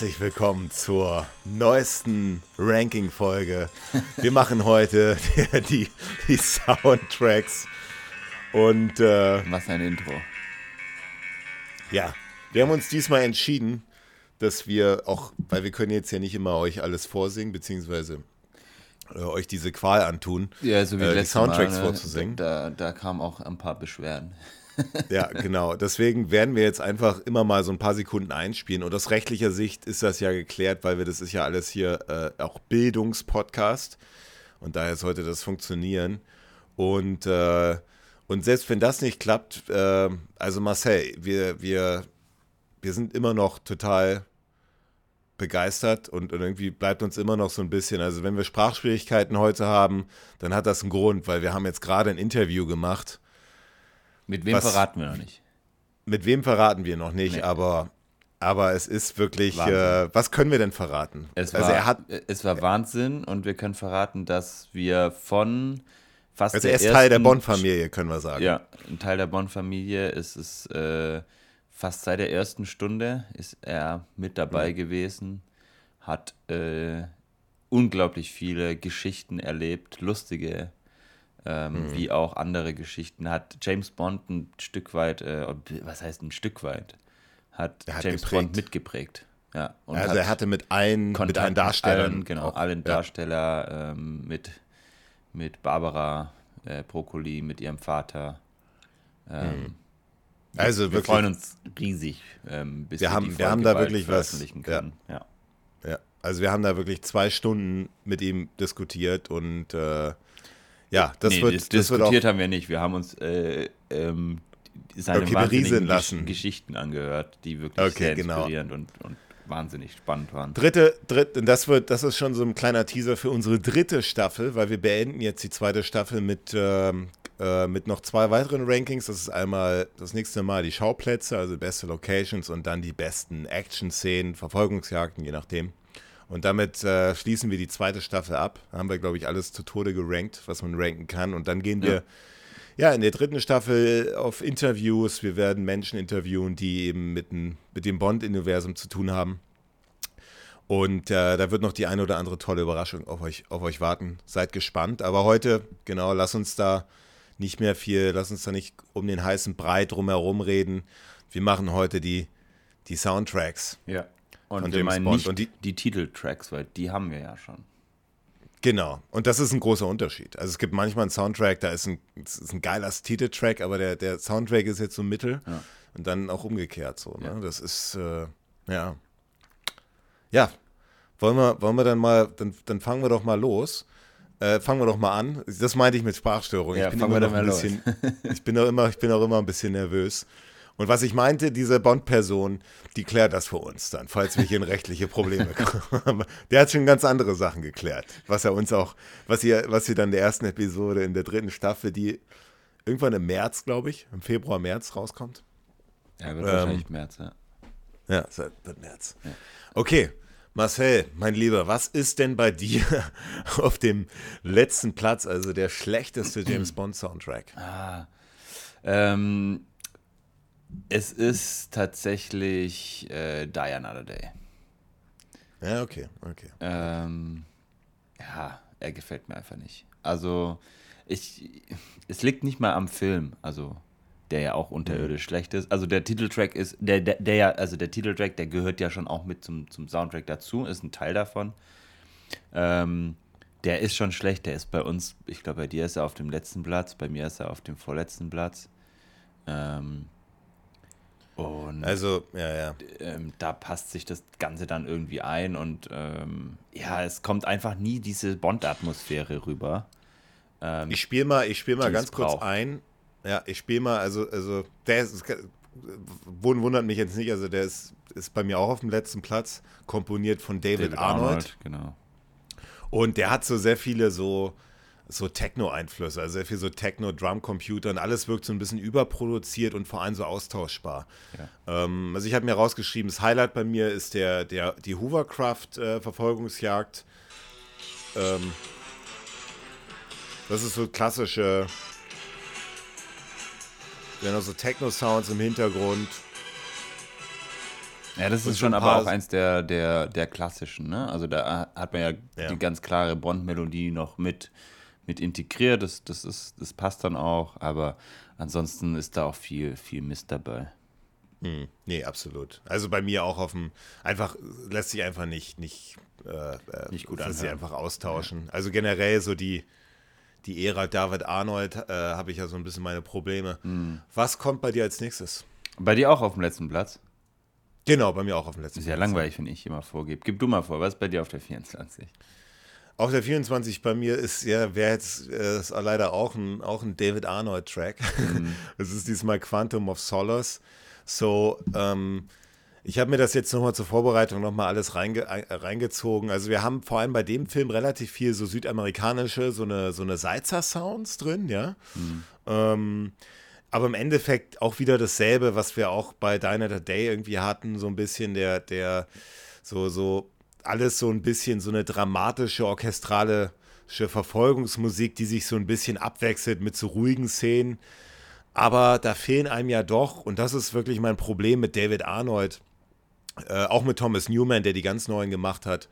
Herzlich willkommen zur neuesten Ranking-Folge. Wir machen heute die, die, die Soundtracks und äh, Was ein Intro. ja, wir haben uns diesmal entschieden, dass wir auch, weil wir können jetzt ja nicht immer euch alles vorsingen, beziehungsweise äh, euch diese Qual antun, Ja, so wie äh, die Soundtracks Mal, ne? vorzusingen. Da, da kamen auch ein paar Beschwerden. Ja, genau. Deswegen werden wir jetzt einfach immer mal so ein paar Sekunden einspielen. Und aus rechtlicher Sicht ist das ja geklärt, weil wir das ist ja alles hier äh, auch Bildungspodcast. Und daher sollte das funktionieren. Und, äh, und selbst wenn das nicht klappt, äh, also Marcel, wir, wir, wir sind immer noch total begeistert und, und irgendwie bleibt uns immer noch so ein bisschen, also wenn wir Sprachschwierigkeiten heute haben, dann hat das einen Grund, weil wir haben jetzt gerade ein Interview gemacht Mit wem Was- verraten wir noch nicht? mit wem verraten wir noch nicht, Nee. aber, aber es ist wirklich, äh, was können wir denn verraten? Es also war, er hat, es war Wahnsinn und wir können verraten, dass wir von fast also der er ist Teil der ersten- Bonn-Familie, können wir sagen. Ja, ein Teil der Bonn-Familie. Es ist äh, fast seit der ersten Stunde ist er mit dabei gewesen, hat äh, unglaublich viele Geschichten erlebt, lustige ähm, Mhm. wie auch andere Geschichten. Hat James Bond ein Stück weit, äh, was heißt ein Stück weit, hat, hat James geprägt. Bond mitgeprägt. Ja, Also hat er hatte mit allen, mit allen Darstellern, allen, genau, auch- allen ja. Darsteller ähm, mit, mit Barbara äh, Broccoli, mit ihrem Vater. Ähm, also wir wirklich, freuen uns riesig, ähm, bis Wir wir, haben- die wir haben da wirklich was, können. Ja. ja, also wir haben da wirklich zwei Stunden mit ihm diskutiert und äh, ja, das nee, wird, das diskutiert haben wir nicht. Wir haben uns äh, ähm, seine Okay, wahnsinnigen lassen. Geschichten angehört, die wirklich Okay, sehr genau. inspirierend und, und wahnsinnig spannend waren. Dritte, dritte, das wird, das ist schon so ein kleiner Teaser für unsere dritte Staffel, weil wir beenden jetzt die zweite Staffel mit, ähm, äh, mit noch zwei weiteren Rankings. Das ist einmal das nächste Mal die Schauplätze, also beste Locations und dann die besten Action-Szenen, Verfolgungsjagden, je nachdem. Und damit äh, schließen wir die zweite Staffel ab. Da haben wir, glaube ich, alles zu Tode gerankt, was man ranken kann. Und dann gehen wir ja, in der dritten Staffel auf Interviews. Wir werden Menschen interviewen, die eben mit, dem- mit dem Bond-Universum zu tun haben. Und äh, da wird noch die eine oder andere tolle Überraschung auf euch, auf euch warten. Seid gespannt. Aber heute, genau, lass uns da nicht mehr viel, lass uns da nicht um den heißen Brei drumherum reden. Wir machen heute die, die Soundtracks. Ja. Und Von wir meinen Bond. nicht Und die, die- Titeltracks, weil die haben wir ja schon. Genau. Und das ist ein großer Unterschied. Also es gibt manchmal einen Soundtrack, da ist ein, ist ein geiler Titeltrack, aber der, der Soundtrack ist jetzt so mittel. Ja. Und dann auch umgekehrt so. Ne? Ja. Das ist, äh, ja. Ja. Wollen wir, wollen wir dann mal, dann, dann fangen wir doch mal los. Äh, fangen wir doch mal an. Das meinte ich mit Sprachstörung. Ja, ich bin immer noch ein mal bisschen, ich bin auch immer, ich bin auch immer ein bisschen nervös. Und was ich meinte, diese Bond-Person, die klärt das für uns dann, falls wir hier in rechtliche Probleme kommen. Der hat schon ganz andere Sachen geklärt, was er uns auch, was ihr, was ihr dann in der ersten Episode in der dritten Staffel, die irgendwann im März, glaube ich, im Februar, März rauskommt. Ja, wird Ähm, wahrscheinlich März, ja. Ja, wird März. Okay, Marcel, mein Lieber, was ist denn bei dir auf dem letzten Platz, also der schlechteste James Bond Soundtrack? Ähm, es ist tatsächlich äh, Die Another Day. Ja, okay, okay. Ähm, ja, er gefällt mir einfach nicht. Also, ich, es liegt nicht mal am Film, also der ja auch unterirdisch schlecht ist. Also der Titeltrack ist, der, der, der ja, also der Titeltrack, der gehört ja schon auch mit zum, zum Soundtrack dazu, ist ein Teil davon. Ähm, der ist schon schlecht, der ist bei uns, ich glaube, bei dir ist er auf dem letzten Platz, bei mir ist er auf dem vorletzten Platz. Ähm, und Also, ja, ja. ähm, da passt sich das Ganze dann irgendwie ein und ähm, ja, es kommt einfach nie diese Bond-Atmosphäre rüber. Ähm, Ich spiele mal, ich spiel mal ganz kurz braucht. ein. Ja, ich spiele mal, also, also, der ist, wund- wundert mich jetzt nicht, also der ist, ist bei mir auch auf dem letzten Platz, komponiert von David, Arnold. Genau. Und der hat so sehr viele so, so Techno-Einflüsse, also sehr viel so Techno-Drum-Computer und alles wirkt so ein bisschen überproduziert und vor allem so austauschbar. Ähm, also ich habe mir rausgeschrieben, das Highlight bei mir ist der, der, die Hoovercraft-Verfolgungsjagd. ähm, das ist so klassische, ja noch so Techno-Sounds im Hintergrund. Ja, das ist schon aber auch eins der, der, der klassischen, ne? Also da hat man ja, ja. die ganz klare Bond-Melodie noch mit, mit integriert. Das, das, ist, das passt dann auch, aber ansonsten ist da auch viel, viel Mist dabei. Hm, nee, absolut. Also bei mir auch auf dem, einfach, lässt sich einfach nicht, nicht, äh, äh nicht gut lässt sich einfach austauschen. Ja. Also generell so die, die Ära David Arnold äh, habe ich ja so ein bisschen meine Probleme. Hm. Was kommt bei dir als nächstes? Bei dir auch auf dem letzten Platz? Genau, bei mir auch auf dem letzten Platz. Ist ja langweilig, wenn ich immer vorgebe. Gib du mal vor, was ist bei dir auf der 24? Auf der 24 bei mir ist ja, wäre jetzt äh, ist leider auch ein, auch ein David Arnold-Track. Mhm. Das ist diesmal Quantum of Solace. So, ähm, ich habe mir das jetzt nochmal zur Vorbereitung nochmal alles reinge äh, reingezogen. Also wir haben vor allem bei dem Film relativ viel so südamerikanische, so eine, so eine Salzer-Sounds drin, ja. Mhm. Ähm, aber im Endeffekt auch wieder dasselbe, was wir auch bei Diner the Day irgendwie hatten, so ein bisschen der, der, so, so, alles so ein bisschen so eine dramatische, orchestrale Verfolgungsmusik, die sich so ein bisschen abwechselt mit so ruhigen Szenen. Aber da fehlen einem ja doch, und das ist wirklich mein Problem mit David Arnold, äh, auch mit Thomas Newman, der die ganz neuen gemacht hat,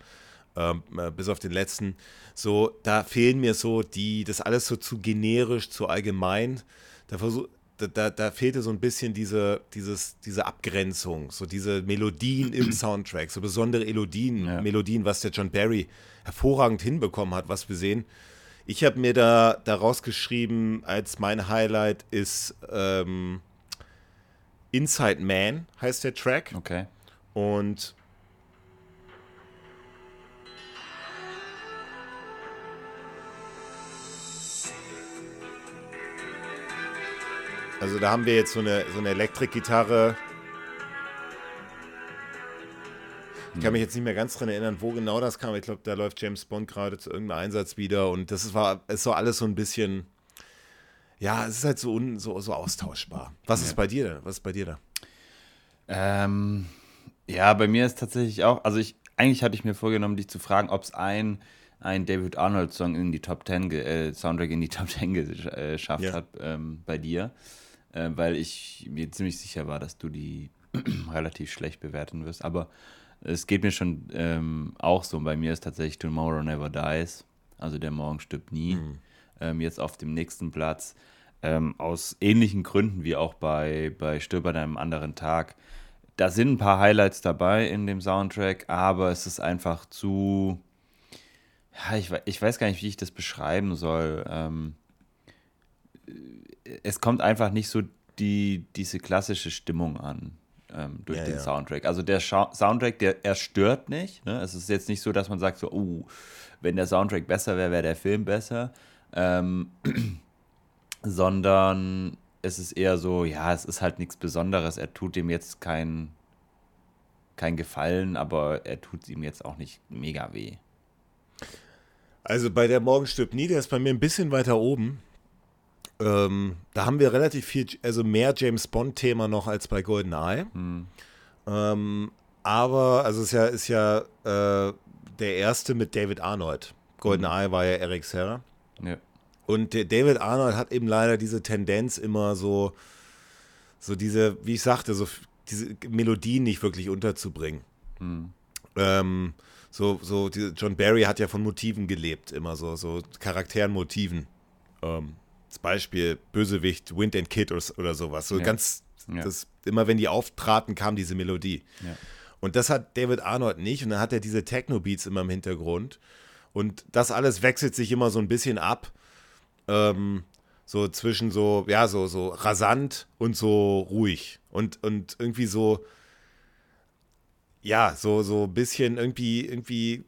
ähm, äh, bis auf den letzten. So, da fehlen mir so die, das alles so zu generisch, zu allgemein. Da, versuch, da, da, da fehlte so ein bisschen diese, dieses, diese Abgrenzung, so diese Melodien im Soundtrack, so besondere Melodien, ja. Melodien, was der John Barry hervorragend hinbekommen hat, was wir sehen. Ich habe mir da daraus geschrieben, als mein Highlight ist ähm, Inside Man, heißt der Track. Okay. Und Also da haben wir jetzt so eine, so eine Elektrikgitarre. Ich kann mich jetzt nicht mehr ganz dran erinnern, wo genau das kam. Ich glaube, da läuft James Bond gerade zu irgendeinem Einsatz wieder und das war, ist so alles so ein bisschen, ja, es ist halt so, un, so, so austauschbar. Was ja. ist bei dir da? Was ist bei dir da? Ähm, ja, bei mir ist tatsächlich auch, also ich, eigentlich hatte ich mir vorgenommen, dich zu fragen, ob es ein, ein David Arnold Song in die Top 10, äh, Soundtrack in die Top 10 geschafft ja. hat ähm, bei dir, äh, weil ich mir ziemlich sicher war, dass du die relativ schlecht bewerten wirst. Aber es geht mir schon ähm, auch so. Bei mir ist tatsächlich Tomorrow Never Dies, also der Morgen stirbt nie, mhm. ähm, jetzt auf dem nächsten Platz. Ähm, aus ähnlichen Gründen wie auch bei, bei Stirb an einem anderen Tag. Da sind ein paar Highlights dabei in dem Soundtrack, aber es ist einfach zu. Ja, ich, ich weiß gar nicht, wie ich das beschreiben soll. Ähm, es kommt einfach nicht so die, diese klassische Stimmung an ähm, durch ja, den ja. Soundtrack. Also der Scha Soundtrack, der er stört nicht. Ne? Es ist jetzt nicht so, dass man sagt so, oh, wenn der Soundtrack besser wäre, wäre der Film besser. Ähm, sondern es ist eher so, ja, es ist halt nichts Besonderes. Er tut dem jetzt kein, kein Gefallen, aber er tut ihm jetzt auch nicht mega weh. Also bei der Morgen stirbt nie, der ist bei mir ein bisschen weiter oben. Ähm, da haben wir relativ viel, also mehr James Bond-Thema noch als bei GoldenEye. Hm. Ähm, aber, also es ist ja, ist ja äh, der erste mit David Arnold. GoldenEye hm. war ja Eric Serra. Ja. Und der David Arnold hat eben leider diese Tendenz immer so, so diese, wie ich sagte, so diese Melodien nicht wirklich unterzubringen. Hm. Ähm, so, so, John Barry hat ja von Motiven gelebt, immer so, so Charakteren, Motiven. Ähm, als Beispiel Bösewicht, Wind and Kid oder, oder sowas. So ja. ganz, ja. Das, immer wenn die auftraten, kam diese Melodie. Ja. Und das hat David Arnold nicht. Und dann hat er diese Techno-Beats immer im Hintergrund. Und das alles wechselt sich immer so ein bisschen ab. Ähm, so zwischen so, ja, so, so rasant und so ruhig. Und, und irgendwie so, ja, so, so ein bisschen irgendwie, irgendwie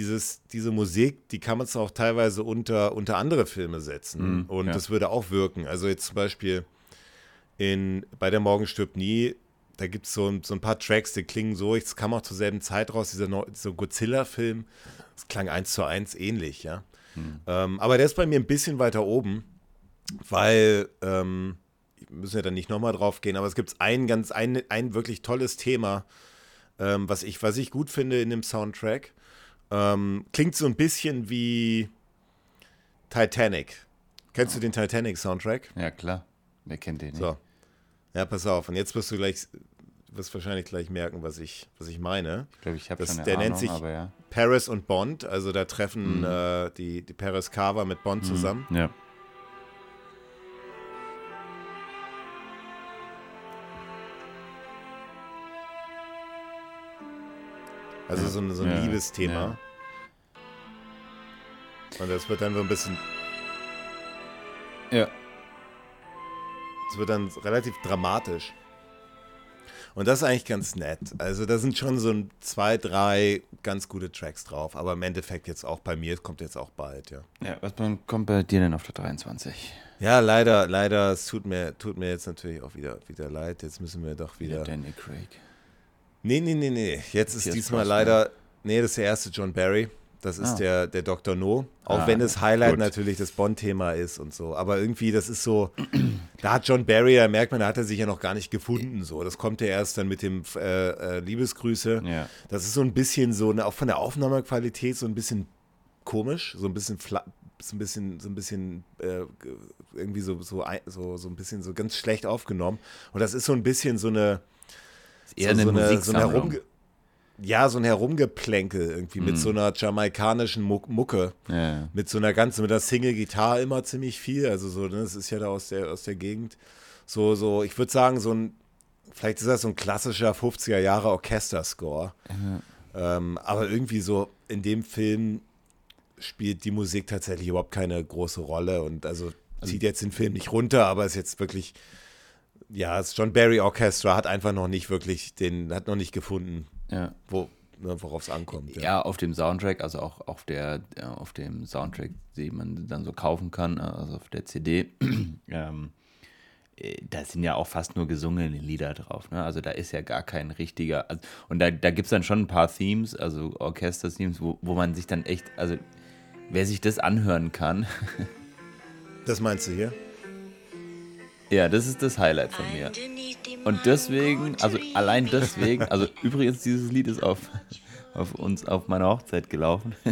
dieses, diese Musik, die kann man es auch teilweise unter, unter andere Filme setzen mhm, und ja. das würde auch wirken. Also jetzt zum Beispiel in Bei der Morgen stirbt nie, da gibt es so, so ein paar Tracks, die klingen so, es kam auch zur selben Zeit raus, dieser so Godzilla-Film, das klang eins zu eins ähnlich, ja. Mhm. Ähm, aber der ist bei mir ein bisschen weiter oben, weil, ähm, müssen ja dann nicht nochmal drauf gehen, aber es gibt ein ganz, ein, ein wirklich tolles Thema, ähm, was, ich, was ich gut finde in dem Soundtrack. Ähm, klingt so ein bisschen wie Titanic. Kennst du den Titanic-Soundtrack? Ja, klar. Wer kennt den nicht? So. Ja, pass auf. Und jetzt wirst du gleich, wirst wahrscheinlich gleich merken, was ich, was ich meine. Ich glaube, ich habe schon eine Der Ahnung, nennt sich ja. Paris und Bond. Also da treffen Mhm. äh, die, die Paris Carver mit Bond zusammen. Ja. Also Ja. so, ein- so ein Ja, Liebesthema. Und das wird dann so ein bisschen, Ja. es wird dann relativ dramatisch. Und das ist eigentlich ganz nett. Also da sind schon so ein, zwei, drei ganz gute Tracks drauf. Aber im Endeffekt jetzt auch bei mir, es kommt jetzt auch bald, ja. ja. Was kommt bei dir denn auf der 23? Ja, leider, leider, es tut mir, tut mir jetzt natürlich auch wieder, wieder leid. Jetzt müssen wir doch Wieder wieder. Danny Craig. Nee, nee, nee, nee. Jetzt ist Pierce diesmal Brosnan. leider. Nee, das ist der erste John Barry. Das ist Ah. der, der Dr. No. Auch Ah, wenn das Highlight gut. natürlich das Bond-Thema ist und so. Aber irgendwie, das ist so. Da hat John Barry, da merkt man, da hat er sich ja noch gar nicht gefunden. So. Das kommt ja erst dann mit dem äh, äh, Liebesgrüße. Ja. Das ist so ein bisschen so, ne, auch von der Aufnahmequalität so ein bisschen komisch, so ein bisschen fla so ein bisschen, so ein bisschen äh, irgendwie so, so, so, so ein bisschen so ganz schlecht aufgenommen. Und das ist so ein bisschen so eine, Ist eher so, eine so, eine, so ein. Herumge ja, so ein Herumgeplänkel irgendwie mit Mhm. so einer jamaikanischen Muck Mucke. Ja, ja. Mit so einer ganzen, mit der Single-Gitarre immer ziemlich viel. Also so, ne, das ist ja da aus der, aus der Gegend. So, so, ich würde sagen, so ein, vielleicht ist das so ein klassischer 50er Jahre Orchester-Score. Ähm, aber irgendwie so in dem Film spielt die Musik tatsächlich überhaupt keine große Rolle und also zieht jetzt den Film nicht runter, aber ist jetzt wirklich, ja, das John Barry Orchestra hat einfach noch nicht wirklich den, hat noch nicht gefunden, ja. wo, ne, worauf es ankommt. Ja, auf dem Soundtrack, also auch auf der, auf dem Soundtrack, den man dann so kaufen kann, also auf der CD, ähm, äh, da sind ja auch fast nur gesungene Lieder drauf. Ne? Also da ist ja gar kein richtiger. Also, und da, da gibt es dann schon ein paar Themes, also Orchester-Themes, wo, wo man sich dann echt, also wer sich das anhören kann, Das meinst du hier? Ja, das ist das Highlight von mir. Und deswegen, also allein deswegen, also übrigens, dieses Lied ist auf, auf uns, auf meiner Hochzeit gelaufen.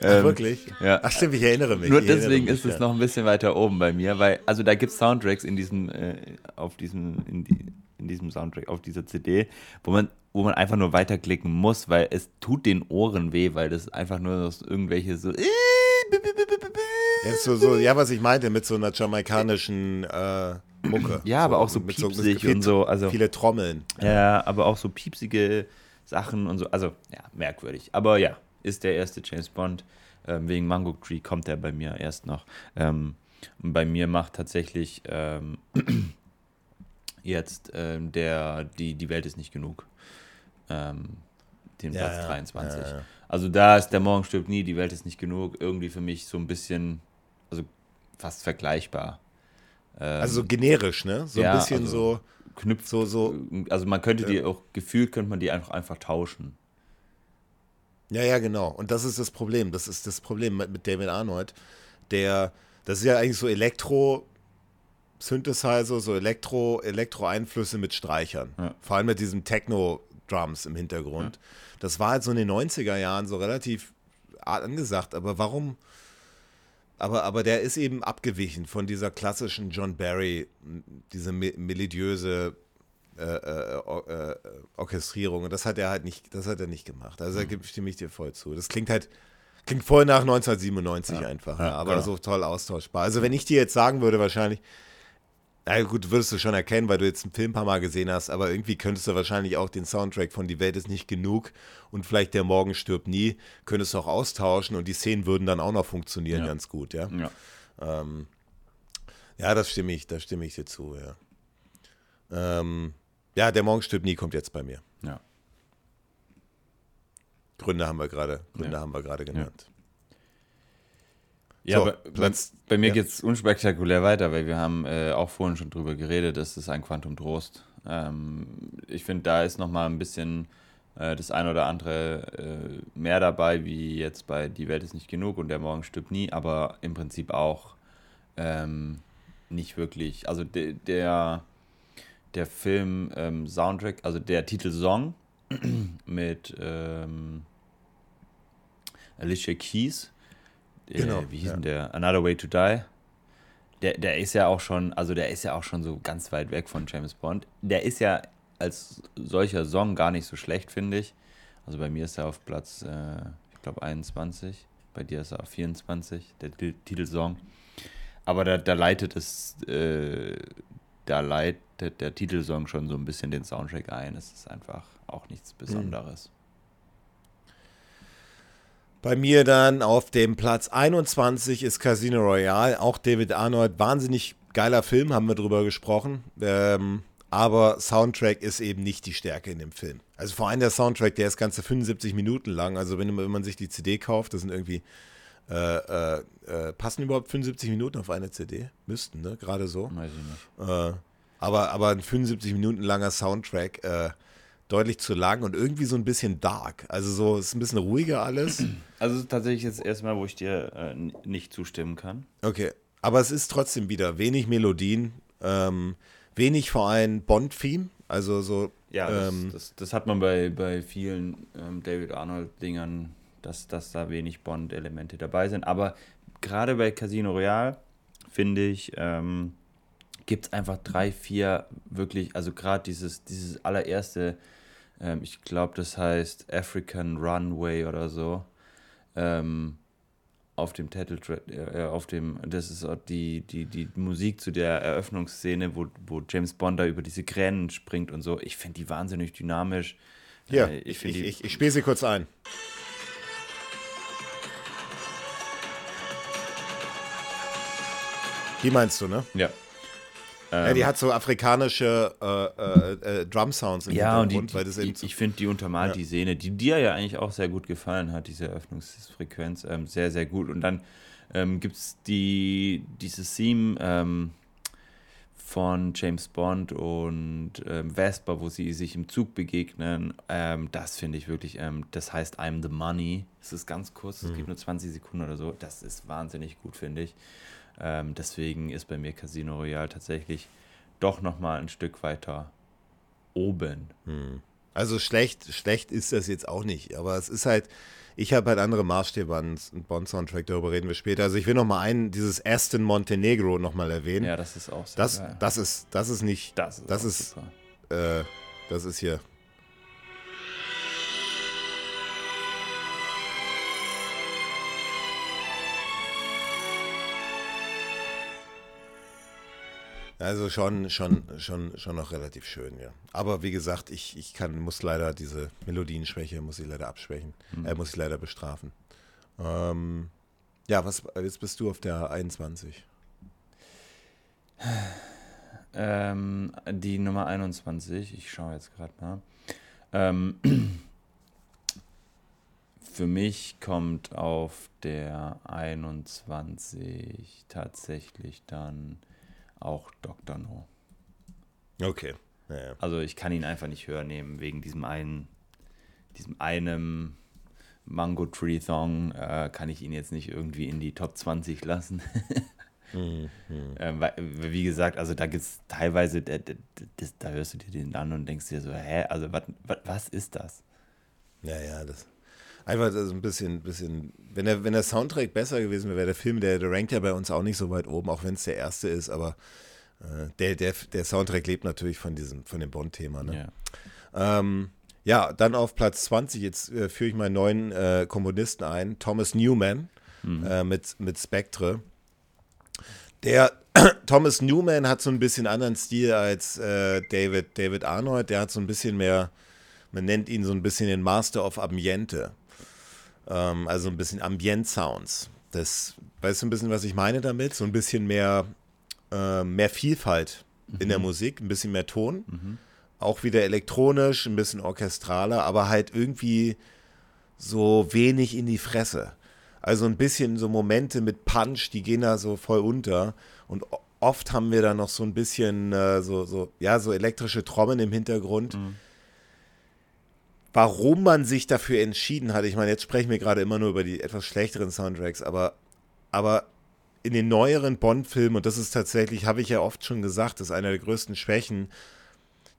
Ach, wirklich? ja. Ach stimmt, ich erinnere mich. Nur erinnere deswegen mich, ist es ja. noch ein bisschen weiter oben bei mir, weil, also da gibt es Soundtracks in diesem, äh, auf diesem, in, die, in diesem Soundtrack, auf dieser CD, wo man, wo man einfach nur weiterklicken muss, weil es tut den Ohren weh, weil das einfach nur irgendwelche so. Ja, so, so, ja, was ich meinte, mit so einer jamaikanischen äh, Mucke. Ja, aber auch so piepsig viel- und so, also- Viele Trommeln. Ja, aber auch so piepsige Sachen und so. Also, ja, merkwürdig. Aber ja, ist der erste James Bond. Ähm, wegen Mango Tree kommt er bei mir erst noch. Ähm, und bei mir macht tatsächlich ähm, jetzt ähm, der, die, die Welt ist nicht genug. Ähm, den Ja, Platz ja, 23. ja, ja. Also da ist der Morgen stirbt nie, die Welt ist nicht genug. Irgendwie für mich so ein bisschen, fast vergleichbar. Ähm, Also so generisch, ne? So ja, ein bisschen also- knüpft so, so, also man könnte die auch, gefühlt könnte man die einfach, einfach tauschen. ja, ja, genau. Und das ist das Problem. Das ist das Problem mit, mit David Arnold. Der, das ist ja eigentlich so Elektro, Synthesizer, so Elektro, Elektro-Einflüsse mit Streichern. Ja. Vor allem mit diesem Techno-Drums im Hintergrund. Das war halt so in den 90er Jahren so relativ angesagt, aber warum? Aber, aber der ist eben abgewichen von dieser klassischen John Barry, diese me melodiöse äh, äh, äh, Orchestrierung. Und das hat er halt nicht, das hat er nicht gemacht. Also da Mhm. geb- stimme ich dir voll zu. Das klingt halt, klingt voll nach 1997 Ja. einfach, ja, aber genau. so toll austauschbar. Also wenn ich dir jetzt sagen würde, wahrscheinlich, na gut, würdest du schon erkennen, weil du jetzt einen Film ein paar Mal gesehen hast, aber irgendwie könntest du wahrscheinlich auch den Soundtrack von Die Welt ist nicht genug und vielleicht Der Morgen stirbt nie, könntest du auch austauschen und die Szenen würden dann auch noch funktionieren Ja. ganz gut, ja. Ja. Ähm, ja, das stimme ich, da stimme ich dir zu, ja. Ähm, ja, Der Morgen stirbt nie kommt jetzt bei mir. ja. Gründe haben wir gerade, Gründe Ja. haben wir gerade genannt. Ja, So, aber Platz- bei mir ja. geht es unspektakulär weiter, weil wir haben äh, auch vorhin schon drüber geredet, das ist ein Quantum Trost. Ähm, ich finde, da ist noch mal ein bisschen äh, das ein oder andere äh, mehr dabei, wie jetzt bei Die Welt ist nicht genug und Der Morgen stirbt nie, aber im Prinzip auch ähm, nicht wirklich. Also de, der, der Film ähm, Soundtrack, also der Titelsong mit ähm, Alicia Keys, Genau, wie hieß ja. denn der? Another Way to Die. Der, der ist ja auch schon, also der ist ja auch schon so ganz weit weg von James Bond. Der ist ja als solcher Song gar nicht so schlecht, finde ich. Also bei mir ist er auf Platz, äh, ich glaube, 21. Bei dir ist er auf 24, der Titelsong. Aber da, da leitet es, äh, da leitet der Titelsong schon so ein bisschen den Soundtrack ein. Es ist einfach auch nichts Besonderes. Bei mir dann auf dem Platz 21 ist Casino Royale. Auch David Arnold, wahnsinnig geiler Film, haben wir drüber gesprochen. Ähm, aber Soundtrack ist eben nicht die Stärke in dem Film. Also vor allem der Soundtrack, der ist ganze 75 Minuten lang. Also wenn, wenn man sich die CD kauft, das sind irgendwie äh, äh, äh, passen überhaupt 75 Minuten auf eine CD? Müssten, ne? Gerade so. Weiß ich nicht. Äh, aber, aber ein 75 Minuten langer Soundtrack, äh, deutlich zu lang und irgendwie so ein bisschen dark. Also so ist ein bisschen ruhiger alles. Also tatsächlich jetzt erstmal, wo ich dir äh, nicht zustimmen kann. Okay. Aber es ist trotzdem wieder wenig Melodien, ähm, wenig vor allem Bond-Theme. Also so. Ja, das, ähm, das, das, hat man bei, bei vielen ähm, David Arnold-Dingern, dass, dass da wenig Bond-Elemente dabei sind. Aber gerade bei Casino Royale, finde ich, ähm, gibt es einfach drei, vier wirklich, also gerade dieses, dieses allererste ähm, ich glaube, das heißt African Runway oder so. Ähm, auf dem Title äh, auf dem, das ist die, die, die Musik zu der Eröffnungsszene, wo, wo James Bond da über diese Kränen springt und so. Ich finde die wahnsinnig dynamisch. Ja, äh, ich, ich, ich, ich spiele sie kurz ein. Die meinst du, ne? Ja. Ähm, ja, die hat so afrikanische äh, äh, äh, Drum-Sounds im ja, Hintergrund. Und die, die, ich, finde, die untermalt ja. die Szene, die dir ja eigentlich auch sehr gut gefallen hat, diese Eröffnungsfrequenz, ähm, sehr, sehr gut. Und dann ähm, gibt es die, dieses Theme ähm, von James Bond und ähm, Vesper, wo sie sich im Zug begegnen. Ähm, das finde ich wirklich, ähm, das heißt I'm the Money. Es ist ganz kurz, es mhm. gibt nur 20 Sekunden oder so. Das ist wahnsinnig gut, finde ich. Ähm, deswegen ist bei mir Casino Royale tatsächlich doch nochmal ein Stück weiter oben. Hm. Also schlecht, schlecht ist das jetzt auch nicht, aber es ist halt, ich habe halt andere Maßstäbe an Bond-Soundtrack, darüber reden wir später. Also ich will nochmal einen, dieses Aston Montenegro nochmal erwähnen. Ja, das ist auch sehr das, geil. Das ist, das ist nicht, das ist, das ist, äh, das ist hier Also schon, schon, schon, schon noch relativ schön, ja. Aber wie gesagt, ich, ich kann, muss leider diese Melodienschwäche, muss ich leider abschwächen, mhm. äh, muss ich leider bestrafen. Ähm, ja, was, jetzt bist du auf der 21. Ähm, die Nummer 21, ich schaue jetzt gerade mal. Ähm, für mich kommt auf der 21 tatsächlich dann auch Dr. No. Okay. Ja, ja. Also ich kann ihn einfach nicht hören nehmen, wegen diesem einen, diesem einen Mango Tree Song äh, kann ich ihn jetzt nicht irgendwie in die Top 20 lassen. mhm. ähm, weil, wie gesagt, also da gibt es teilweise, da, da, da, hörst du dir den an und denkst dir so, hä, also wat, wat, was ist das? Ja, ja, das einfach so ein bisschen, bisschen wenn, der, wenn der Soundtrack besser gewesen wäre, wäre der Film, der, der rankt ja bei uns auch nicht so weit oben, auch wenn es der erste ist, aber äh, der, der, der Soundtrack lebt natürlich von diesem, von dem Bond-Thema. Ne? Ja. Ähm, ja, dann auf Platz 20, jetzt äh, führe ich meinen neuen äh, Komponisten ein, Thomas Newman mhm. äh, mit, mit Spectre. Der Thomas Newman hat so ein bisschen anderen Stil als äh, David, David Arnold. Der hat so ein bisschen mehr, man nennt ihn so ein bisschen den Master of Ambiente. Ähm, also ein bisschen Ambient-Sounds. Das, weißt du ein bisschen, was ich meine damit? So ein bisschen mehr, äh, mehr Vielfalt mhm. in der mhm. Musik, ein bisschen mehr Ton. Mhm. Auch wieder elektronisch, ein bisschen orchestraler, aber halt irgendwie so wenig in die Fresse. Also ein bisschen so Momente mit Punch, die gehen da so voll unter. Und oft haben wir da noch so ein bisschen äh, so, so, ja, so elektrische Trommeln im Hintergrund. Mhm warum man sich dafür entschieden hat. Ich meine, jetzt sprechen wir gerade immer nur über die etwas schlechteren Soundtracks, aber, aber in den neueren Bond-Filmen, und das ist tatsächlich, habe ich ja oft schon gesagt, das ist einer der größten Schwächen,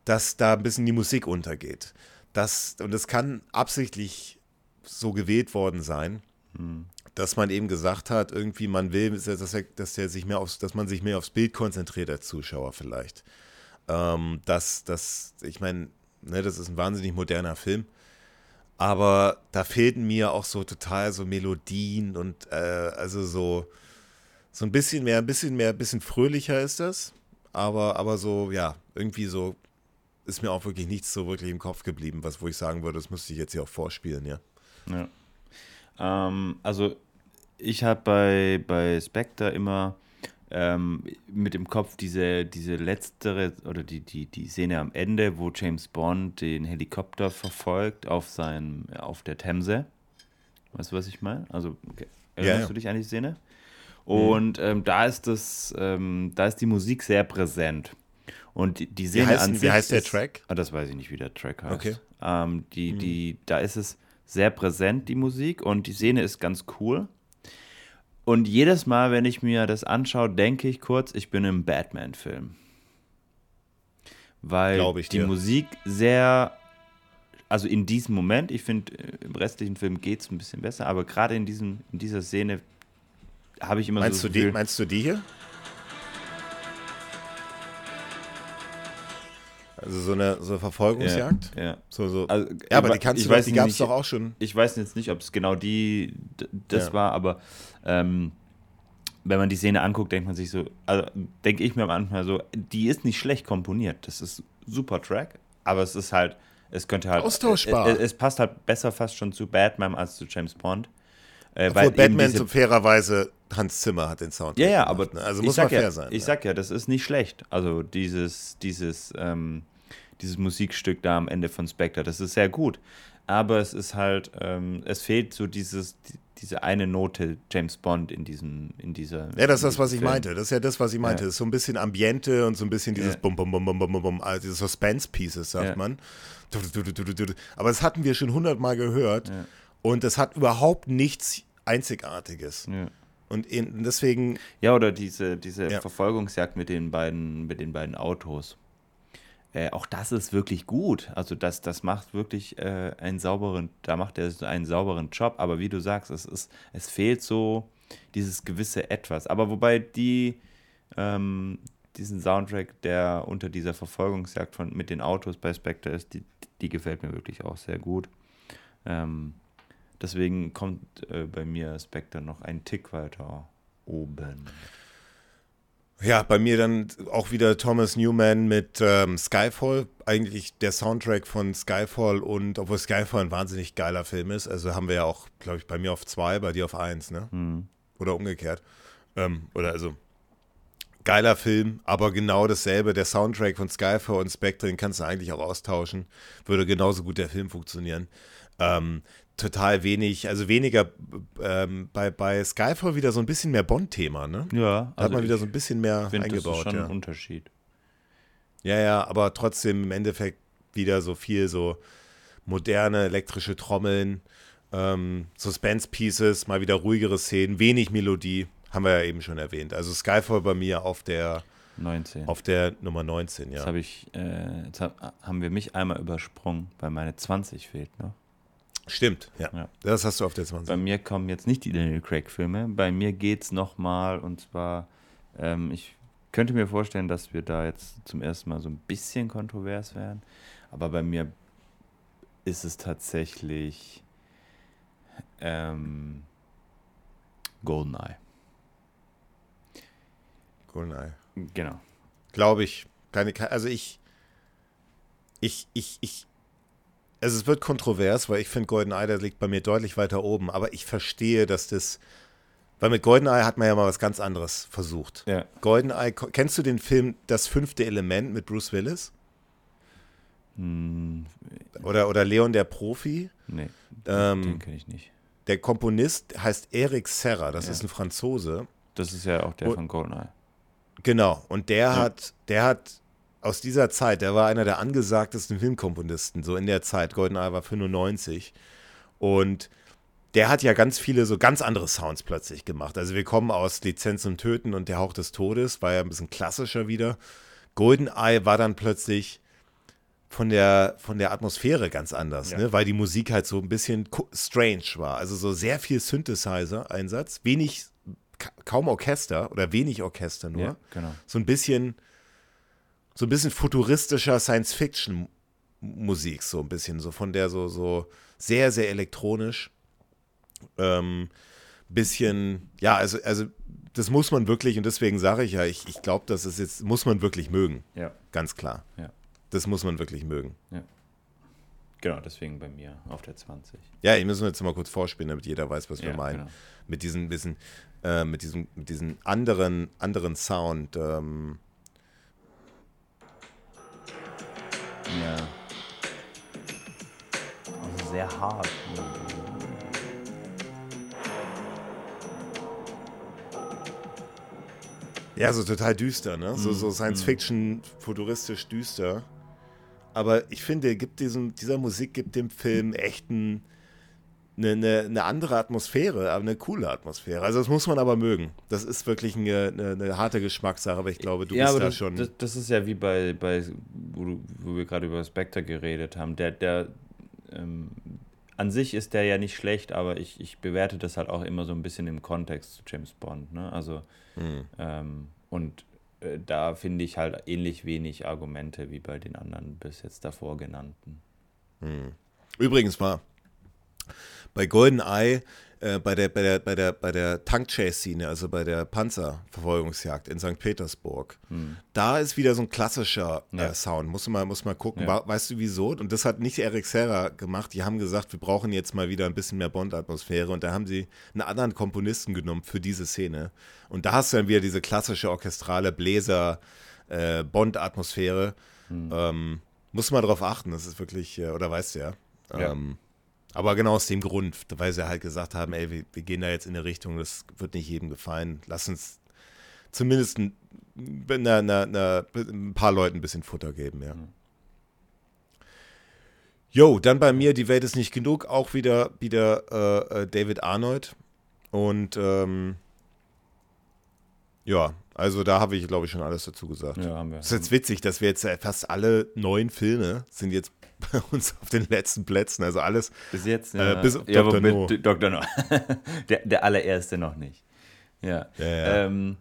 dass da ein bisschen die Musik untergeht. Das, und das kann absichtlich so gewählt worden sein, hm. dass man eben gesagt hat, irgendwie man will, dass, er, dass, er sich mehr aufs, dass man sich mehr aufs Bild konzentriert als Zuschauer vielleicht. Ähm, das, das, ich meine, ne, das ist ein wahnsinnig moderner Film. Aber da fehlten mir auch so total so Melodien und äh, also so, so ein bisschen mehr, ein bisschen mehr, ein bisschen fröhlicher ist das. Aber, aber so, ja, irgendwie so ist mir auch wirklich nichts so wirklich im Kopf geblieben, was wo ich sagen würde, das müsste ich jetzt hier auch vorspielen, ja. Ja. Ähm, also ich habe bei, bei Spectre immer ähm, mit dem Kopf diese, diese letztere oder die, die, die Szene am Ende, wo James Bond den Helikopter verfolgt auf, sein, auf der Themse. Weißt du, was ich meine? Also, okay. erinnerst ja. du dich an die Szene? Und ähm, da ist das, ähm, da ist die Musik sehr präsent. Und die, die Szene wie heißt, an wie sich heißt der ist, Track? Ah, das weiß ich nicht, wie der Track heißt. Okay. Ähm, die, die, da ist es sehr präsent, die Musik, und die Szene ist ganz cool. Und jedes Mal, wenn ich mir das anschaue, denke ich kurz, ich bin im Batman-Film. Weil die. Musik sehr, also in diesem Moment, ich finde, äh, im restlichen Film geht es ein bisschen besser, aber gerade in, diesem, in dieser Szene habe ich immer Meinst so du die, meinst du die hier? Also so eine, so eine Verfolgungsjagd? ja, ja. So, so. Also, ja, aber die kannst du weiß die gab es doch auch schon. ich weiß jetzt nicht, ob es genau die das Ja. war, aber ähm, wenn man die Szene anguckt, denkt man sich so, also denke ich mir manchmal so, die ist nicht schlecht komponiert. Das ist super Track, aber es ist halt, es könnte halt Austauschbar. Es, es passt halt besser fast schon zu Batman als zu James Bond. Äh, Obwohl Batman so fairerweise Hans Zimmer hat den Sound. ja, ja, aber ne? also muss man fair ja, sein. Ich ja. sag ja, das ist nicht schlecht. Also dieses, dieses, ähm, dieses Musikstück da am Ende von Spectre, das ist sehr gut. Aber es ist halt, ähm, es fehlt so dieses, die, diese eine Note James Bond in diesem, in dieser. Ja, das ist das, was ich Film. meinte. Das ist ja das, was ich meinte. Ja. Das ist so ein bisschen Ambiente und so ein bisschen dieses Ja. Bum, Bum, Bum, Bum, Bum, Bum, Bum, also diese Suspense-Pieces, sagt Ja. man. Aber das hatten wir schon hundertmal gehört Ja. und es hat überhaupt nichts Einzigartiges. Ja. Und deswegen, Ja, oder diese, diese Ja. Verfolgungsjagd mit den beiden, mit den beiden Autos. Äh, auch das ist wirklich gut. Also das, das macht wirklich äh, einen sauberen, da macht er einen sauberen Job. Aber wie du sagst, es, ist, es fehlt so dieses gewisse Etwas. Aber wobei die, ähm, diesen Soundtrack, der unter dieser Verfolgungsjagd von, mit den Autos bei Spectre ist, die, die gefällt mir wirklich auch sehr gut. Ähm, deswegen kommt äh, bei mir Spectre noch einen Tick weiter oben. Ja, bei mir dann auch wieder Thomas Newman mit ähm, Skyfall. Eigentlich der Soundtrack von Skyfall und, obwohl Skyfall ein wahnsinnig geiler Film ist, also haben wir ja auch, glaube ich, bei mir auf zwei, bei dir auf eins, ne? Hm. Oder umgekehrt. Ähm, oder also geiler Film, aber genau dasselbe. Der Soundtrack von Skyfall und Spectre, den kannst du eigentlich auch austauschen. Würde genauso gut der Film funktionieren. Ähm, total wenig, also weniger ähm, bei, bei Skyfall wieder so ein bisschen mehr Bond-Thema, ne? Ja, Da hat man wieder so ein bisschen mehr finde, das ist eingebaut. schon Ja. ein Unterschied. ja, ja, aber trotzdem im Endeffekt wieder so viel so moderne elektrische Trommeln, ähm, Suspense-Pieces, mal wieder ruhigere Szenen, wenig Melodie, haben wir ja eben schon erwähnt. Also Skyfall bei mir auf der 19. Auf der Nummer 19, Jetzt, ja. hab ich, äh, jetzt hab, haben wir mich einmal übersprungen, weil meine 20 fehlt noch. Stimmt, ja. Ja. Das hast du auf der 20. Bei mir kommen jetzt nicht die Daniel Craig-Filme. Bei mir geht es nochmal und zwar, ähm, ich könnte mir vorstellen, dass wir da jetzt zum ersten Mal so ein bisschen kontrovers werden. Aber bei mir ist es tatsächlich ähm, Goldeneye. Goldeneye. Genau. Glaube ich. Keine, ke- also ich, ich, ich, ich, also es wird kontrovers, weil ich finde GoldenEye, der liegt bei mir deutlich weiter oben, aber ich verstehe, dass das, weil mit GoldenEye hat man ja mal was ganz anderes versucht. Ja. GoldenEye, kennst du den Film Das fünfte Element mit Bruce Willis? Hm, Oder, oder Leon der Profi? nee, Ähm, den kenne ich nicht. Der Komponist heißt Eric Serra, das Ja. ist ein Franzose. Das ist ja auch der Und- von Goldeneye. Genau, und der hat, der hat aus dieser Zeit, der war einer der angesagtesten Filmkomponisten, so in der Zeit, GoldenEye war 95 und der hat ja ganz viele so ganz andere Sounds plötzlich gemacht. Also wir kommen aus Lizenz zum Töten und der Hauch des Todes, war ja ein bisschen klassischer wieder. GoldenEye war dann plötzlich von der, von der Atmosphäre ganz anders, Ja. ne? weil die Musik halt so ein bisschen strange war. Also so sehr viel Synthesizer-Einsatz, wenig, ka kaum Orchester oder wenig Orchester nur Ja, genau. so ein bisschen so ein bisschen futuristischer Science-Fiction-Musik, so ein bisschen, so von der so, so sehr, sehr elektronisch. Ähm, bisschen, ja, also, also das muss man wirklich, und deswegen sage ich ja, ich, ich glaube, das ist jetzt, muss man wirklich mögen. Ja. Ganz klar. Ja. Das muss man wirklich mögen. Ja. Genau, deswegen bei mir auf der 20. Ja, ich muss jetzt mal kurz vorspielen, damit jeder weiß, was wir Ja, meinen. genau. Mit diesem bisschen, äh, mit diesem, mit diesem anderen, anderen Sound. Ähm, Ja. Also sehr hart. ja, so total düster, ne? So, Mhm, so Science Fiction, futuristisch düster. Aber ich finde, gibt diesem, dieser Musik gibt dem Film echt ein, eine, eine, eine andere Atmosphäre, aber eine coole Atmosphäre. Also das muss man aber mögen. Das ist wirklich eine, eine, eine harte Geschmackssache, aber ich glaube, du bist aber da das, schon. Das, das ist ja wie bei, bei wo, du, wo wir gerade über Spectre geredet haben. Der, der ähm, an sich ist der ja nicht schlecht, aber ich, ich bewerte das halt auch immer so ein bisschen im Kontext zu James Bond. Ne? Also Hm. ähm, und äh, da finde ich halt ähnlich wenig Argumente wie bei den anderen bis jetzt davor genannten. Übrigens mal, bei GoldenEye, äh, bei der, bei der, bei der, bei der Tank-Chase-Szene, also bei der Panzerverfolgungsjagd in St. Petersburg, da ist wieder so ein klassischer äh, Ja. Sound. Muss man, muss man gucken. Ja. Weißt du wieso? Und das hat nicht Eric Serra gemacht. Die haben gesagt, wir brauchen jetzt mal wieder ein bisschen mehr Bond-Atmosphäre. Und da haben sie einen anderen Komponisten genommen für diese Szene. Und da hast du dann wieder diese klassische orchestrale Bläser äh, Bond-Atmosphäre. Ähm, muss man darauf achten. Das ist wirklich, äh, oder weißt du ja. Ja. Aber genau aus dem Grund, weil sie halt gesagt haben, ey, wir, wir gehen da jetzt in eine Richtung, das wird nicht jedem gefallen. Lass uns zumindest ein, na, na, na, ein paar Leuten ein bisschen Futter geben, ja. Jo, dann bei mir, die Welt ist nicht genug, auch wieder, wieder äh, äh, David Arnold. Und ähm, ja, also da habe ich, glaube ich, schon alles dazu gesagt. Ja, haben wir. Es ist jetzt witzig, dass wir jetzt äh, fast alle neun Filme sind jetzt bei uns auf den letzten Plätzen. Also alles. Bis jetzt, Äh, ja. bis auf ja, Dr. No. mit Dr. No. der, der allererste noch nicht. Ja. Ja, ja. Ähm,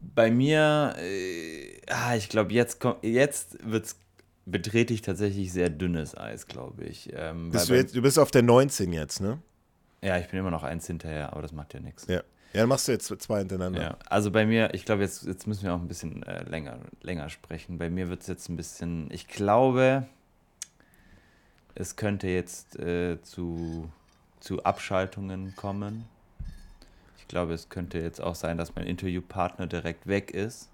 bei mir, äh, ah, ich glaube, jetzt, komm- jetzt wird's, betrete ich tatsächlich sehr dünnes Eis, glaube ich. Ähm, Bist du, jetzt, du bist auf der 19 jetzt, ne? ja, ich bin immer noch eins hinterher, aber das macht ja nichts. Ja. Ja, dann machst du jetzt zwei hintereinander. Ja, also bei mir, ich glaube, jetzt, jetzt müssen wir auch ein bisschen äh, länger, länger sprechen. Bei mir wird es jetzt ein bisschen, ich glaube, es könnte jetzt äh, zu, zu Abschaltungen kommen. Ich glaube, es könnte jetzt auch sein, dass mein Interviewpartner direkt weg ist,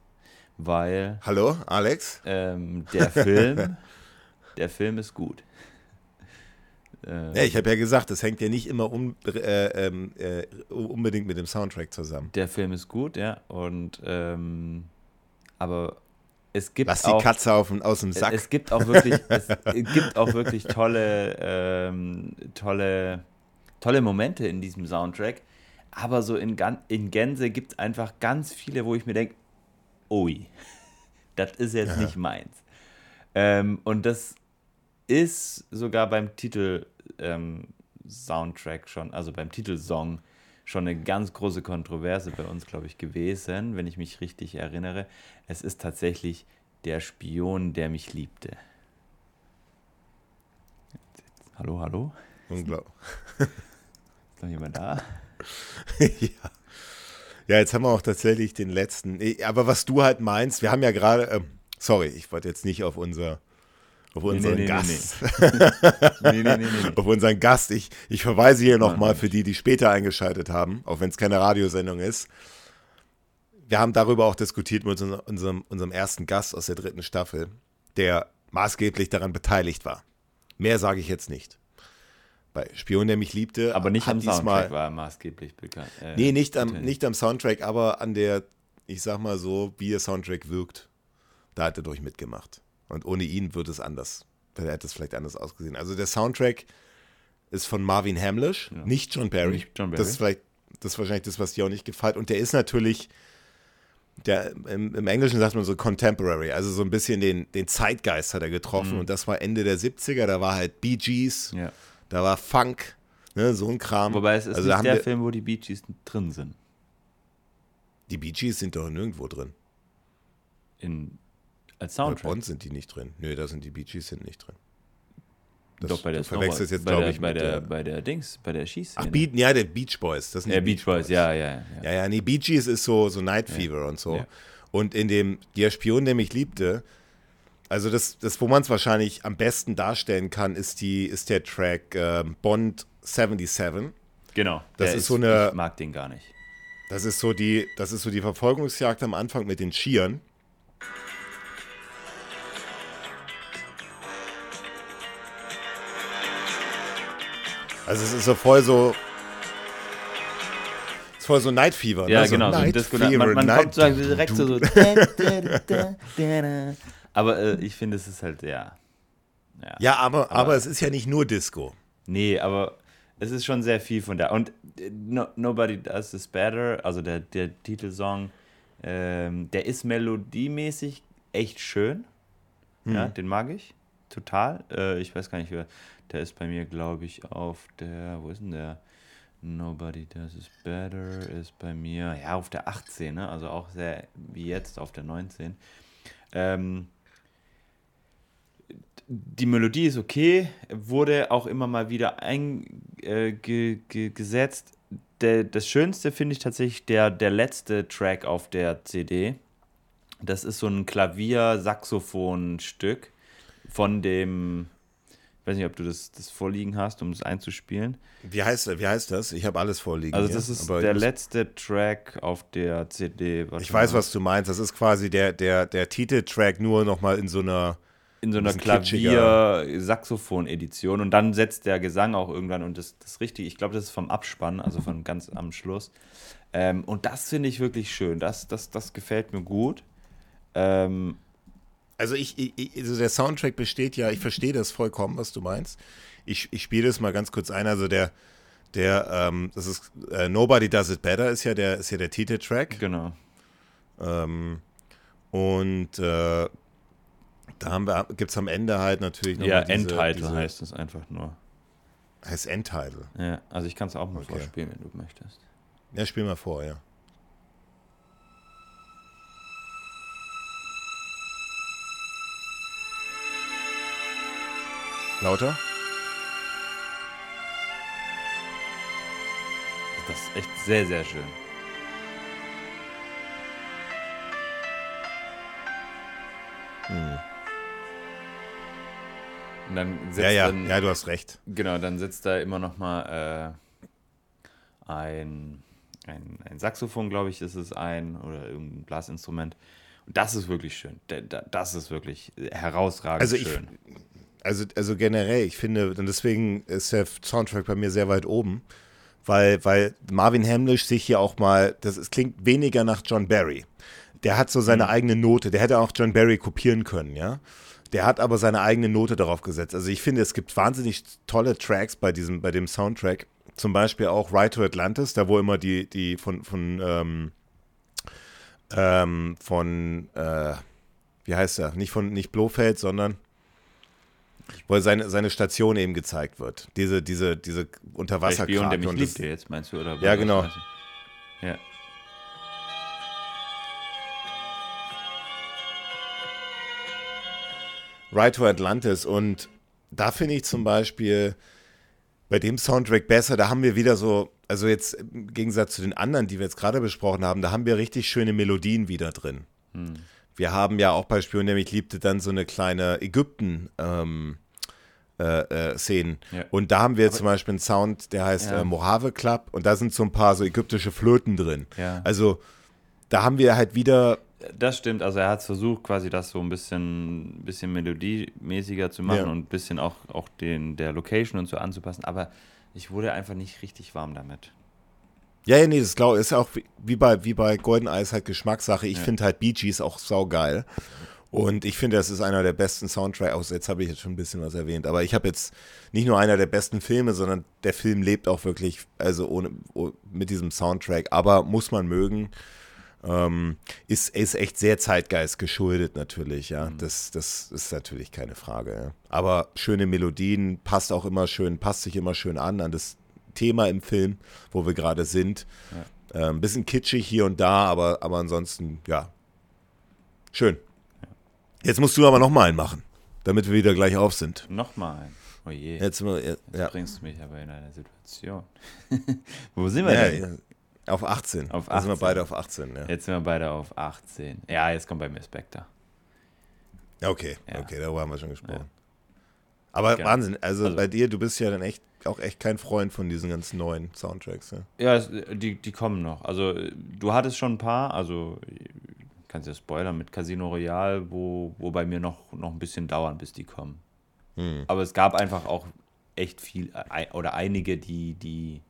weil Hallo, Alex? ähm, der Film, der Film ist gut. Äh, Ja, ich habe ja gesagt, das hängt ja nicht immer un, äh, ähm, äh, unbedingt mit dem Soundtrack zusammen. der Film ist gut, ja, und ähm, aber es gibt Lass die auch Katze auf, aus dem Sack. Es gibt auch wirklich, es gibt auch wirklich tolle, ähm, tolle, tolle Momente in diesem Soundtrack. Aber so in, in Gänze gibt es einfach ganz viele, wo ich mir denke, ui, das ist jetzt nicht meins. Ähm, und das ist sogar beim Titel ähm, Soundtrack schon, also beim Titelsong schon eine ganz große Kontroverse bei uns, glaube ich, gewesen, wenn ich mich richtig erinnere. Es ist tatsächlich der Spion, der mich liebte. Hallo, hallo? Unglaublich. Ist noch jemand da? ja. ja, jetzt haben wir auch tatsächlich den letzten. Aber was du halt meinst, wir haben ja gerade, ähm, sorry, ich wollte jetzt nicht auf unser auf unseren nee, nee, Gast. Nee, nee, nee, nee. nee. Auf unseren Gast. Ich, ich verweise hier nochmal für die, die später eingeschaltet haben, auch wenn es keine Radiosendung ist. Wir haben darüber auch diskutiert mit unserem, unserem, ersten Gast aus der dritten Staffel, der maßgeblich daran beteiligt war. Mehr sage ich jetzt nicht. Bei Spion, der mich liebte, Aber nicht am diesmal, Soundtrack war er maßgeblich bekannt. Äh, Nee, nicht am, nicht am Soundtrack, aber an der, ich sag mal so, wie der Soundtrack wirkt. Da hat er durch mitgemacht. Und ohne ihn würde es anders. Da hätte es vielleicht anders ausgesehen. Also der Soundtrack ist von Marvin Hamlisch, Ja. nicht John Barry. Nicht John Barry. Das ist vielleicht, das ist wahrscheinlich das, was dir auch nicht gefällt. Und der ist natürlich, der, im, im Englischen sagt man so contemporary, also so ein bisschen den, den Zeitgeist hat er getroffen. Und das war Ende der 70er, da war halt Bee Gees, Mhm. Ja. da war Funk, ne, so ein Kram. Wobei es ist also nicht der wir, Film, wo die Bee Gees drin sind. die Bee Gees sind doch nirgendwo drin. In Als Bei Soundtrack. Bond sind die nicht drin. Nö, da sind die Bee Gees sind nicht drin. Das- Doch, bei der du verwechselst jetzt, bei glaube ich, bei der, der- bei der Dings, bei der Schießszene. Ach, Beat, ja, der Beach Boys. Das sind ja, Beach Boys, ja, ja, ja. Ja, ja, nee, Bee Gees ist so, so Night Fever und so. Ja. Und in dem Der Spion, der mich liebte, also das, das wo man es wahrscheinlich am besten darstellen kann, ist, die, ist der Track ähm, Bond 77. Genau. Das der ist so eine- Ich mag den gar nicht. Das ist so die, das ist so die Verfolgungsjagd am Anfang mit den Skiern. Also es ist so voll so. Es ist voll so Night Fever. Ja, ne? so genau. So Night Disco, Fever, man man Night kommt so direkt so. so aber äh, ich finde, es ist halt, ja. Ja, Ja, aber, aber es ist ja nicht nur Disco. Nee, aber es ist schon sehr viel von da. Und äh, no, Nobody Does This Better, also der, der Titelsong, ähm, der ist melodiemäßig echt schön. Ja, den mag ich total. Äh, ich weiß gar nicht, wer. Der ist bei mir, glaube ich, auf der. Wo ist denn der? Nobody Does This Better ist bei mir, ja, auf der 18, ne? also auch sehr wie jetzt auf der 19. Ähm, die Melodie ist okay, wurde auch immer mal wieder eingesetzt. Äh, ge, das Schönste finde ich tatsächlich der, der letzte Track auf der CD. Das ist so ein Klavier-Saxophon-Stück von dem, weiß nicht, ob du das, das vorliegen hast, um es einzuspielen. Wie heißt, wie heißt das? Ich habe alles vorliegen. Also das ist aber der letzte Track auf der CD. Ich weiß, was du meinst. Das ist quasi der, der, der Titeltrack nur nochmal in so einer. in so einer. Klavier-Saxophon-Edition und dann setzt der Gesang auch irgendwann und das, das richtig, ich glaube, das ist vom Abspann, also von ganz am Schluss. Ähm, und das finde ich wirklich schön. Das, das, das gefällt mir gut. Ähm, Also ich, ich, also der Soundtrack besteht ja, ich verstehe das vollkommen, was du meinst. Ich, ich spiele das mal ganz kurz ein. Also der, der, ähm, das ist äh, Nobody Does It Better ist ja der, ist ja der Titeltrack. genau. Ähm, und äh, da haben wir, gibt es am Ende halt natürlich noch Ja, diese, Endtitle diese, heißt es einfach nur. Heißt Endtitle. Ja, also ich kann es auch mal Okay. vorspielen, wenn du möchtest. Ja, spiel mal vor, ja. Lauter? Das ist echt sehr, sehr schön. Und dann sitzt Ja, ja, dann, ja, du hast recht. Genau, dann sitzt da immer noch mal äh, ein, ein, ein Saxophon, glaube ich, ist es ein, oder irgendein Blasinstrument. Und das ist wirklich schön. Da- da- Das ist wirklich herausragend Also ich- schön. Also, also generell, ich finde, und deswegen ist der Soundtrack bei mir sehr weit oben, weil, weil Marvin Hamlish sich hier auch mal, das es klingt weniger nach John Barry. Der hat so seine eigene Note, der hätte auch John Barry kopieren können, ja. Der hat aber seine eigene Note darauf gesetzt. Also ich finde, es gibt wahnsinnig tolle Tracks bei diesem, bei dem Soundtrack. Zum Beispiel auch Ride to Atlantis, da wo immer die, die von, von, ähm, ähm, von, äh, wie heißt er? Nicht von, nicht Blofeld, sondern wo seine, seine Station eben gezeigt wird. Diese, diese, diese Der Spion, der mich und liebte jetzt, meinst du? Oder Ja, genau. Ja. Ride to Atlantis und da finde ich zum Beispiel bei dem Soundtrack besser, da haben wir wieder so, also jetzt im Gegensatz zu den anderen, die wir jetzt gerade besprochen haben, da haben wir richtig schöne Melodien wieder drin. Hm. Wir haben ja auch bei Spion, der mich liebte, dann so eine kleine Ägypten- ähm, äh, äh, Szenen. Ja. Und da haben wir zum Beispiel einen Sound, der heißt Ja. äh, Mojave Club und da sind so ein paar so ägyptische Flöten drin. Ja. Also da haben wir halt wieder Das stimmt, also er hat versucht, quasi das so ein bisschen, bisschen melodiemäßiger zu machen und ein bisschen auch, auch den, der Location und so anzupassen, aber ich wurde einfach nicht richtig warm damit. Ja, ja, nee, das glaub, ist ja auch wie- bei, wie bei Golden Eyes halt Geschmackssache. Ich finde halt Bee Gees auch saugeil. Und ich finde, das ist einer der besten Soundtracks. Aus jetzt habe ich jetzt schon ein bisschen was erwähnt, aber ich habe jetzt nicht nur einer der besten Filme, sondern der Film lebt auch wirklich, also ohne, oh, mit diesem Soundtrack. Aber muss man mögen. Ähm, ist, ist echt sehr Zeitgeist geschuldet natürlich, ja. Das, das ist natürlich keine Frage. Ja. Aber schöne Melodien, passt auch immer schön, passt sich immer schön an, an das Thema im Film, wo wir gerade sind. Äh, ein bisschen kitschig hier und da, aber, aber ansonsten, ja. Schön. Jetzt musst du aber noch mal einen machen, damit wir wieder gleich auf sind. Nochmal ein. Oh je. Jetzt, mal- ja, Jetzt bringst du mich aber in eine Situation. Wo sind wir ja, denn? ja, auf 18. Auf Da sind wir 18. beide auf 18, ja. Jetzt sind wir beide auf 18. Ja, jetzt kommt bei mir Spectre. Ja, Okay, Ja. okay, darüber haben wir schon gesprochen. Aber Genau. Wahnsinn, also, Also- bei dir, du bist ja dann echt auch echt kein Freund von diesen ganzen neuen Soundtracks. Ja? Ja, es, die, die kommen noch. Also, du hattest schon ein paar, also äh, kannst ja spoilern mit Casino Royale, wo, wo bei mir noch, noch ein bisschen dauern, bis die kommen. Hm. Aber es gab einfach auch echt viel äh, oder einige, die die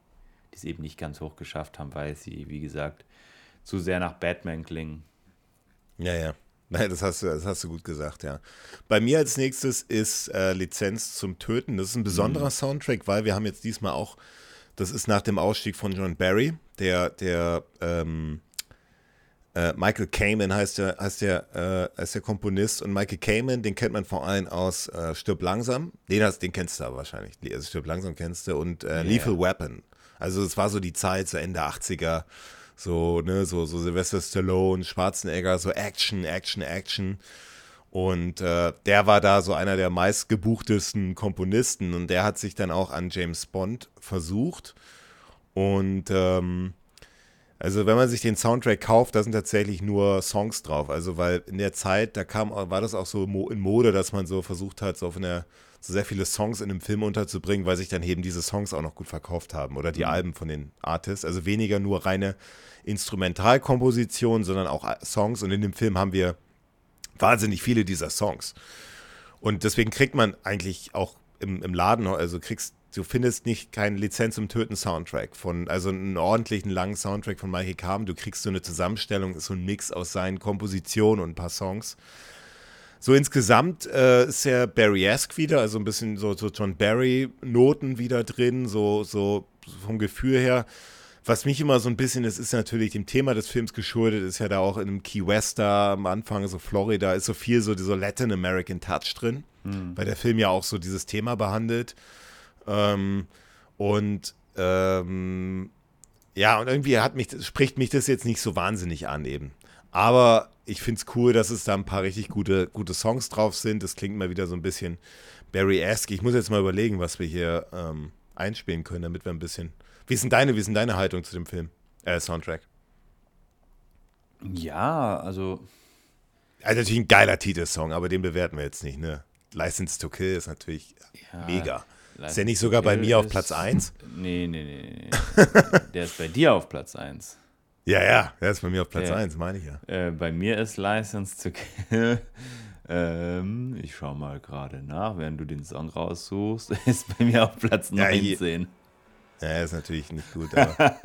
die es eben nicht ganz hoch geschafft haben, weil sie, wie gesagt, zu sehr nach Batman klingen. Ja, ja. Nein, das hast du, das hast du gut gesagt, ja. Bei mir als nächstes ist äh, Lizenz zum Töten. Das ist ein besonderer Mhm. Soundtrack, weil wir haben jetzt diesmal auch, das ist nach dem Ausstieg von John Barry, der, der ähm, äh, Michael Kamen heißt der, heißt der, äh, heißt der Komponist und Michael Kamen, den kennt man vor allem aus äh, Stirb langsam. Den, hast, den kennst du aber wahrscheinlich. Also Stirb langsam kennst du und äh, Lethal Weapon. Also es war so die Zeit, so Ende 80er, so, ne, so, so Sylvester Stallone, Schwarzenegger, so Action, Action, Action. Und äh, der war da so einer der meistgebuchtesten Komponisten und der hat sich dann auch an James Bond versucht. Und ähm, also wenn man sich den Soundtrack kauft, da sind tatsächlich nur Songs drauf. Also weil in der Zeit, da kam, war das auch so in Mode, dass man so versucht hat, so der so sehr viele Songs in einem Film unterzubringen, weil sich dann eben diese Songs auch noch gut verkauft haben oder die Alben von den Artists. Also weniger nur reine Instrumentalkomposition, sondern auch Songs. Und in dem Film haben wir wahnsinnig viele dieser Songs. Und deswegen kriegt man eigentlich auch im, im Laden, also kriegst, du findest nicht keinen Lizenz zum Töten Soundtrack von, also einen ordentlichen langen Soundtrack von Michael Kamen. Du kriegst so eine Zusammenstellung, ist so ein Mix aus seinen Kompositionen und ein paar Songs. So insgesamt äh, ist der Barry-esque wieder, also ein bisschen so, so John Barry-Noten wieder drin, so, so vom Gefühl her. Was mich immer so ein bisschen, das ist natürlich dem Thema des Films geschuldet, ist ja da auch in einem Key West da am Anfang, so Florida, ist so viel so dieser Latin American Touch drin, weil der Film ja auch so dieses Thema behandelt. Ähm, und ähm, ja, und irgendwie hat mich, spricht mich das jetzt nicht so wahnsinnig an eben. Aber ich finde es cool, dass es da ein paar richtig gute, gute Songs drauf sind. Das klingt mal wieder so ein bisschen Barry-esque. Ich muss jetzt mal überlegen, was wir hier ähm, einspielen können, damit wir ein bisschen. Wie ist denn deine, wie ist denn deine Haltung zu dem Film? Äh, Soundtrack. Ja, also Also natürlich ein geiler Titelsong, aber den bewerten wir jetzt nicht, ne? License to Kill ist natürlich Ja, mega. Ist der nicht sogar bei mir auf Platz 1? Nee, nee, nee, nee. Der ist bei dir auf Platz 1. Ja, ja, der ist bei mir auf Platz Ja. 1, meine ich ja. Äh, bei mir ist License to Kill. Ähm, ich schau mal gerade nach, während du den Song raussuchst. Ist bei mir auf Platz Ja, je- 19. Ja, ist natürlich nicht gut, aber.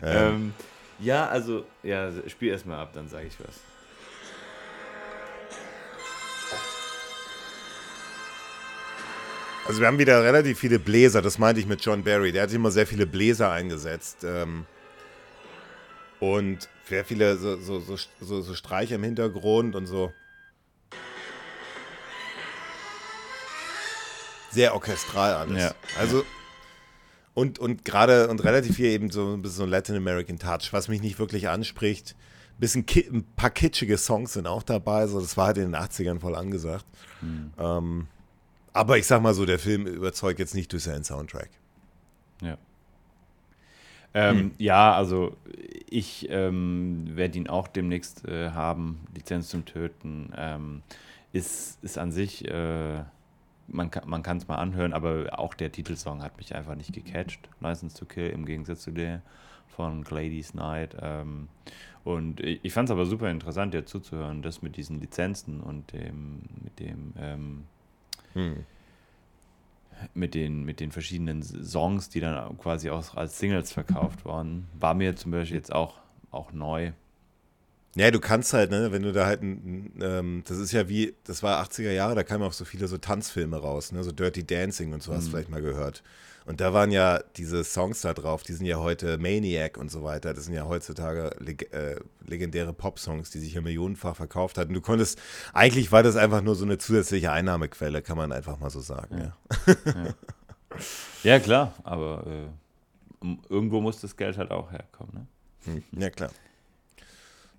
Ähm, ja, also, ja, spiel erst mal ab, dann sage ich was. Also wir haben wieder relativ viele Bläser, das meinte ich mit John Barry. Der hat immer sehr viele Bläser eingesetzt. Ähm, und sehr viele so, so, so, so, Streicher im Hintergrund und so. Sehr orchestral alles. Ja. Also und, und gerade und relativ viel eben so ein bisschen so Latin American Touch, was mich nicht wirklich anspricht. Ein, bisschen ein paar kitschige Songs sind auch dabei, so das war halt in den 80ern voll angesagt. Ähm, aber ich sag mal so, der Film überzeugt jetzt nicht durch seinen Soundtrack. Ja. Ähm, Ja, also ich ähm, werde ihn auch demnächst äh, haben, Lizenz zum Töten. Ähm, ist, ist an sich, äh, man kann es mal anhören, aber auch der Titelsong hat mich einfach nicht gecatcht. License to Kill im Gegensatz zu der von Gladys Knight. Ähm, und ich, ich fand es aber super interessant, dir zuzuhören, das mit diesen Lizenzen und dem, mit dem, ähm, Hm. mit den, mit den verschiedenen Songs, die dann quasi auch als Singles verkauft wurden, war mir zum Beispiel jetzt auch, auch neu. Ja, du kannst halt, ne, wenn du da halt, ein, ähm, das ist ja wie, das war 80er Jahre, da kamen auch so viele so Tanzfilme raus, ne, so Dirty Dancing und so, hast du vielleicht mal gehört. Und da waren ja diese Songs da drauf, die sind ja heute Maniac und so weiter, das sind ja heutzutage leg äh, legendäre Pop-Songs, die sich ja millionenfach verkauft hatten. Du konntest, eigentlich war das einfach nur so eine zusätzliche Einnahmequelle, kann man einfach mal so sagen, ja. Ja, klar, aber äh, irgendwo muss das Geld halt auch herkommen. Ne? Hm, Ja, klar.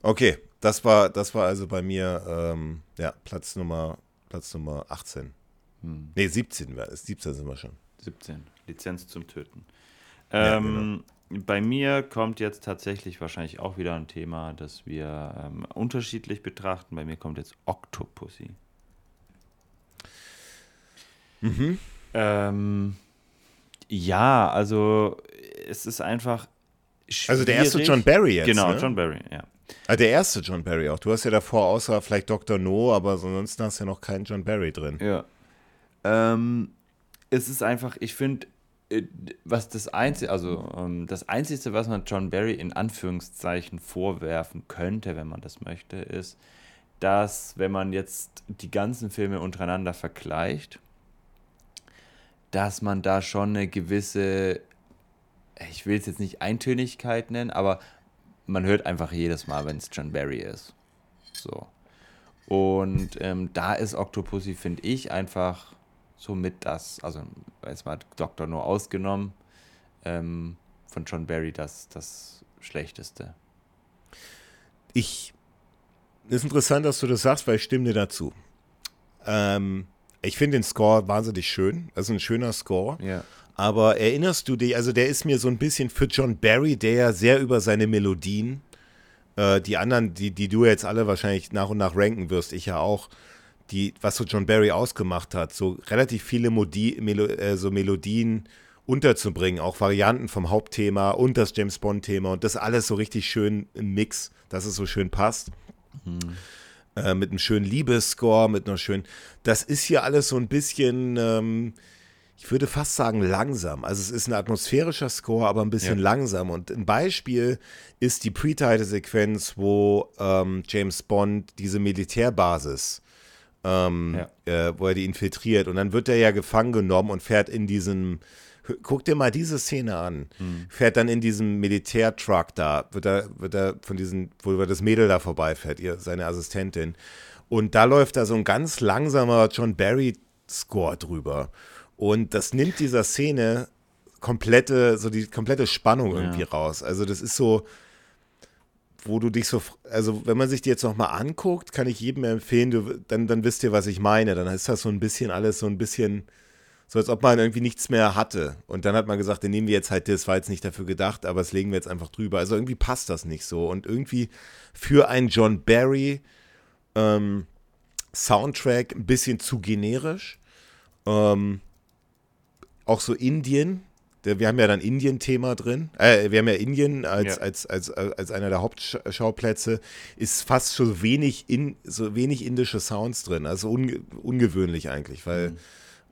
Okay, das war, das war also bei mir, ähm, ja, Platz Nummer, Platz Nummer 18. Hm. Ne, 17 war 17 sind wir schon. 17. Lizenz zum Töten. Ja, ähm, genau. Bei mir kommt jetzt tatsächlich wahrscheinlich auch wieder ein Thema, das wir ähm, unterschiedlich betrachten. Bei mir kommt jetzt Octopussy. Mhm. Ähm, ja, also es ist einfach. Schwierig. Also der erste John Barry jetzt. Genau, ne? John Barry, ja. Ah, der erste John Barry auch. Du hast ja davor außer vielleicht Dr. No, aber ansonsten hast du ja noch keinen John Barry drin. Ja. Ähm, es ist einfach, ich finde, äh, was das Einzige, also ähm, das Einzige, was man John Barry in Anführungszeichen vorwerfen könnte, wenn man das möchte, ist, dass wenn man jetzt die ganzen Filme untereinander vergleicht, dass man da schon eine gewisse, ich will es jetzt nicht Eintönigkeit nennen, aber man hört einfach jedes Mal, wenn es John Barry ist. So. Und ähm, da ist Octopussy, finde ich, einfach so mit das, also jetzt mal Doktor nur ausgenommen, ähm, von John Barry das, das Schlechteste. Ich, ist interessant, dass du das sagst, weil ich stimme dir dazu. Ähm, ich finde den Score wahnsinnig schön. Also ein schöner Score. Ja. Aber erinnerst du dich, also der ist mir so ein bisschen für John Barry, der ja sehr über seine Melodien, äh, die anderen, die, die du jetzt alle wahrscheinlich nach und nach ranken wirst, ich ja auch, die, was so John Barry ausgemacht hat, so relativ viele Modi Melo äh, so Melodien unterzubringen, auch Varianten vom Hauptthema und das James Bond-Thema und das alles so richtig schön im Mix, dass es so schön passt. Mhm. Äh, mit einem schönen Liebesscore, mit einer schönen. Das ist hier alles so ein bisschen, ähm, ich würde fast sagen, langsam. Also es ist ein atmosphärischer Score, aber ein bisschen ja. langsam. Und ein Beispiel ist die Pre-Title-Sequenz, wo ähm, James Bond diese Militärbasis ähm, ja. äh, wo er die infiltriert. Und dann wird er ja gefangen genommen und fährt in diesem guck dir mal diese Szene an. Mhm. Fährt dann in diesem Militärtruck da, wird er, wird er von diesen, wo das Mädel da vorbeifährt, ihr, seine Assistentin. Und da läuft da so ein ganz langsamer John Barry-Score drüber. Und das nimmt dieser Szene komplette, so die komplette Spannung irgendwie ja. raus. Also das ist so, wo du dich so, also wenn man sich die jetzt nochmal anguckt, kann ich jedem empfehlen, du, dann, dann wisst ihr, was ich meine. Dann ist das so ein bisschen alles so ein bisschen so als ob man irgendwie nichts mehr hatte. Und dann hat man gesagt, dann nehmen wir jetzt halt das, war jetzt nicht dafür gedacht, aber das legen wir jetzt einfach drüber. Also irgendwie passt das nicht so. Und irgendwie für einen John Barry ähm, Soundtrack ein bisschen zu generisch. Ähm, auch so Indien. Wir haben ja dann Indien-Thema drin. Äh, wir haben ja Indien als, ja. Als, als, als, einer der Hauptschauplätze. Ist fast so wenig, in, so wenig indische Sounds drin. Also un, ungewöhnlich eigentlich, weil. Mhm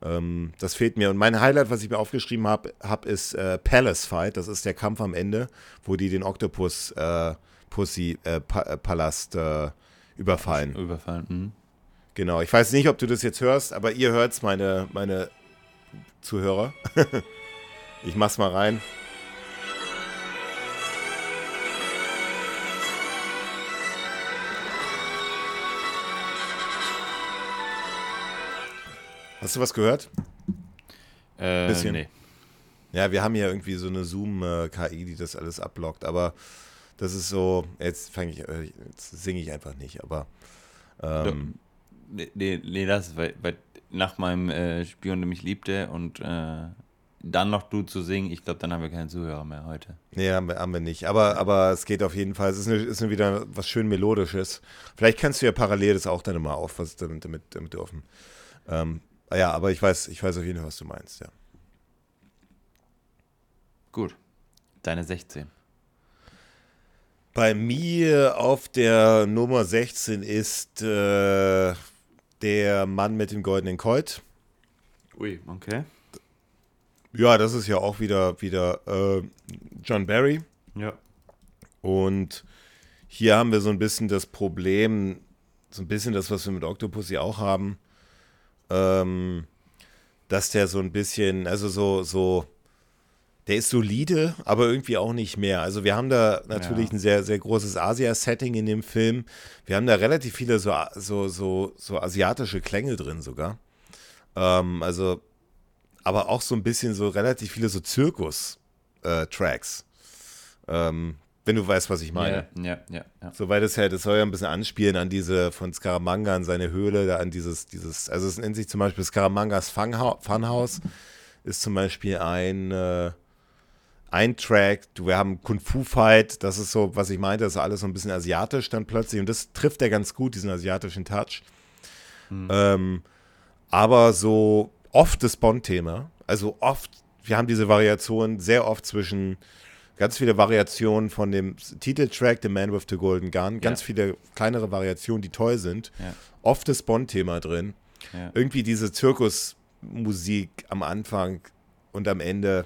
ähm, das fehlt mir. Und mein Highlight, was ich mir aufgeschrieben habe, hab, ist äh, Palace Fight. Das ist der Kampf am Ende, wo die den Octopus äh, Pussy äh, pa äh, Palast äh, überfallen. Überfallen. Mhm. Genau. Ich weiß nicht, ob du das jetzt hörst, aber ihr hört's, meine, meine Zuhörer. ich mach's mal rein. Hast du was gehört? Äh, Bisschen. nee. Ja, wir haben ja irgendwie so eine Zoom-KI, die das alles abblockt, aber das ist so, jetzt fange ich, äh, jetzt singe ich einfach nicht, aber ähm, nee, nee, nee, das, weil, weil nach meinem äh, Spion, der mich liebte und äh, dann noch du zu singen, ich glaube, dann haben wir keinen Zuhörer mehr heute. Nee, haben wir, haben wir nicht. Aber, aber es geht auf jeden Fall. Es ist, eine, ist eine wieder was schön Melodisches. Vielleicht kannst du ja parallel das auch dann mal auf, was damit, damit, damit du offen. Ähm, Ah ja, aber ich weiß, ich weiß auf jeden Fall, was du meinst, ja. Gut. Deine 16. Bei mir auf der Nummer 16 ist äh, der Mann mit dem goldenen Colt. Ui, okay. Ja, das ist ja auch wieder, wieder äh, John Barry. Ja. Und hier haben wir so ein bisschen das Problem, so ein bisschen das, was wir mit Octopus ja auch haben ähm, dass der so ein bisschen, also so, so, der ist solide, aber irgendwie auch nicht mehr. Also wir haben da natürlich ja. ein sehr, sehr großes Asia-Setting in dem Film. Wir haben da relativ viele so, so, so, so asiatische Klänge drin sogar. Ähm, also, aber auch so ein bisschen so relativ viele so Zirkus-Tracks. Äh, ähm, Wenn du weißt, was ich meine. Ja, ja, ja. ja. Soweit es ja, das soll ja ein bisschen anspielen an diese von Scaramanga, an seine Höhle, da an dieses, dieses, also es nennt sich zum Beispiel Scaramangas Funhouse, ist zum Beispiel ein, äh, ein Track, wir haben Kung Fu Fight, das ist so, was ich meinte, das ist alles so ein bisschen asiatisch dann plötzlich und das trifft er ganz gut, diesen asiatischen Touch. Hm. Ähm, aber so oft das Bond-Thema, also oft, wir haben diese Variation sehr oft zwischen ganz viele Variationen von dem Titeltrack The Man with the Golden Gun, ganz ja. viele kleinere Variationen, die toll sind. Ja. Oft das Bond-Thema drin. Ja. Irgendwie diese Zirkusmusik am Anfang und am Ende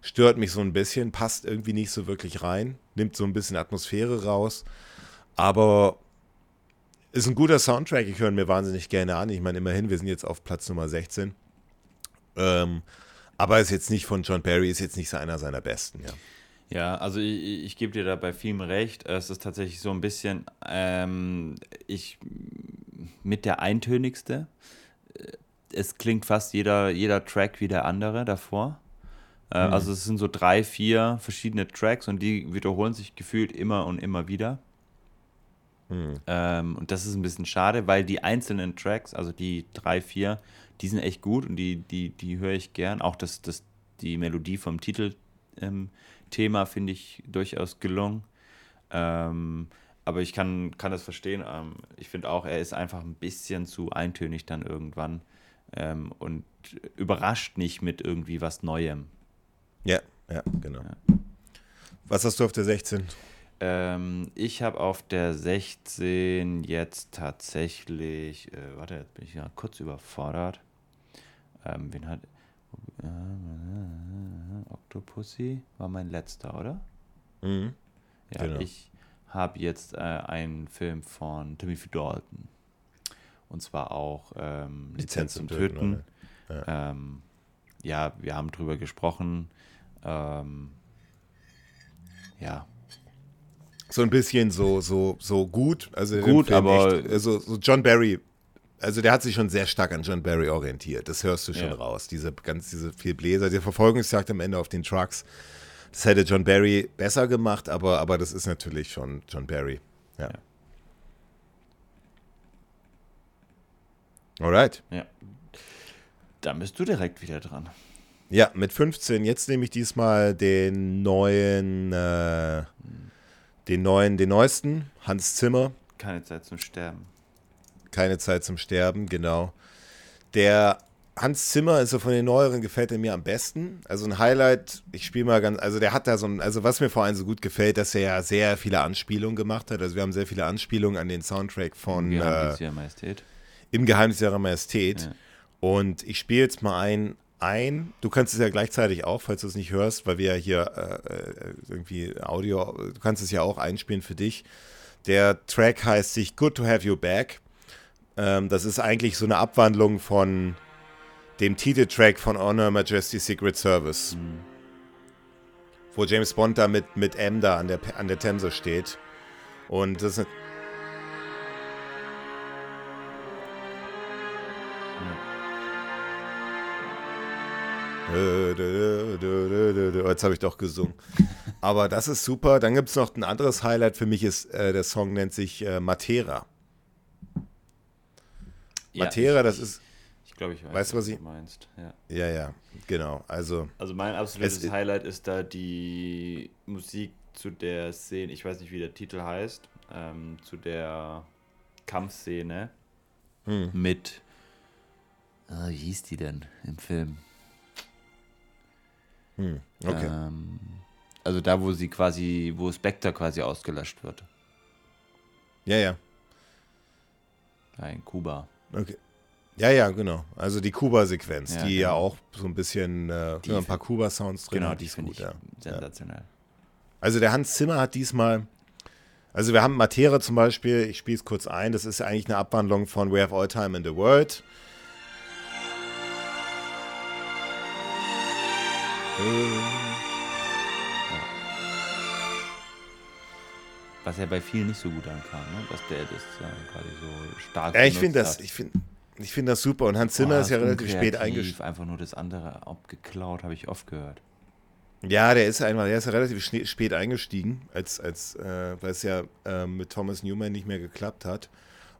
stört mich so ein bisschen, passt irgendwie nicht so wirklich rein, nimmt so ein bisschen Atmosphäre raus. Aber ist ein guter Soundtrack, ich höre ihn mir wahnsinnig gerne an. Ich meine, immerhin, wir sind jetzt auf Platz Nummer 16. Ähm, aber ist jetzt nicht von John Barry, ist jetzt nicht einer seiner besten, ja. Ja, also ich, ich gebe dir da bei vielem recht. Es ist tatsächlich so ein bisschen, ähm, ich mit der eintönigste. Es klingt fast jeder, jeder Track wie der andere davor. Äh, mhm. Also es sind so drei, vier verschiedene Tracks und die wiederholen sich gefühlt immer und immer wieder. Mhm. Ähm, und das ist ein bisschen schade, weil die einzelnen Tracks, also die drei, vier, die sind echt gut und die, die, die höre ich gern. Auch das, das, die Melodie vom Titelthema ähm, finde ich durchaus gelungen. Ähm, aber ich kann, kann das verstehen. Ähm, ich finde auch, er ist einfach ein bisschen zu eintönig dann irgendwann ähm, und überrascht nicht mit irgendwie was Neuem. Ja, ja, genau. Ja. Was hast du auf der 16? Ähm, ich habe auf der 16 jetzt tatsächlich, äh, warte, jetzt bin ich ja kurz überfordert. Ähm, wen hat. Äh, Octopussy war mein letzter, oder? Mhm. Ja, genau. ich habe jetzt äh, einen Film von Timothy Dalton. Und zwar auch ähm, Lizenz, zum Töten. Töten. Ja. Ähm, ja. wir haben drüber gesprochen. Ähm, ja. So ein bisschen so, so, so gut. Also gut, aber. Echt, also so John Barry also der hat sich schon sehr stark an John Barry orientiert. Das hörst du schon ja. raus. Diese ganz, diese viel Bläser, die Verfolgungsjagd am Ende auf den Trucks. Das hätte John Barry besser gemacht, aber, aber das ist natürlich schon John Barry. Ja. ja. Alright. Ja. Dann bist du direkt wieder dran. Ja, mit 15. Jetzt nehme ich diesmal den neuen, äh, den neuen, den neuesten, Hans Zimmer. Keine Zeit zum Sterben. Keine Zeit zum Sterben, genau. Der Hans Zimmer, also von den neueren, gefällt er mir am besten. Also ein Highlight, ich spiele mal ganz, also der hat da so ein, also was mir vor allem so gut gefällt, dass er ja sehr viele Anspielungen gemacht hat. Also wir haben sehr viele Anspielungen an den Soundtrack von Im Geheimnis äh, ihrer Majestät. Im Geheimnis ihrer Majestät. Ja. Und ich spiele jetzt mal ein, ein, du kannst es ja gleichzeitig auch, falls du es nicht hörst, weil wir ja hier äh, äh irgendwie Audio, du kannst es ja auch einspielen für dich. Der Track heißt sich Good to Have You Back. Ähm, das ist eigentlich so eine Abwandlung von dem Titeltrack von Honor Majesty Secret Service. Mhm. Wo James Bond da mit, mit M da an der, an der Themse steht. Und das ist eine Jetzt habe ich doch gesungen. Aber das ist super. Dann gibt es noch ein anderes Highlight für mich, ist, äh, der Song nennt sich äh, Matera. Ja, Matera, ich, das ist. Ich glaube, ich weiß, weißt, was, was du meinst. Ja. ja, ja, genau. Also, also mein absolutes Highlight ist da die Musik zu der Szene, ich weiß nicht, wie der Titel heißt, ähm, zu der Kampfszene hm. mit. Ah, wie hieß die denn im Film? Hm, okay. Ähm, also da, wo sie quasi, wo Spectre quasi ausgelöscht wird. Ja, ja. in Kuba. Okay. Ja, ja, genau. Also die Kuba-Sequenz, ja, die genau. ja auch so ein bisschen äh, die ein paar Kuba-Sounds drin genau, hat, die ist gut, ja. Sensationell. Also der Hans Zimmer hat diesmal, also wir haben Materia zum Beispiel, ich spiele es kurz ein, das ist ja eigentlich eine Abwandlung von We Have All Time in the World. Was ja bei vielen nicht so gut ankam, ne? dass der das äh, gerade so stark Ja, ich finde das, ich finde ich find das super und Hans Zimmer oh, ist ja relativ spät eingeschrieben. Einfach nur das andere abgeklaut, habe ich oft gehört. Ja, der ist einmal, der ist ja relativ spät eingestiegen, als, als äh, weil es ja äh, mit Thomas Newman nicht mehr geklappt hat.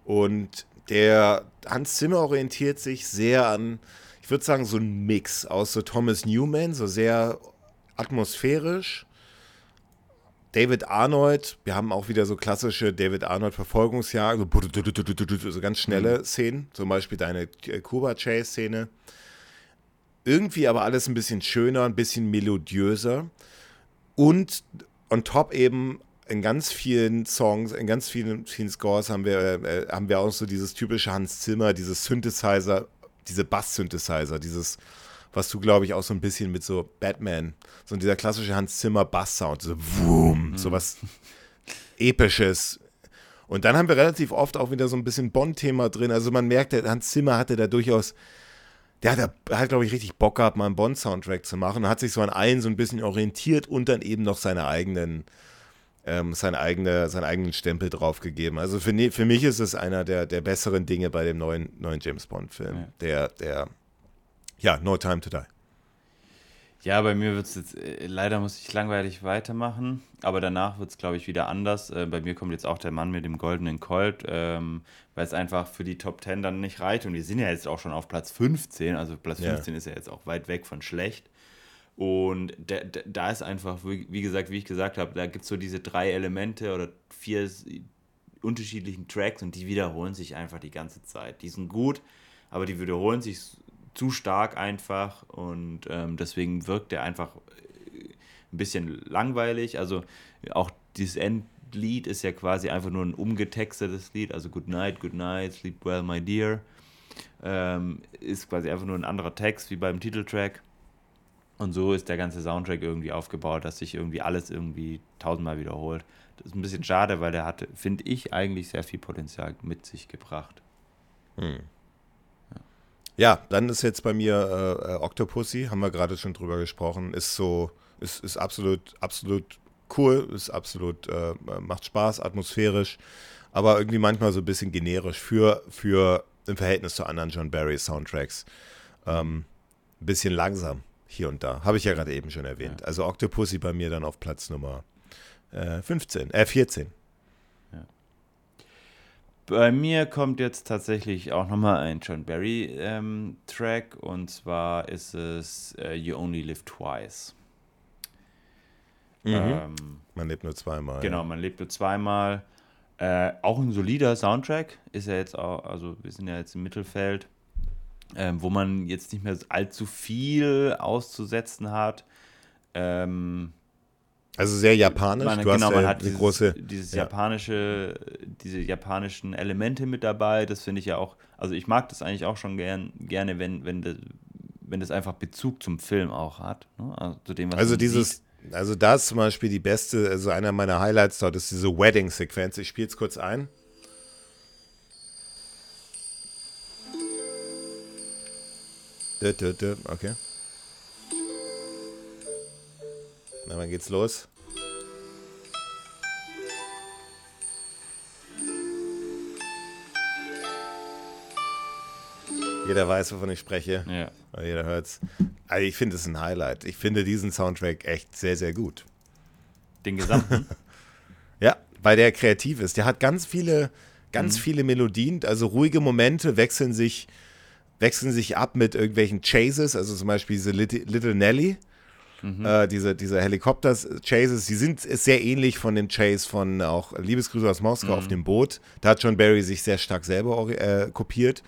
Und der Hans Zimmer orientiert sich sehr an, ich würde sagen, so ein Mix aus so Thomas Newman, so sehr atmosphärisch. David Arnold, wir haben auch wieder so klassische David Arnold Verfolgungsjagd, so, so ganz schnelle mhm. Szenen, zum Beispiel deine Kuba Chase Szene irgendwie aber alles ein bisschen schöner, ein bisschen melodiöser. Und on top eben in ganz vielen Songs, in ganz vielen, vielen Scores haben wir, äh, haben wir auch so dieses typische Hans Zimmer, dieses Synthesizer, diese Bass-Synthesizer, dieses, was du, glaube ich, auch so ein bisschen mit so Batman, so dieser klassische Hans Zimmer Bass-Sound, so Wum, mhm. so was Episches. Und dann haben wir relativ oft auch wieder so ein bisschen Bond-Thema drin. Also man merkt, Hans Zimmer hatte da durchaus der hat, hat glaube ich, richtig Bock gehabt, mal einen Bond-Soundtrack zu machen. Hat sich so an allen so ein bisschen orientiert und dann eben noch seine eigenen, ähm, seine eigene, seinen eigenen Stempel draufgegeben. Also für, für mich ist es einer der, der besseren Dinge bei dem neuen, neuen James Bond-Film. Ja. Der, der, ja, No Time to Die. Ja, bei mir wird es jetzt, äh, leider muss ich langweilig weitermachen, aber danach wird es, glaube ich, wieder anders. Äh, bei mir kommt jetzt auch der Mann mit dem goldenen Colt, ähm, weil es einfach für die Top 10 dann nicht reicht. Und wir sind ja jetzt auch schon auf Platz 15, also Platz 15 ja. ist ja jetzt auch weit weg von schlecht. Und da, da ist einfach, wie gesagt, wie ich gesagt habe, da gibt es so diese drei Elemente oder vier unterschiedlichen Tracks und die wiederholen sich einfach die ganze Zeit. Die sind gut, aber die wiederholen sich zu stark einfach und ähm, deswegen wirkt er einfach äh, ein bisschen langweilig. Also auch dieses Endlied ist ja quasi einfach nur ein umgetextetes Lied, also Good Night, Good Night, Sleep Well, My Dear. Ähm, ist quasi einfach nur ein anderer Text wie beim Titeltrack. Und so ist der ganze Soundtrack irgendwie aufgebaut, dass sich irgendwie alles irgendwie tausendmal wiederholt. Das ist ein bisschen schade, weil der hatte, finde ich, eigentlich sehr viel Potenzial mit sich gebracht. Hm. Ja, dann ist jetzt bei mir äh, äh, Octopussy, haben wir gerade schon drüber gesprochen, ist so, ist, ist absolut, absolut cool, ist absolut, äh, macht Spaß, atmosphärisch, aber irgendwie manchmal so ein bisschen generisch für, für im Verhältnis zu anderen John Barry Soundtracks. Ähm, ein bisschen langsam hier und da. Habe ich ja gerade eben schon erwähnt. Ja. Also Octopussy bei mir dann auf Platz Nummer äh, 15, äh 14. Bei mir kommt jetzt tatsächlich auch nochmal ein John Barry-Track ähm, und zwar ist es uh, You Only Live Twice. Mhm. Ähm, man lebt nur zweimal. Genau, man lebt nur zweimal. Äh, auch ein solider Soundtrack ist ja jetzt auch, also wir sind ja jetzt im Mittelfeld, äh, wo man jetzt nicht mehr allzu viel auszusetzen hat. Ähm, also sehr japanisch. Man, du genau, man hat dieses, große, dieses ja. japanische, diese japanischen Elemente mit dabei. Das finde ich ja auch, also ich mag das eigentlich auch schon gern, gerne, wenn, wenn, das, wenn das einfach Bezug zum Film auch hat. Ne? Also, zu dem, was also dieses, sieht. also da ist zum Beispiel die beste, also einer meiner Highlights dort ist diese Wedding-Sequenz. Ich spiele es kurz ein. Okay. Na, dann geht's los. Jeder weiß, wovon ich spreche. Ja. Jeder hört's. Also ich finde es ein Highlight. Ich finde diesen Soundtrack echt sehr, sehr gut. Den gesamten? ja, weil der kreativ ist. Der hat ganz viele, ganz mhm. viele Melodien. Also ruhige Momente wechseln sich, wechseln sich ab mit irgendwelchen Chases. Also zum Beispiel diese Little Nelly. Mhm. Äh, diese, diese Helikopter-Chases, die sind sehr ähnlich von dem Chase von auch Liebesgrüße aus Moskau mhm. auf dem Boot. Da hat John Barry sich sehr stark selber äh, kopiert.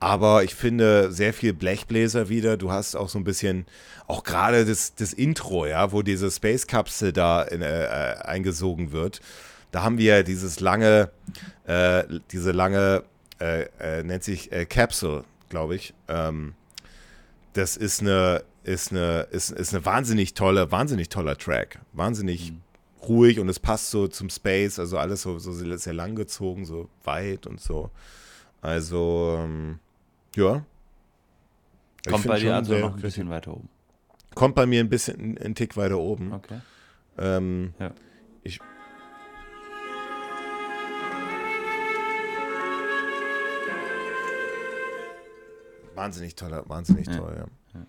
Aber ich finde sehr viel Blechbläser wieder. Du hast auch so ein bisschen, auch gerade das, das Intro, ja, wo diese Space-Kapsel da in, äh, äh, eingesogen wird. Da haben wir dieses lange, äh, diese lange, äh, äh nennt sich äh, Capsule, glaube ich. Ähm, das ist eine, ist eine, ist, ist eine wahnsinnig tolle, wahnsinnig toller Track. Wahnsinnig mhm. ruhig und es passt so zum Space, also alles so, so sehr lang gezogen, so weit und so. Also, ähm, ja. Kommt bei dir also noch ein bisschen weiter oben. Kommt bei mir ein bisschen ein Tick weiter oben. Okay. Ähm, ja. Wahnsinnig toller, wahnsinnig ja. toll, ja.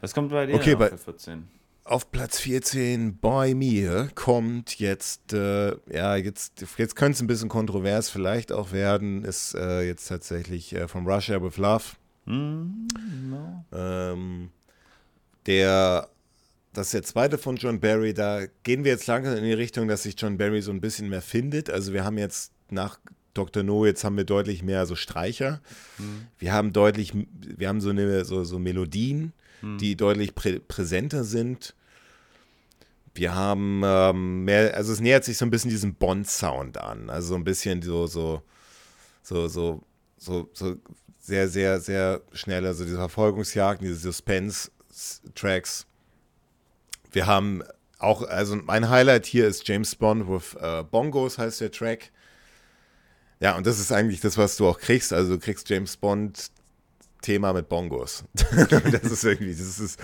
Was kommt bei dir okay, bei, für 14? auf Platz 14 bei mir kommt jetzt, äh, ja, jetzt, jetzt könnte es ein bisschen kontrovers vielleicht auch werden, ist äh, jetzt tatsächlich äh, von Russia with Love. Mm, no. ähm, der, das ist der zweite von John Barry, da gehen wir jetzt langsam in die Richtung, dass sich John Barry so ein bisschen mehr findet. Also wir haben jetzt nach Dr. No, jetzt haben wir deutlich mehr so Streicher. Mhm. Wir haben deutlich, wir haben so eine, so, so Melodien, mhm. die deutlich prä präsenter sind. Wir haben ähm, mehr, also es nähert sich so ein bisschen diesem Bond-Sound an. Also so ein bisschen so, so, so, so, so, so sehr, sehr, sehr schnell, also diese Verfolgungsjagden, diese Suspense-Tracks. Wir haben auch, also mein Highlight hier ist James Bond with äh, Bongos, heißt der Track. Ja, und das ist eigentlich das, was du auch kriegst. Also du kriegst James Bond Thema mit Bongos. das ist irgendwie, das ist,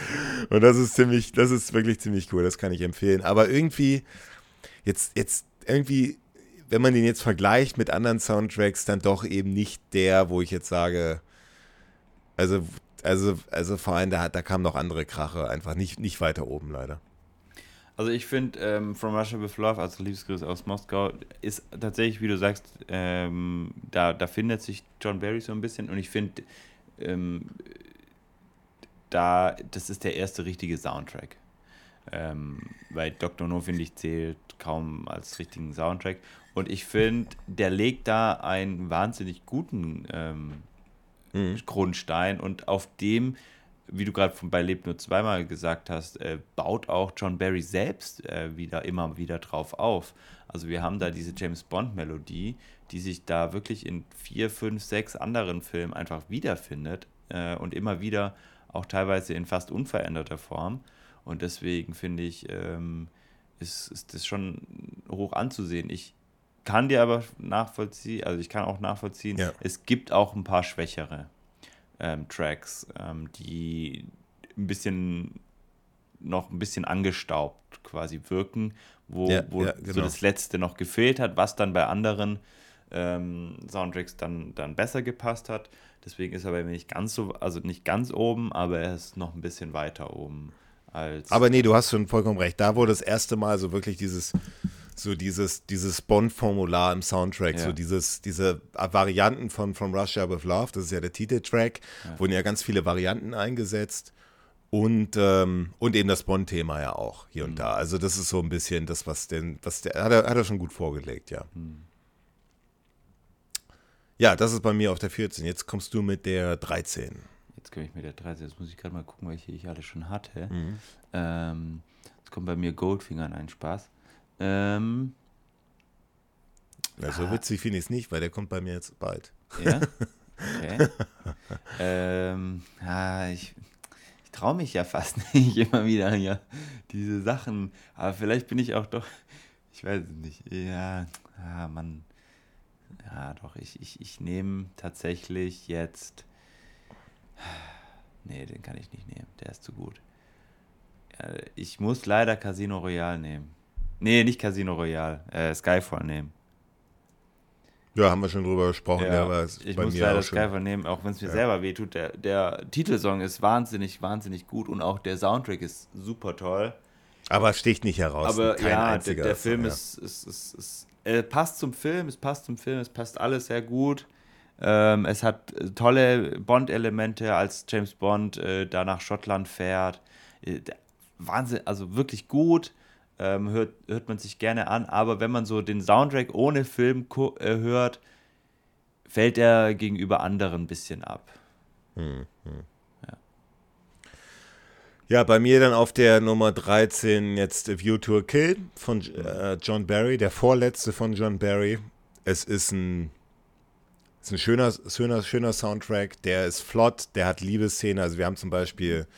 und das ist ziemlich, das ist wirklich ziemlich cool, das kann ich empfehlen. Aber irgendwie, jetzt, jetzt irgendwie, wenn man den jetzt vergleicht mit anderen Soundtracks, dann doch eben nicht der, wo ich jetzt sage, also, also, also vor allem, da, da kamen noch andere Krache, einfach nicht, nicht weiter oben leider. Also ich finde, ähm, From Russia with Love, also Liebesgrüße aus Moskau, ist tatsächlich, wie du sagst, ähm, da, da findet sich John Barry so ein bisschen und ich finde, ähm, da, das ist der erste richtige Soundtrack. Ähm, weil Dr. No, finde ich, zählt kaum als richtigen Soundtrack. Und ich finde, der legt da einen wahnsinnig guten ähm, mhm. Grundstein und auf dem wie du gerade bei Lebt nur zweimal gesagt hast, äh, baut auch John Barry selbst äh, wieder immer wieder drauf auf. Also wir haben da diese James Bond-Melodie, die sich da wirklich in vier, fünf, sechs anderen Filmen einfach wiederfindet äh, und immer wieder auch teilweise in fast unveränderter Form. Und deswegen finde ich, ähm, ist, ist das schon hoch anzusehen. Ich kann dir aber nachvollziehen, also ich kann auch nachvollziehen, ja. es gibt auch ein paar schwächere ähm, Tracks, ähm, die ein bisschen noch ein bisschen angestaubt quasi wirken, wo, ja, wo ja, genau. so das Letzte noch gefehlt hat, was dann bei anderen ähm, Soundtracks dann, dann besser gepasst hat. Deswegen ist er bei mir nicht ganz so, also nicht ganz oben, aber er ist noch ein bisschen weiter oben als. Aber nee, du hast schon vollkommen recht. Da wurde das erste Mal so wirklich dieses so dieses, dieses Bond-Formular im Soundtrack, ja. so dieses, diese Varianten von From Russia with Love, das ist ja der Titeltrack, ja. wurden ja ganz viele Varianten eingesetzt und, ähm, und eben das Bond-Thema ja auch hier mhm. und da. Also das ist so ein bisschen das, was den, was der, hat er, hat er schon gut vorgelegt, ja. Mhm. Ja, das ist bei mir auf der 14. Jetzt kommst du mit der 13. Jetzt komme ich mit der 13. Jetzt muss ich gerade mal gucken, welche ich alle schon hatte. Mhm. Ähm, jetzt kommt bei mir Goldfinger in einen Spaß. Ähm, ja, so ah. witzig finde ich es nicht, weil der kommt bei mir jetzt bald. Ja? Okay. ähm, ja, ich, ich traue mich ja fast nicht immer wieder ja, diese Sachen. Aber vielleicht bin ich auch doch, ich weiß es nicht. Ja, ja Mann. Ja, doch, ich, ich, ich nehme tatsächlich jetzt. Nee, den kann ich nicht nehmen. Der ist zu gut. Ja, ich muss leider Casino Royale nehmen. Nee, nicht Casino Royale. Äh, Skyfall nehmen. Ja, haben wir schon drüber gesprochen. Ja, aber ich muss leider Skyfall nehmen, auch wenn es mir ja. selber wehtut. Der, der Titelsong ist wahnsinnig, wahnsinnig gut und auch der Soundtrack ist super toll. Aber sticht nicht heraus. Aber Kein ja, der, der Film ja. ist, ist, ist, ist äh, passt zum Film, es passt zum Film, es passt alles sehr gut. Ähm, es hat tolle Bond-Elemente, als James Bond äh, da nach Schottland fährt. Äh, Wahnsinn, also wirklich gut ähm, hört, hört man sich gerne an, aber wenn man so den Soundtrack ohne Film äh, hört, fällt er gegenüber anderen ein bisschen ab. Hm, hm. Ja. ja, bei mir dann auf der Nummer 13 jetzt A View to a Kill von äh, John Barry, der vorletzte von John Barry. Es ist ein, ist ein schöner, schöner, schöner Soundtrack, der ist flott, der hat Liebesszenen. Also wir haben zum Beispiel,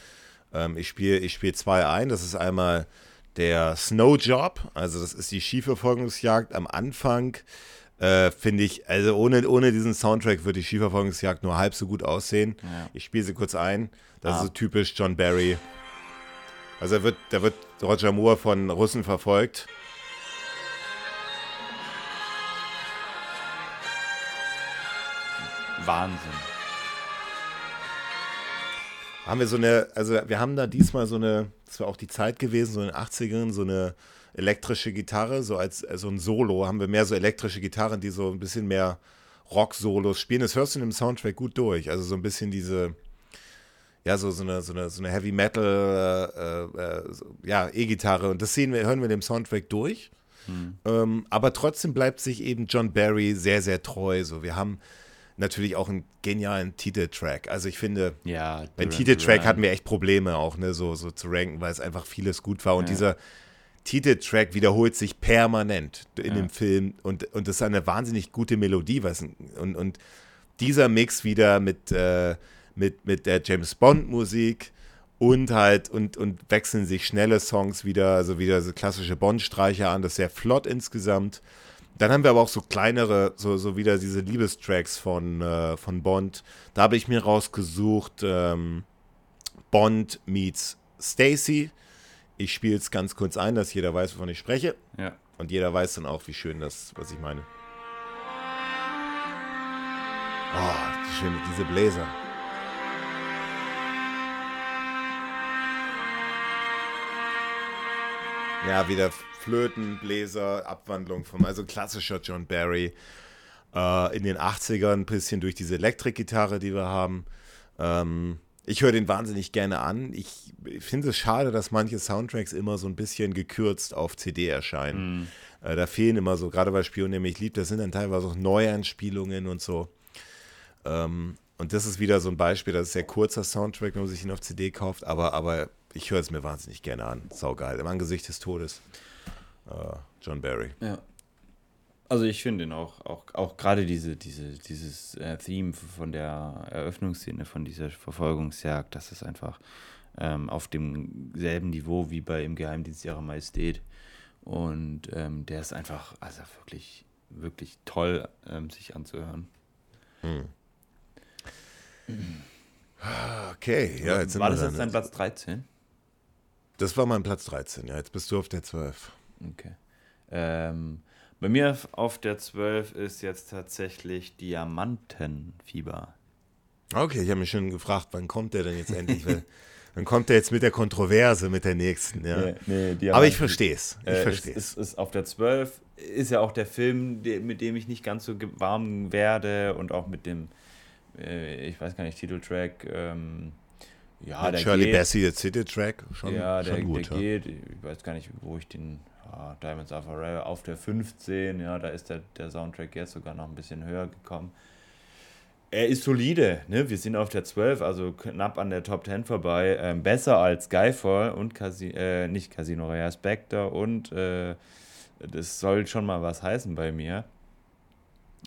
ähm, ich spiele ich spiel zwei ein, das ist einmal der Snow Job, also das ist die Skiverfolgungsjagd am Anfang. Äh, Finde ich, also ohne, ohne diesen Soundtrack würde die Skiverfolgungsjagd nur halb so gut aussehen. Ja. Ich spiele sie kurz ein. Das ah. ist so typisch John Barry. Also da wird, da wird Roger Moore von Russen verfolgt. Wahnsinn. Haben wir so eine, also wir haben da diesmal so eine, das war auch die Zeit gewesen, so in den 80ern, so eine elektrische Gitarre, so als so ein Solo, haben wir mehr so elektrische Gitarren, die so ein bisschen mehr Rock-Solos spielen. Das hörst du in dem Soundtrack gut durch. Also so ein bisschen diese, ja, so, so, eine, so, eine, so eine Heavy Metal, äh, äh, so, ja, E-Gitarre. Und das sehen wir, hören wir in dem Soundtrack durch. Hm. Ähm, aber trotzdem bleibt sich eben John Barry sehr, sehr treu. So, wir haben natürlich auch einen genialen Titeltrack. Also ich finde, ja, beim Titeltrack hatten wir echt Probleme auch, ne, so, so zu ranken, weil es einfach vieles gut war. Und ja. dieser Titeltrack wiederholt sich permanent in ja. dem Film und, und das ist eine wahnsinnig gute Melodie. Was, und, und dieser Mix wieder mit, äh, mit, mit der James Bond-Musik und halt und, und wechseln sich schnelle Songs wieder, also wieder so klassische Bond-Streicher an, das ist sehr flott insgesamt. Dann haben wir aber auch so kleinere, so, so wieder diese Liebestracks von, äh, von Bond. Da habe ich mir rausgesucht, ähm, Bond meets Stacy. Ich spiele es ganz kurz ein, dass jeder weiß, wovon ich spreche. Ja. Und jeder weiß dann auch, wie schön das, was ich meine. Oh, schön, diese Bläser. Ja, wieder Flöten, Bläser, Abwandlung vom, also klassischer John Barry. Äh, in den 80ern ein bisschen durch diese Elektrikgitarre, die wir haben. Ähm, ich höre den wahnsinnig gerne an. Ich finde es schade, dass manche Soundtracks immer so ein bisschen gekürzt auf CD erscheinen. Mm. Äh, da fehlen immer so, gerade bei Spion, der mich liebt, das sind dann teilweise auch Neuanspielungen und so. Ähm, und das ist wieder so ein Beispiel, das ist sehr kurzer Soundtrack, wenn man sich ihn auf CD kauft, aber, aber ich höre es mir wahnsinnig gerne an. Saugeil. Im Angesicht des Todes. Uh, John Barry. Ja. Also ich finde ihn auch, auch, auch gerade diese, diese, dieses äh, Theme von der Eröffnungsszene, von dieser Verfolgungsjagd, das ist einfach ähm, auf demselben Niveau wie bei Im Geheimdienst ihrer Majestät. Und ähm, der ist einfach, also wirklich, wirklich toll, ähm, sich anzuhören. Hm. Okay, ja, jetzt sind War das jetzt dein Platz 13? Das war mein Platz 13, ja. Jetzt bist du auf der 12. Okay. Ähm, bei mir auf der 12 ist jetzt tatsächlich Diamantenfieber. Okay, ich habe mich schon gefragt, wann kommt der denn jetzt endlich? Dann kommt er jetzt mit der Kontroverse, mit der nächsten. Ja. Nee, nee, Aber ich verstehe es. Ich äh, verstehe es. Ist, ist auf der 12 ist ja auch der Film, mit dem ich nicht ganz so warm werde und auch mit dem, äh, ich weiß gar nicht, Titeltrack. Ähm, ja, mit der Shirley geht. Bassey, der Titeltrack, schon, ja, schon der, gut. Der ja. geht, ich weiß gar nicht, wo ich den ja, Diamonds Are Forever auf der 15, ja, da ist der, der Soundtrack jetzt sogar noch ein bisschen höher gekommen. Er ist solide, ne? Wir sind auf der 12, also knapp an der Top 10 vorbei. Ähm, besser als Skyfall und Casi äh, nicht Casino Royale Spectre und äh, das soll schon mal was heißen bei mir.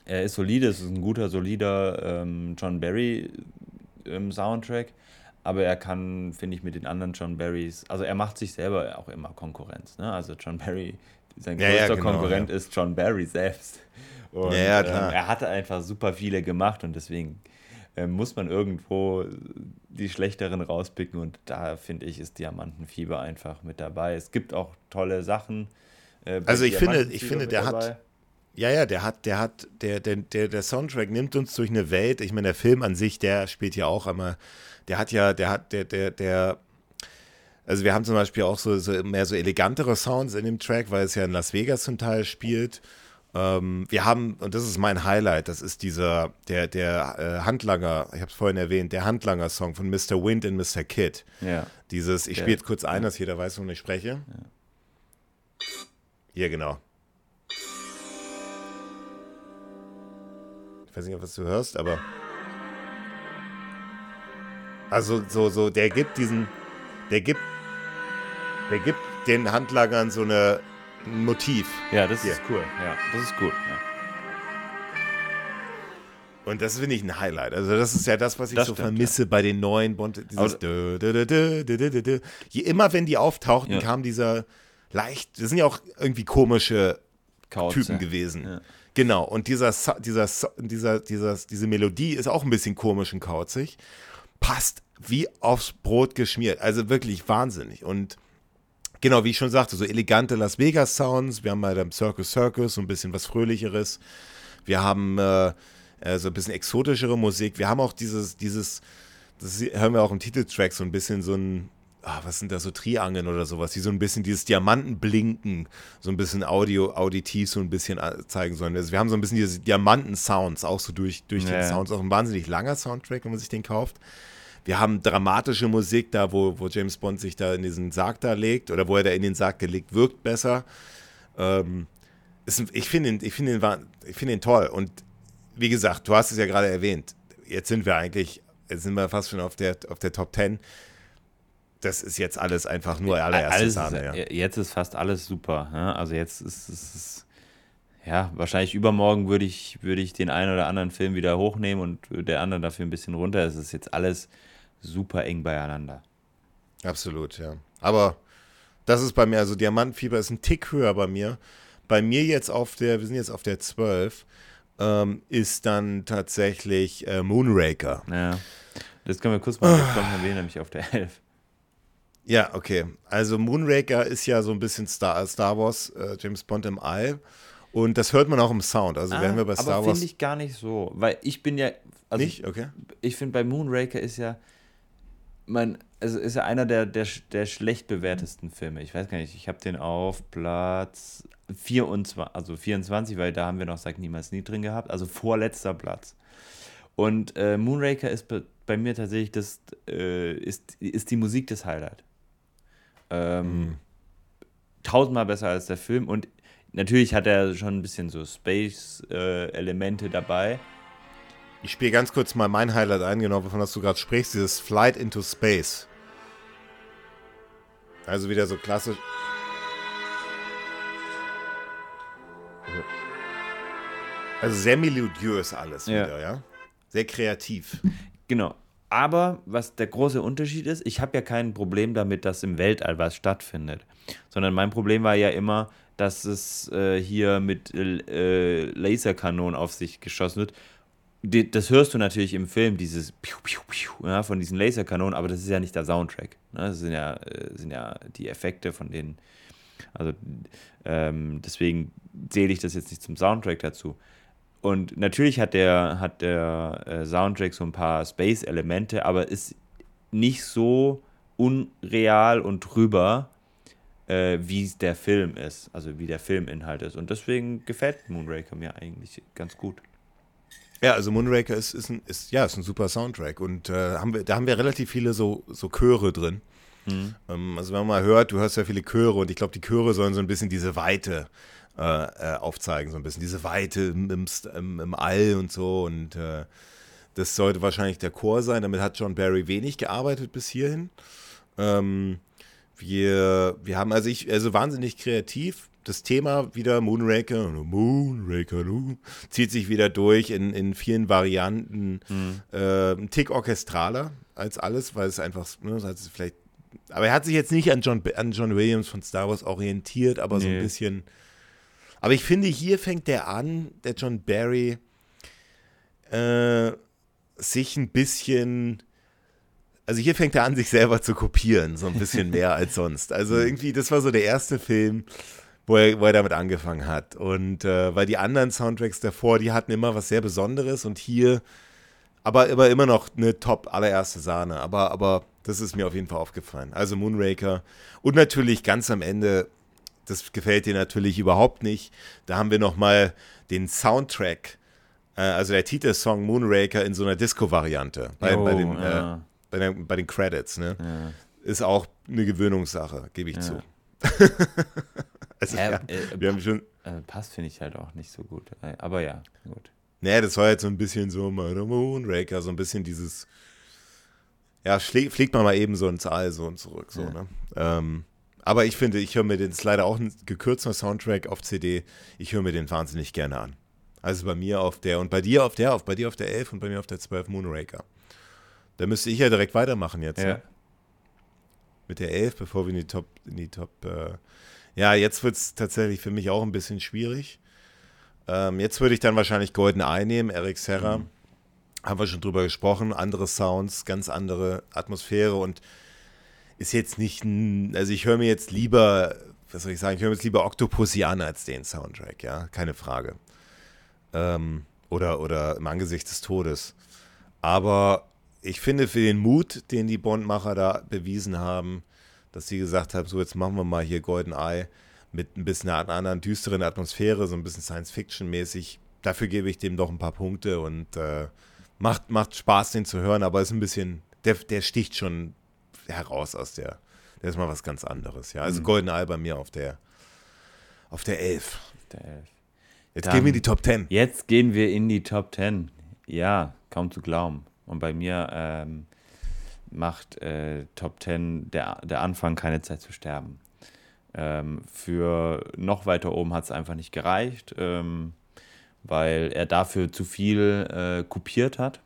Er ist solide, es ist ein guter, solider ähm, John Barry ähm, Soundtrack aber er kann, finde ich, mit den anderen John Barrys, also er macht sich selber auch immer Konkurrenz. Ne? Also John Barry, sein größter ja, genau, Konkurrent ja. ist John Barry selbst. Und ja, ähm, er hatte einfach super viele gemacht und deswegen äh, muss man irgendwo die schlechteren rauspicken und da finde ich, ist Diamantenfieber einfach mit dabei. Es gibt auch tolle Sachen. Äh, also ich finde, ich finde, der dabei. hat. Ja, ja, der hat, der hat, der, der, der, der Soundtrack nimmt uns durch eine Welt. Ich meine, der Film an sich, der spielt ja auch einmal der hat ja, der hat, der, der, der, also wir haben zum Beispiel auch so, so mehr so elegantere Sounds in dem Track, weil es ja in Las Vegas zum Teil spielt. Ähm, wir haben, und das ist mein Highlight, das ist dieser, der, der äh, Handlanger, ich habe es vorhin erwähnt, der Handlanger-Song von Mr. Wind und Mr. Kid. Ja. Dieses, ich spiele jetzt kurz ein, dass jeder weiß, wovon ich spreche. Ja. Hier, genau. Ich weiß nicht, was du hörst, aber. Also so, so, der gibt diesen, der gibt, der gibt den Handlagern so eine, ein Motiv. Ja, das Hier. ist cool. Ja, das ist gut. Ja. Und das finde ich ein Highlight. Also das ist ja das, was ich das so stimmt, vermisse ja. bei den neuen Bond. Dieses dö, dö, dö, Je immer, wenn die auftauchten, ja. kam dieser leicht. Das sind ja auch irgendwie komische Kauz, Typen gewesen. Genau. Und dieser, dieser, dieser, dieser, diese Melodie ist auch ein bisschen komisch und kauzig passt wie aufs Brot geschmiert. Also wirklich wahnsinnig. Und genau, wie ich schon sagte, so elegante Las Vegas Sounds. Wir haben bei dem Circus Circus so ein bisschen was Fröhlicheres. Wir haben äh, äh, so ein bisschen exotischere Musik. Wir haben auch dieses, dieses, das hören wir auch im Titeltrack, so ein bisschen so ein, ah, was sind da so Triangeln oder sowas, die so ein bisschen dieses Diamantenblinken, so ein bisschen Audio, auditiv so ein bisschen äh, zeigen sollen. Also wir haben so ein bisschen diese Diamanten-Sounds, auch so durch, durch ja. den Sounds, auch ein wahnsinnig langer Soundtrack, wenn man sich den kauft. Wir haben dramatische Musik da, wo, wo James Bond sich da in diesen Sarg da legt oder wo er da in den Sarg gelegt wirkt besser. Ähm, ist, ich finde ihn, find ihn, find ihn toll und wie gesagt, du hast es ja gerade erwähnt, jetzt sind wir eigentlich, jetzt sind wir fast schon auf der, auf der Top 10 das ist jetzt alles einfach nur allererste alles Sahne. Ja. Jetzt ist fast alles super. Ne? Also jetzt ist es, ja, wahrscheinlich übermorgen würde ich, würde ich den einen oder anderen Film wieder hochnehmen und der andere dafür ein bisschen runter. Es ist jetzt alles super eng beieinander. Absolut, ja. Aber das ist bei mir, also Diamantfieber ist ein Tick höher bei mir. Bei mir jetzt auf der, wir sind jetzt auf der 12, ähm, ist dann tatsächlich äh, Moonraker. Ja. Das können wir kurz mal erwähnen, nämlich auf der 11. Ja, okay. Also Moonraker ist ja so ein bisschen Star, Star Wars, äh, James Bond im All. Und das hört man auch im Sound. Also ah, werden wir bei Star aber Wars. finde ich gar nicht so. Weil ich bin ja. Also nicht? Okay. Ich, ich finde bei Moonraker ist ja. Mein, also ist ja einer der, der, der schlecht bewertesten Filme. Ich weiß gar nicht, ich habe den auf Platz 24, also 24, weil da haben wir noch Sag niemals nie drin gehabt. Also vorletzter Platz. Und äh, Moonraker ist bei, bei, mir tatsächlich das, äh, ist, ist die Musik des Highlight. Ähm, mhm. Tausendmal besser als der Film und natürlich hat er schon ein bisschen so Space-Elemente äh, dabei. Ich spiele ganz kurz mal mein Highlight ein, genau wovon du gerade sprichst, dieses Flight into Space. Also wieder so klassisch. Also sehr melodiös alles ja. wieder, ja? Sehr kreativ. Genau. Aber was der große Unterschied ist, ich habe ja kein Problem damit, dass im Weltall was stattfindet. Sondern mein Problem war ja immer, dass es äh, hier mit äh, Laserkanonen auf sich geschossen wird. Das hörst du natürlich im Film, dieses Piu, Piu, Piu, ja, von diesen Laserkanonen, aber das ist ja nicht der Soundtrack. Ne? Das sind ja, äh, sind ja die Effekte von denen. Also ähm, deswegen zähle ich das jetzt nicht zum Soundtrack dazu. Und natürlich hat der, hat der äh, Soundtrack so ein paar Space-Elemente, aber ist nicht so unreal und drüber, äh, wie der Film ist, also wie der Filminhalt ist. Und deswegen gefällt Moonraker mir eigentlich ganz gut. Ja, also Moonraker ist, ist, ein, ist, ja, ist ein super Soundtrack und äh, haben wir, da haben wir relativ viele so, so Chöre drin. Mhm. Ähm, also wenn man mal hört, du hörst ja viele Chöre und ich glaube, die Chöre sollen so ein bisschen diese Weite äh, äh, aufzeigen, so ein bisschen diese Weite im, im, im All und so. Und äh, das sollte wahrscheinlich der Chor sein. Damit hat John Barry wenig gearbeitet bis hierhin. Ähm, wir, wir haben also ich, also wahnsinnig kreativ. Das Thema wieder Moonraker, Moonraker, zieht sich wieder durch in, in vielen Varianten. Mhm. Äh, ein Tick orchestraler als alles, weil es einfach, ne, das heißt vielleicht, aber er hat sich jetzt nicht an John, an John Williams von Star Wars orientiert, aber nee. so ein bisschen aber ich finde, hier fängt der an, der John Barry, äh, sich ein bisschen. Also hier fängt er an, sich selber zu kopieren, so ein bisschen mehr als sonst. Also irgendwie, das war so der erste Film, wo er, wo er damit angefangen hat. Und äh, weil die anderen Soundtracks davor, die hatten immer was sehr Besonderes und hier, aber, aber immer noch eine top allererste Sahne. Aber, aber das ist mir auf jeden Fall aufgefallen. Also Moonraker und natürlich ganz am Ende das gefällt dir natürlich überhaupt nicht. Da haben wir nochmal den Soundtrack, äh, also der Titelsong Moonraker in so einer Disco-Variante bei, oh, bei, den, ja. äh, bei, den, bei den Credits. Ne? Ja. Ist auch eine Gewöhnungssache, gebe ich ja. zu. also, ja, äh, wir haben schon. Äh, passt, finde ich halt auch nicht so gut. Äh, aber ja, gut. Nee, das war jetzt so ein bisschen so Moonraker, so ein bisschen dieses. Ja, fliegt man mal eben so ins All so und zurück. So, ne? Ähm, aber ich finde, ich höre mir den, ist leider auch ein gekürzter Soundtrack auf CD, ich höre mir den wahnsinnig gerne an. Also bei mir auf der und bei dir auf der, auf, bei dir auf der 11 und bei mir auf der 12 Moonraker. Da müsste ich ja direkt weitermachen jetzt. Ja. Ne? Mit der 11, bevor wir in die Top, in die Top, äh ja, jetzt wird es tatsächlich für mich auch ein bisschen schwierig. Ähm, jetzt würde ich dann wahrscheinlich Golden Eye nehmen, Eric Serra. Mhm. Haben wir schon drüber gesprochen. Andere Sounds, ganz andere Atmosphäre und ist jetzt nicht, also ich höre mir jetzt lieber, was soll ich sagen, ich höre mir jetzt lieber Octopussy an als den Soundtrack, ja, keine Frage. Ähm, oder, oder im Angesicht des Todes. Aber ich finde für den Mut, den die Bondmacher da bewiesen haben, dass sie gesagt haben, so jetzt machen wir mal hier Golden Eye mit ein bisschen einer anderen düsteren Atmosphäre, so ein bisschen Science-Fiction-mäßig. Dafür gebe ich dem doch ein paar Punkte und äh, macht, macht Spaß, den zu hören, aber ist ein bisschen, der, der sticht schon heraus aus der, der ist mal was ganz anderes, ja. Also mhm. Golden Eye bei mir auf der, auf der 11. Der 11. Jetzt Dann, gehen wir in die Top 10. Jetzt gehen wir in die Top 10. Ja, kaum zu glauben. Und bei mir ähm, macht äh, Top 10 der, der Anfang keine Zeit zu sterben. Ähm, für noch weiter oben hat es einfach nicht gereicht, ähm, weil er dafür zu viel äh, kopiert hat,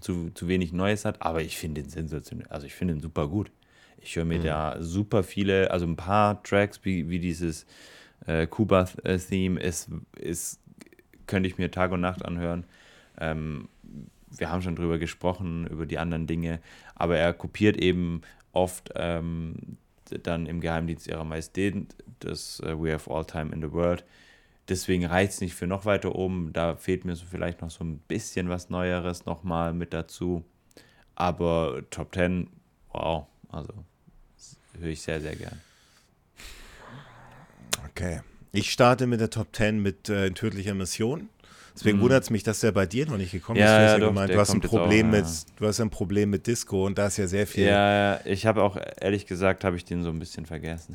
zu, zu wenig Neues hat. Aber ich finde ihn sensationell, also ich finde ihn super gut. Ich höre mir mhm. da super viele, also ein paar Tracks wie, wie dieses äh, Kuba-Theme ist, ist, könnte ich mir Tag und Nacht anhören. Ähm, wir haben schon drüber gesprochen, über die anderen Dinge, aber er kopiert eben oft ähm, dann im Geheimdienst ihrer Majestät das uh, We Have All Time in the World. Deswegen reicht es nicht für noch weiter oben. Da fehlt mir so vielleicht noch so ein bisschen was Neueres nochmal mit dazu. Aber Top 10, wow, also höre ich sehr, sehr gern. Okay. Ich starte mit der Top 10 mit äh, tödlicher Mission. Deswegen mhm. wundert es mich, dass der bei dir noch nicht gekommen ja, ist. Du hast ja, ja gemeint, du hast ein Problem auch, mit, du hast ein Problem mit Disco und da ist ja sehr viel. Ja, ja. ich habe auch ehrlich gesagt, habe ich den so ein bisschen vergessen.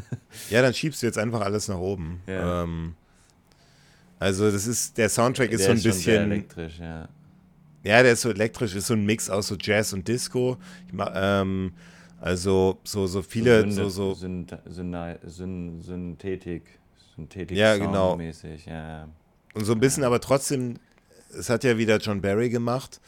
ja, dann schiebst du jetzt einfach alles nach oben. Ja. Ähm, also das ist, der Soundtrack ist der so ein ist bisschen. Sehr elektrisch, ja. Ja, der ist so elektrisch, ist so ein Mix aus so Jazz und Disco. Ich, ähm, also so, so viele, so, so. Synthetik, Synthetik ja, genau. mäßig, ja. Und so ein bisschen, aber trotzdem, es hat ja wieder John Barry gemacht.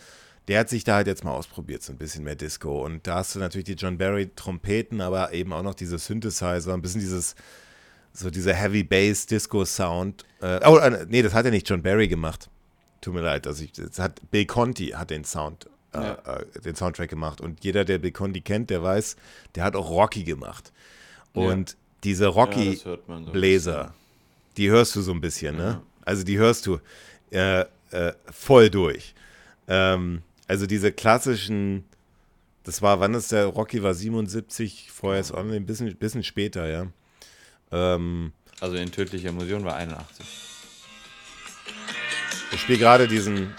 Der hat sich da halt jetzt mal ausprobiert, so ein bisschen mehr Disco. Und da hast du natürlich die John Barry Trompeten, aber eben auch noch diese Synthesizer, ein bisschen dieses, so dieser Heavy Bass Disco Sound. Äh, oh, äh, nee, das hat ja nicht John Barry gemacht. Tut mir leid, also ich, das hat Bill Conti hat den Sound äh, ja. äh, den Soundtrack gemacht. Und jeder, der Bill Conti kennt, der weiß, der hat auch Rocky gemacht. Und ja. diese Rocky-Bläser, ja, die hörst du so ein bisschen, ne? Also die hörst du äh, äh, voll durch. Ähm, also diese klassischen, das war, wann ist der Rocky war 77, vorher ist auch ein bisschen, bisschen später, ja. Ähm, also in Tödlicher Museum war 81. Ich spiele gerade diesen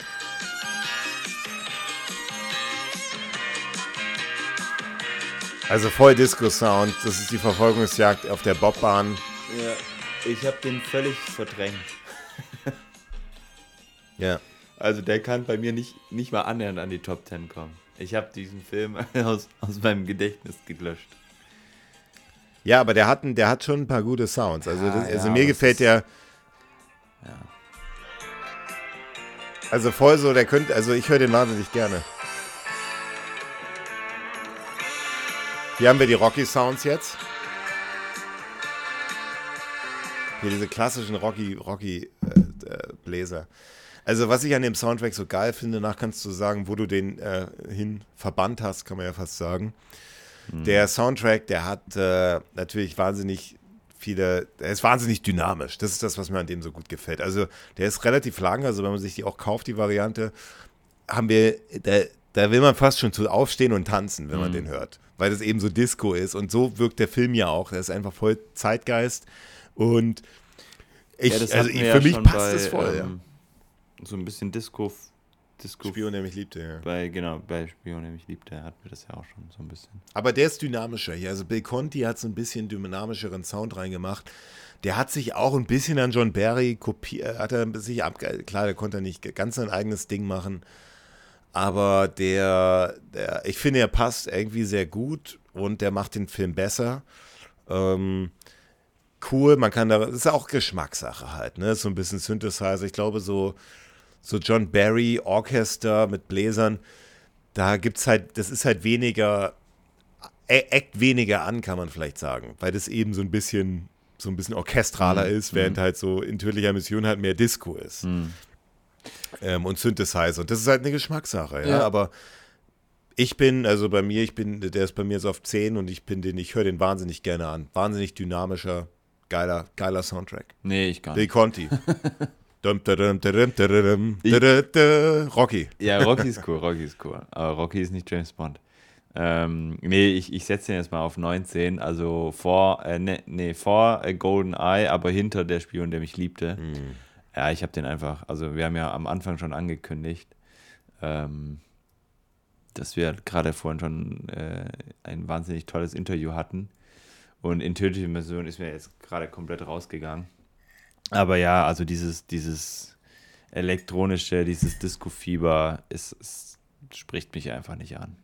Also voll Disco-Sound. Das ist die Verfolgungsjagd auf der Bobbahn. Ja, ich habe den völlig verdrängt. Ja. Also der kann bei mir nicht, nicht mal annähernd an die Top 10 kommen. Ich habe diesen Film aus, aus meinem Gedächtnis gelöscht. Ja, aber der hat, der hat schon ein paar gute Sounds. Also, das, also ja, mir gefällt der. Ja. Also voll so, der könnte, also ich höre den wahnsinnig gerne. Hier haben wir die Rocky Sounds jetzt. Hier diese klassischen Rocky, Rocky äh, äh, Bläser. Also was ich an dem Soundtrack so geil finde, nach kannst du sagen, wo du den äh, hin verbannt hast, kann man ja fast sagen. Mhm. Der Soundtrack, der hat äh, natürlich wahnsinnig viele, der ist wahnsinnig dynamisch. Das ist das, was mir an dem so gut gefällt. Also der ist relativ lang, also wenn man sich die auch kauft, die Variante, haben wir, da, da will man fast schon zu aufstehen und tanzen, wenn mhm. man den hört weil das eben so Disco ist. Und so wirkt der Film ja auch. Der ist einfach voll Zeitgeist. Und ich, ja, also ich, für ja mich passt bei, das voll. Ähm, ja. So ein bisschen Disco. Disco Spion, der mich liebte, ja. Bei, genau, bei Spion, der mich liebte, hatten wir das ja auch schon so ein bisschen. Aber der ist dynamischer hier. Also Bill Conti hat so ein bisschen dynamischeren Sound reingemacht. Der hat sich auch ein bisschen an John Barry kopiert, hat er sich ab, klar, der konnte nicht ganz sein eigenes Ding machen, aber der, der, ich finde, er passt irgendwie sehr gut und der macht den Film besser. Ähm, cool, man kann da, das ist auch Geschmackssache halt, ne? So ein bisschen Synthesizer. Ich glaube, so, so John Barry Orchester mit Bläsern, da gibt es halt, das ist halt weniger, eckt weniger an, kann man vielleicht sagen, weil das eben so ein bisschen, so ein bisschen orchestraler mhm. ist, während mhm. halt so in tödlicher Mission halt mehr Disco ist. Mhm ähm, und Synthesizer. Und das ist halt eine Geschmackssache, ja? ja. Aber ich bin, also bei mir, ich bin, der ist bei mir so auf 10 und ich bin den, ich höre den wahnsinnig gerne an. Wahnsinnig dynamischer, geiler, geiler Soundtrack. Nee, ich gar nicht. Bill Conti. Rocky. Ja, Rocky ist cool, Rocky ist cool. Aber Rocky ist nicht James Bond. Ähm, nee, ich, ich setze den jetzt mal auf 19, also vor, äh, nee, nee, vor äh, Golden Eye, aber hinter der Spion, der mich liebte. Hm. Ja, ich habe den einfach, also wir haben ja am Anfang schon angekündigt, ähm, dass wir gerade vorhin schon äh, ein wahnsinnig tolles Interview hatten. Und Intuitive Mission ist mir jetzt gerade komplett rausgegangen. Aber ja, also dieses, dieses elektronische, dieses Disco-Fieber, es, es spricht mich einfach nicht an.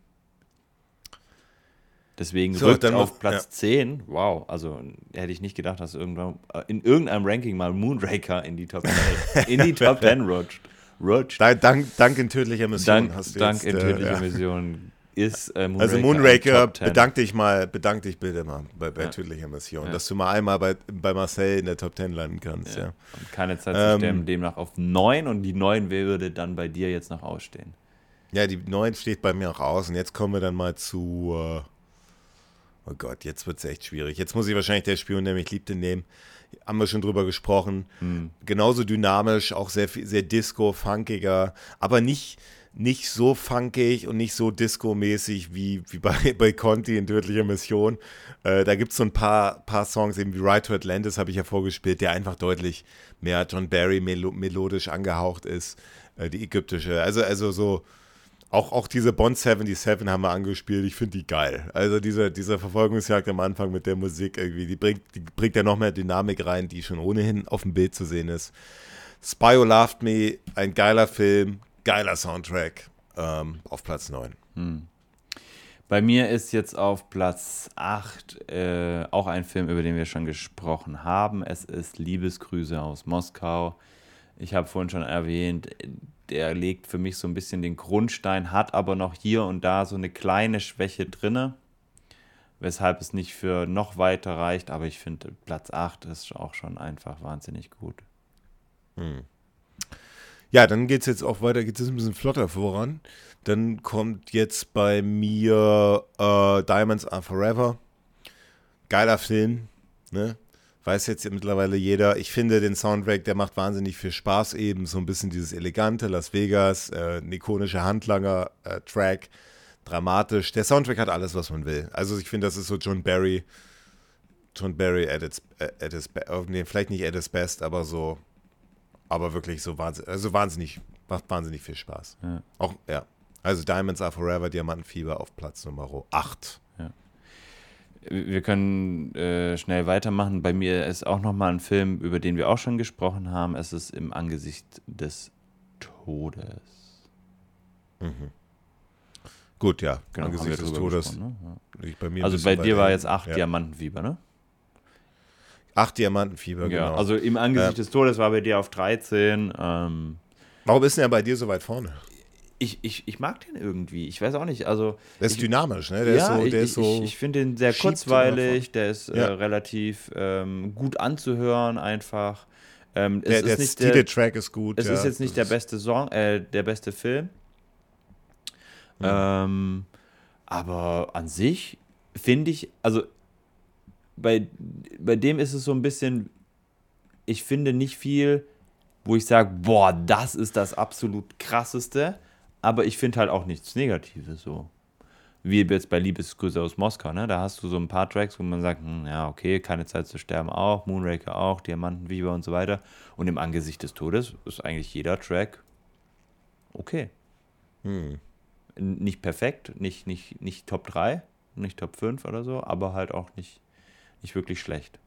Deswegen So, rückt dann auf Platz ja. 10. Wow, also hätte ich nicht gedacht, dass irgendwann äh, in irgendeinem Ranking mal Moonraker in die Top 10, in die Top 10 rutscht. rutscht. Dank, dank, in tödlicher Mission Dank, hast du dank jetzt, in äh, tödlicher ja. Mission ist äh, Moonraker, Also Moonraker, Top 10. bedank dich mal, bedank dich bitte mal bei, bei Ja. tödlicher Mission, Ja. dass du mal einmal bei, bei Marcel in der Top 10 landen kannst, ja. Und keine Zeit Ähm, zu sterben, demnach auf 9 und die 9 würde dann bei dir jetzt noch ausstehen. Ja, die 9 steht bei mir auch aus und jetzt kommen wir dann mal zu, äh, oh Gott, jetzt wird es echt schwierig. Jetzt muss ich wahrscheinlich der Spion, der mich liebte, nehmen. Haben wir schon drüber gesprochen. Hm. Genauso dynamisch, auch sehr, sehr disco, funkiger, aber nicht, nicht so funkig und nicht so disco-mäßig wie, wie bei, bei Conti in Tödlicher Mission. Äh, da gibt es so ein paar, paar Songs, eben wie Ride to Atlantis habe ich ja vorgespielt, der einfach deutlich mehr John Barry melo melodisch angehaucht ist. Äh, die ägyptische, also, also so, auch, auch diese Bond 77 haben wir angespielt. Ich finde die geil. Also diese, diese Verfolgungsjagd am Anfang mit der Musik irgendwie, die bringt, die bringt ja noch mehr Dynamik rein, die schon ohnehin auf dem Bild zu sehen ist. Spy Who Loved Me, ein geiler Film, geiler Soundtrack. Ähm, auf Platz 9. Bei mir ist jetzt auf Platz 8 äh, auch ein Film, über den wir schon gesprochen haben. Es ist Liebesgrüße aus Moskau. Ich habe vorhin schon erwähnt, der legt für mich so ein bisschen den Grundstein, hat aber noch hier und da so eine kleine Schwäche drinne, weshalb es nicht für noch weiter reicht. Aber ich finde, Platz 8 ist auch schon einfach wahnsinnig gut. Ja, dann geht es jetzt auch weiter, geht es ein bisschen flotter voran. Dann kommt jetzt bei mir äh, Diamonds Are Forever. Geiler Film, ne? Weiß jetzt mittlerweile jeder. Ich finde den Soundtrack, der macht wahnsinnig viel Spaß eben. So ein bisschen dieses elegante Las Vegas, äh, ein ikonischer Handlanger-Track, dramatisch. Der Soundtrack hat alles, was man will. Also ich finde, das ist so John Barry, John Barry at its, at its be- oh, nee, vielleicht nicht at its best, aber so, aber wirklich so wahnsinnig, also wahnsinnig, macht wahnsinnig viel Spaß. Ja. Auch, ja. Also Diamonds Are Forever, Diamantenfieber auf Platz Nummer 8. Wir können äh, schnell weitermachen. Bei mir ist auch nochmal ein Film, über den wir auch schon gesprochen haben. Es ist im Angesicht des Todes. Gut, ja. Genau, Angesichts des Todes. ne? ja. Also bei dir war jetzt acht ja. Diamantenfieber, ne? Acht Diamantenfieber, Ja, genau. also im Angesicht Ja. des Todes war bei dir auf 13. Ähm, Warum ist denn er bei dir so weit vorne? ich, ich, ich mag den irgendwie. Ich weiß auch nicht. Also, Der ist ich, dynamisch, ne? Der ja, ist so, ich, der ich, ist so. ich, ich finde den sehr kurzweilig. Der ist äh, Ja. relativ ähm, gut anzuhören, einfach. Ähm, es der, ist der nicht der, Titeltrack ist gut. Es ja, ist jetzt nicht der beste Song, äh, der beste Film. Ähm, aber an sich finde ich, also bei, bei dem ist es so ein bisschen, ich finde nicht viel, wo ich sage, boah, das ist das absolut krasseste, aber ich finde halt auch nichts Negatives so. Wie jetzt bei Liebesgrüße aus Moskau, ne? Da hast du so ein paar Tracks, wo man sagt, hm, ja, okay, keine Zeit zu sterben auch, Moonraker auch, Diamantenfieber und so weiter. Und im Angesicht des Todes ist eigentlich jeder Track okay. Hm. Nicht perfekt, nicht, nicht, nicht Top 3, nicht Top 5 oder so, aber halt auch nicht, nicht wirklich schlecht.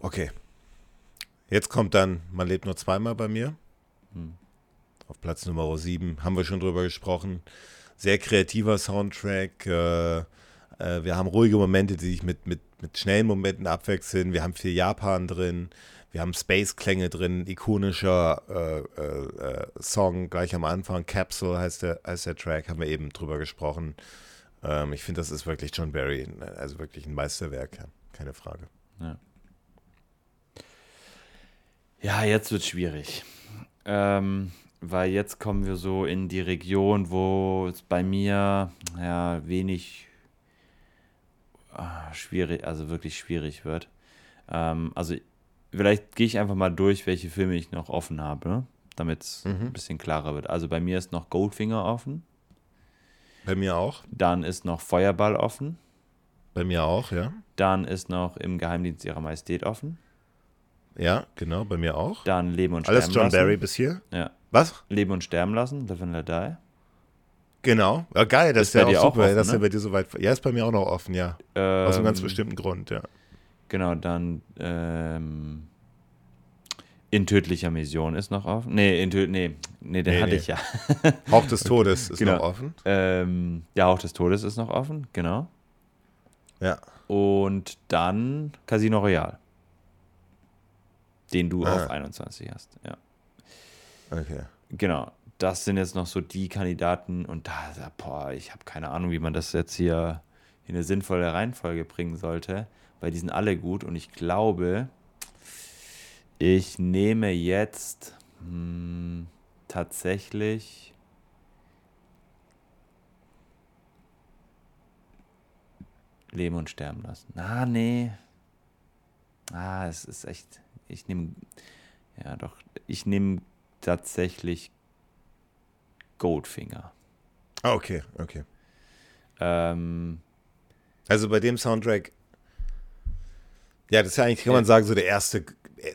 Okay. Jetzt kommt dann, man lebt nur zweimal bei mir. Hm. Auf Platz Nummer 7 haben wir schon drüber gesprochen. Sehr kreativer Soundtrack. Äh, äh, wir haben ruhige Momente, die sich mit, mit, mit schnellen Momenten abwechseln. Wir haben viel Japan drin. Wir haben Space-Klänge drin. Ikonischer äh, äh, äh, Song gleich am Anfang. Capsule heißt der, heißt der Track. Haben wir eben drüber gesprochen. Ähm, ich finde, das ist wirklich John Barry. Also wirklich ein Meisterwerk. ja. Keine Frage. Ja, jetzt wird schwierig. Ähm, weil jetzt kommen wir so in die Region, wo es bei mir ja wenig ah, schwierig, also wirklich schwierig wird. Ähm, also vielleicht gehe ich einfach mal durch, welche Filme ich noch offen habe, ne? damit es Mhm. ein bisschen klarer wird. Also bei mir ist noch Goldfinger offen. Bei mir auch. Dann ist noch Feuerball offen. Bei mir auch, ja. Dann ist noch im Geheimdienst ihrer Majestät offen. Ja, genau, bei mir auch. Dann Leben und Sterben Alles John lassen. Barry bis hier. Ja. Was? Leben und Sterben lassen, Live and Let Die. Genau. Ja, geil, das Ist ist ja auch super, offen, dass er ne? bei dir so weit. Ja, ist bei mir auch noch offen, ja. Aus einem ganz Ähm, bestimmten Grund, ja. Genau, dann ähm, in tödlicher Mission ist noch offen. Nee, in tö nee, nee, den Nee, hatte nee. ich ja. Hauch des Todes ist Genau. noch offen. ähm, der Hauch des Todes ist noch offen, genau. Ja. Und dann Casino Royale. Den du Ah. auf 21 hast, ja. Okay. Genau. Das sind jetzt noch so die Kandidaten und da, da boah, ich habe keine Ahnung, wie man das jetzt hier in eine sinnvolle Reihenfolge bringen sollte, weil die sind alle gut und ich glaube, ich nehme jetzt hm, tatsächlich Leben und sterben lassen. Ah, nee. Ah, es ist echt. Ich nehme. Ja, doch. Ich nehme tatsächlich Goldfinger. Ah, okay, okay. Ähm, Also bei dem Soundtrack. Ja, das ist ja eigentlich, kann man sagen, so der erste,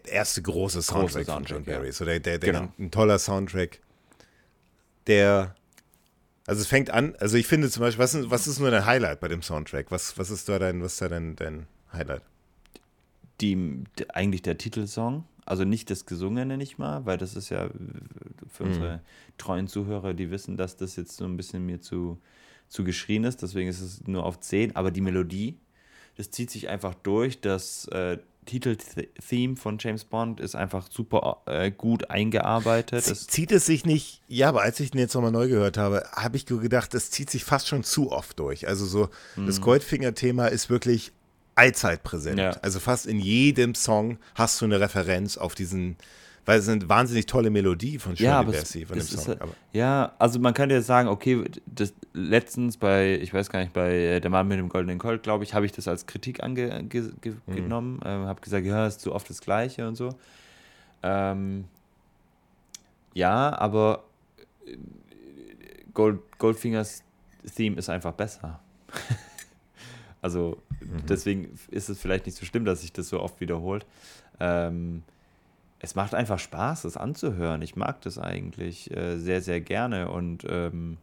erste große Soundtrack, von Soundtrack, John ja. Barry. So der, der, der Genau. ein toller Soundtrack. Der. Also es fängt an, also ich finde zum Beispiel, was, ist- was ist nur dein Highlight bei dem Soundtrack? Was, was ist da dein, was ist da dein, dein Highlight? die, eigentlich der Titelsong, also nicht das Gesungene nicht mal, weil das ist ja äh, für Mhm. unsere treuen Zuhörer, die wissen, dass das jetzt so ein bisschen mir zu, zu geschrien ist, deswegen ist es nur auf 10, aber die Melodie, das zieht sich einfach durch, das äh, Titeltheme von James Bond ist einfach super äh, gut eingearbeitet. Z- Es, Zieht es sich nicht, ja, aber als ich den jetzt nochmal neu gehört habe, habe ich gedacht, das zieht sich fast schon zu oft durch. Also so, das Goldfinger-Thema ist wirklich allzeit präsent. Ja. Also fast in jedem Song hast du eine Referenz auf diesen, weil es eine wahnsinnig tolle Melodie von Shirley ja, es, Bassey von dem es ist, Song. Aber, ja, also man könnte jetzt sagen, okay, das letztens bei, ich weiß gar nicht, bei äh, Der Mann mit dem goldenen Colt, glaube ich, habe ich das als Kritik angenommen, ge, ge, Mhm. genommen, ähm, habe gesagt, ja, ist zu oft das Gleiche und so. Ähm, ja, aber äh, Gold, Goldfingers Theme ist einfach besser. also Mhm. deswegen ist es vielleicht nicht so schlimm, dass sich das so oft wiederholt. Ähm, es macht einfach Spaß, das anzuhören. Ich mag das eigentlich äh, sehr, sehr gerne und ähm,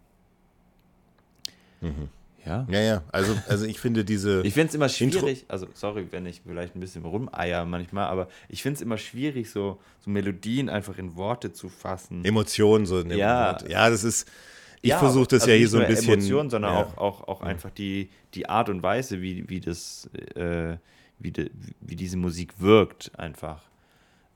ja. ja, ja, also, also ich finde diese, Ich finde es immer Intro- schwierig, also sorry, wenn ich vielleicht ein bisschen rumeier manchmal, aber ich finde es immer schwierig, so, so Melodien einfach in Worte zu fassen. Emotionen so in dem Ja. Wort. Ja, das ist, ich Ja, versuche das also ja hier so ein nur bisschen. Emotionen, sondern ja. auch, auch, auch einfach die, die Art und Weise, wie, wie das, äh, wie, de, wie diese Musik wirkt, einfach.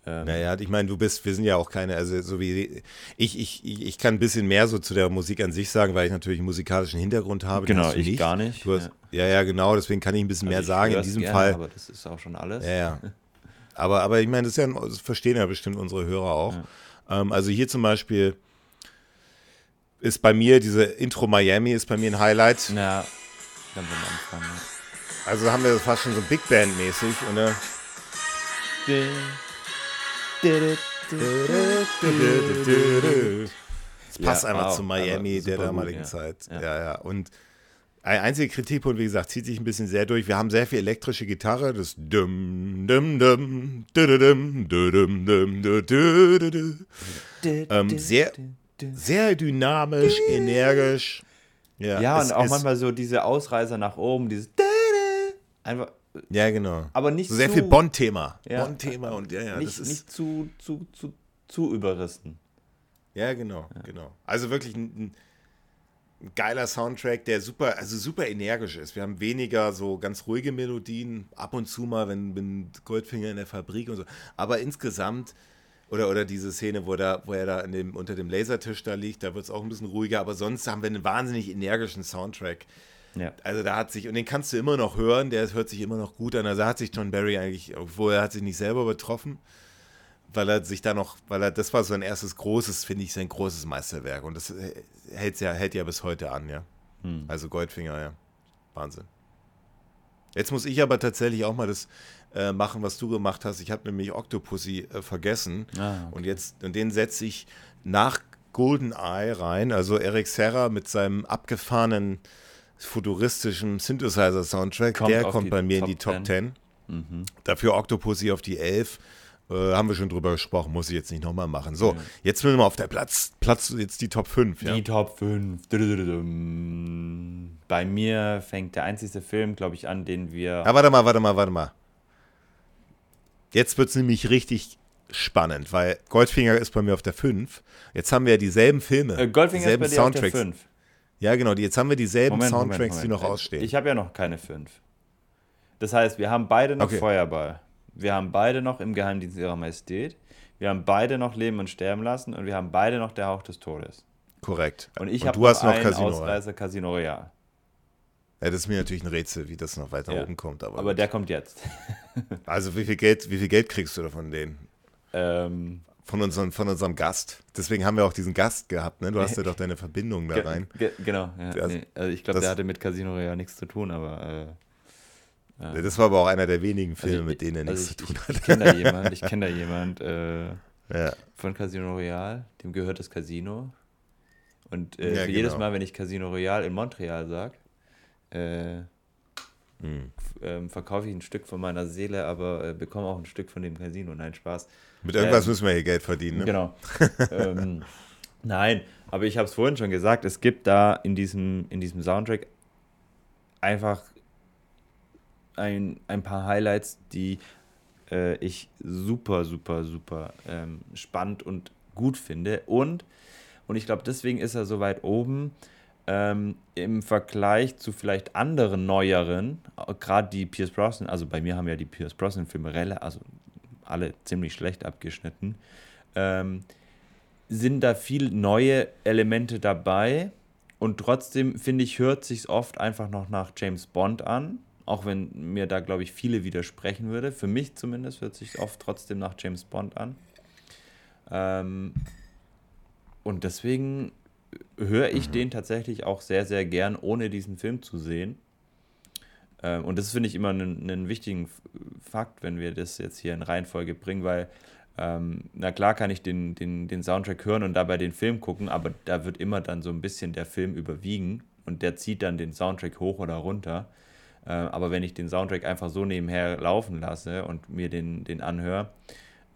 Ähm, Naja, ich meine, du bist, wir sind ja auch keine, also so wie ich, ich, ich kann ein bisschen mehr so zu der Musik an sich sagen, weil ich natürlich einen musikalischen Hintergrund habe. Genau, ich gar nicht, hast, ja. ja, genau, deswegen kann ich ein bisschen also mehr sagen. In diesem gerne, Fall. Aber das ist auch schon alles. Ja, ja. Aber, aber ich meine, das, ja, das verstehen ja bestimmt unsere Hörer auch. Ähm, also hier zum Beispiel ist bei mir diese Intro Miami ist bei mir ein Highlight. Ja, ganz am Anfang. ja. Also haben wir das fast schon so Big Band mäßig. Und, das passt ja, einfach auch, zu Miami der damaligen gut, ja. Zeit. Ja. ja. Und ein einziger Kritikpunkt, wie gesagt, zieht sich ein bisschen sehr durch. Wir haben sehr viel elektrische Gitarre, das sehr, sehr dynamisch, energisch. Ja, ja und auch manchmal so diese Ausreißer nach oben, dieses einfach ja, genau. aber nicht So sehr zu, viel Bond-Thema. Ja. Bond-Thema und ja, ja, nicht, das ist. nicht zu, zu, zu, zu überrissen. Ja, genau, genau. Also wirklich ein, ein geiler Soundtrack, der super, also super energisch ist. Wir haben weniger so ganz ruhige Melodien, ab und zu mal, wenn, wenn Goldfinger in der Fabrik und so. Aber insgesamt, oder, oder diese Szene, wo, da, wo er da dem, unter dem Lasertisch da liegt, da wird es auch ein bisschen ruhiger, aber sonst haben wir einen wahnsinnig energischen Soundtrack. Ja. Also da hat sich, und den kannst du immer noch hören, der hört sich immer noch gut an. Also hat sich John Barry eigentlich, obwohl er hat sich nicht selber übertroffen, weil er sich da noch, weil er, das war sein erstes großes, finde ich, sein großes Meisterwerk. Und das äh, hält ja, hält ja bis heute an, ja. Hm. Also Goldfinger, ja. Wahnsinn. Jetzt muss ich aber tatsächlich auch mal das äh, machen, was du gemacht hast. Ich habe nämlich Octopussy äh, vergessen. Ah, okay. Und jetzt, und den setze ich nach Golden Eye rein. Also Eric Serra mit seinem abgefahrenen futuristischen Synthesizer-Soundtrack. Der kommt bei mir Top in die Top 10. 10. Mhm. Dafür Octopussy auf die 11. Äh, haben wir schon drüber gesprochen, muss ich jetzt nicht nochmal machen. So, ja. jetzt sind wir mal auf der Platz, Platz jetzt die Top 5. Ja? Die Top 5. Bei mir fängt der einzige Film, glaube ich, an, den wir. Ah, warte mal, warte mal, warte mal. Jetzt wird es nämlich richtig spannend, weil Goldfinger ist bei mir auf der 5. Jetzt haben wir ja dieselben Filme. Äh, Goldfinger dieselben ist bei dir Soundtracks. auf der 5. Ja, genau, jetzt haben wir dieselben Moment, Soundtracks, Moment, Moment. die noch ausstehen. Ich habe ja noch keine 5. Das heißt, wir haben beide noch okay. Feuerball. Wir haben beide noch im Geheimdienst ihrer Majestät. Wir haben beide noch Leben und Sterben lassen und wir haben beide noch der Hauch des Todes. Korrekt. Und ich habe noch, noch Casino Ausreißer Casino Royale. Ja, das ist mir natürlich ein Rätsel, wie das noch weiter ja. oben kommt. Aber, aber der kommt jetzt. also wie viel Geld, wie viel Geld kriegst du davon denen? Ähm, von, unserem, von unserem Gast. Deswegen haben wir auch diesen Gast gehabt, ne? Du hast ja doch deine Verbindung da rein. Ge genau, ja. Das, nee, also ich glaube, der hatte mit Casino Royale nichts zu tun, aber äh, ja. Das war aber auch einer der wenigen Filme, also ich, mit denen er nichts also zu tun hat. Ich, kenne da jemanden, ich kenne da jemand äh, ja. von Casino Royale, dem gehört das Casino. Und äh, ja, genau. jedes Mal, wenn ich Casino Royale in Montreal sage, äh, hm. ähm, verkaufe ich ein Stück von meiner Seele, aber äh, bekomme auch ein Stück von dem Casino. Nein, Spaß. Mit irgendwas ähm, müssen wir hier Geld verdienen. Ne? Genau. ähm, nein, aber ich habe es vorhin schon gesagt, es gibt da in diesem, in diesem Soundtrack einfach ein, ein paar Highlights, die äh, ich super, super, super ähm, spannend und gut finde. Und, und ich glaube, deswegen ist er so weit oben ähm, im Vergleich zu vielleicht anderen neueren, gerade die Pierce Brosnan, also bei mir haben ja die Pierce Brosnan-Filme, also alle ziemlich schlecht abgeschnitten, ähm, sind da viel neue Elemente dabei. Und trotzdem, finde ich, hört sich oft einfach noch nach James Bond an auch wenn mir da, glaube ich, viele widersprechen würde. Für mich zumindest hört sich oft trotzdem nach James Bond an. Ähm, und deswegen höre ich mhm. den tatsächlich auch sehr, sehr gern, ohne diesen Film zu sehen. Ähm, und das finde ich immer einen, wichtigen Fakt, wenn wir das jetzt hier in Reihenfolge bringen, weil ähm, na klar kann ich den, den, den Soundtrack hören und dabei den Film gucken, aber da wird immer dann so ein bisschen der Film überwiegen und der zieht dann den Soundtrack hoch oder runter. Äh, aber wenn ich den Soundtrack einfach so nebenher laufen lasse und mir den, den anhöre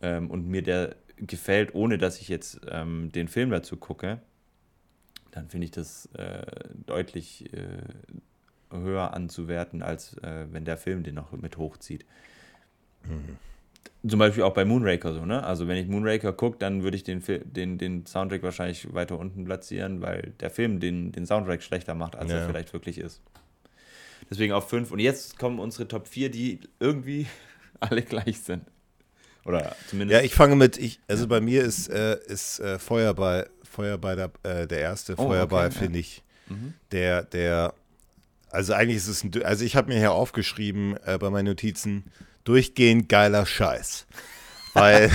ähm, und mir der gefällt, ohne dass ich jetzt ähm, den Film dazu gucke, dann finde ich das äh, deutlich äh, höher anzuwerten, als äh, wenn der Film den noch mit hochzieht. Mhm. Zum Beispiel auch bei Moonraker so, ne? Also wenn ich Moonraker gucke, dann würde ich den, den, den Soundtrack wahrscheinlich weiter unten platzieren, weil der Film den, den Soundtrack schlechter macht, als ja. er vielleicht wirklich ist. Deswegen auf 5. Und jetzt kommen unsere Top 4, die irgendwie alle gleich sind. Oder zumindest. Ja, ich fange mit, ich, also bei mir ist, äh, ist äh, Feuerball, Feuerball der, äh, der erste oh, Feuerball, okay, finde ja. ich. Mhm. Der, der, also eigentlich ist es ein, also ich habe mir hier aufgeschrieben äh, bei meinen Notizen, durchgehend geiler Scheiß. Weil,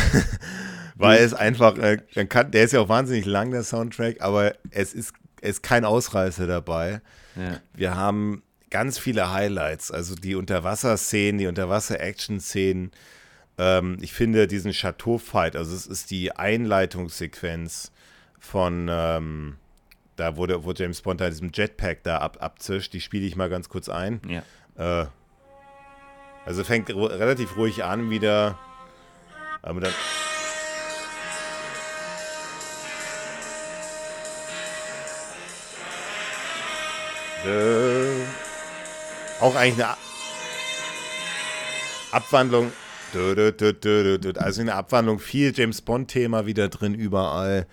weil es einfach, äh, kann, der ist ja auch wahnsinnig lang, der Soundtrack, aber es ist, es ist kein Ausreißer dabei. Ja. Wir haben ganz viele Highlights. Also die Unterwasserszenen, die Unterwasser-Action-Szenen. Ähm, ich finde diesen Chateau-Fight, also es ist die Einleitungssequenz von, ähm, da wurde, wo James Bond da diesem Jetpack da ab, abzischt, die spiele ich mal ganz kurz ein. Ja. Äh, also fängt relativ ruhig an wieder. Aber dann. Äh, auch eigentlich eine Abwandlung. Also eine Abwandlung, viel James Bond-Thema wieder drin überall.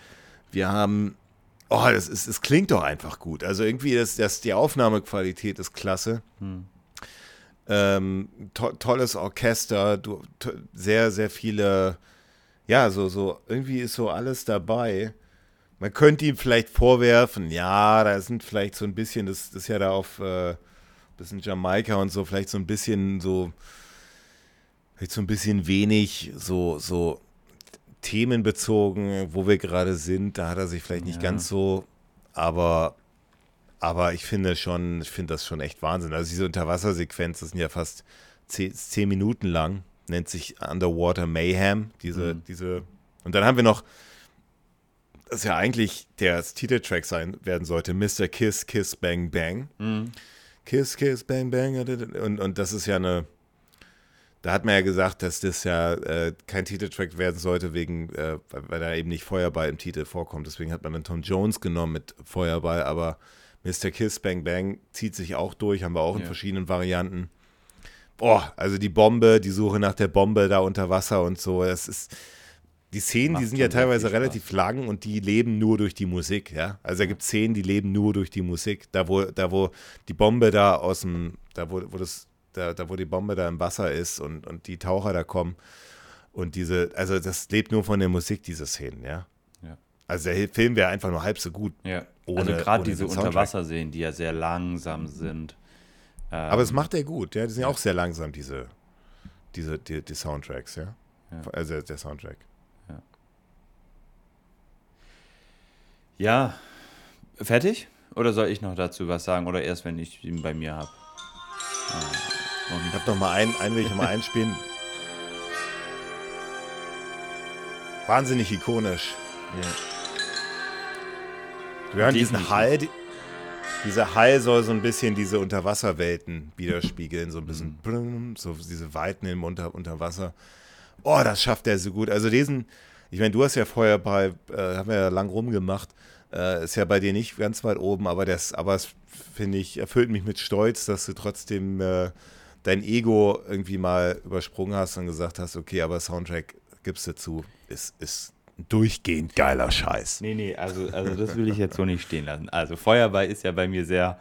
Wir haben, oh, das, ist, das klingt doch einfach gut. Also irgendwie, ist das, die Aufnahmequalität ist klasse. Hm. Ähm, to tolles Orchester, du, to sehr, sehr viele, ja, so, so, irgendwie ist so alles dabei. Man könnte ihm vielleicht vorwerfen, ja, da sind vielleicht so ein bisschen, das, das ist ja da auf äh, bisschen Jamaika und so, vielleicht so ein bisschen so, vielleicht so ein bisschen wenig so, so themenbezogen, wo wir gerade sind. Da hat er sich vielleicht nicht ja. ganz so, aber, aber ich finde schon, ich finde das schon echt Wahnsinn. Also diese Unterwassersequenz, das sind ja fast zehn, zehn Minuten lang, nennt sich Underwater Mayhem, diese, mhm. diese, und dann haben wir noch das ja eigentlich der Titeltrack sein werden sollte, Mr. Kiss, Kiss, Bang, Bang. Mhm. Kiss, Kiss, Bang, Bang. Und, und das ist ja eine, da hat man ja gesagt, dass das ja äh, kein Titeltrack werden sollte, wegen, äh, weil da eben nicht Feuerball im Titel vorkommt. Deswegen hat man dann Tom Jones genommen mit Feuerball, aber Mr. Kiss, Bang, Bang zieht sich auch durch, haben wir auch in ja. verschiedenen Varianten. Boah, also die Bombe, die Suche nach der Bombe da unter Wasser und so, es ist die Szenen, Macht die sind ja teilweise relativ lang und die leben nur durch die Musik, ja. Also da gibt es Szenen, die leben nur durch die Musik. Da, wo, da, wo die Bombe da aus dem, da wo, wo das, da, da wo die Bombe da im Wasser ist und, und die Taucher da kommen. Und diese, also das lebt nur von der Musik, diese Szenen, ja. ja. Also der Film wäre einfach nur halb so gut. Ja. Ohne, also gerade diese Unterwasserszenen, die ja sehr langsam sind. Ähm, Aber es macht er gut, ja. Die sind ja auch sehr langsam, diese, diese, die, die Soundtracks, ja. ja. Also der Soundtrack. Ja, fertig? Oder soll ich noch dazu was sagen? Oder erst, wenn ich ihn bei mir habe? Ah, ich habe noch mal einen, einen will ich noch mal einspielen. Wahnsinnig ikonisch. Ja. Wir hören diesen Hall. Dieser Hall soll so ein bisschen diese Unterwasserwelten widerspiegeln, so ein bisschen, mhm. so diese Weiten im Unter, Unterwasser. Oh, das schafft er so gut. Also diesen, ich meine, du hast ja vorher bei, äh, haben wir ja lang rumgemacht, äh, ist ja bei dir nicht ganz weit oben, aber das, aber es finde ich, erfüllt mich mit Stolz, dass du trotzdem äh, dein Ego irgendwie mal übersprungen hast und gesagt hast, okay, aber Soundtrack gibst du zu, ist, ist durchgehend geiler Scheiß. Nee, nee, also, also das will ich jetzt so nicht stehen lassen. Also Feuerball ist ja bei mir sehr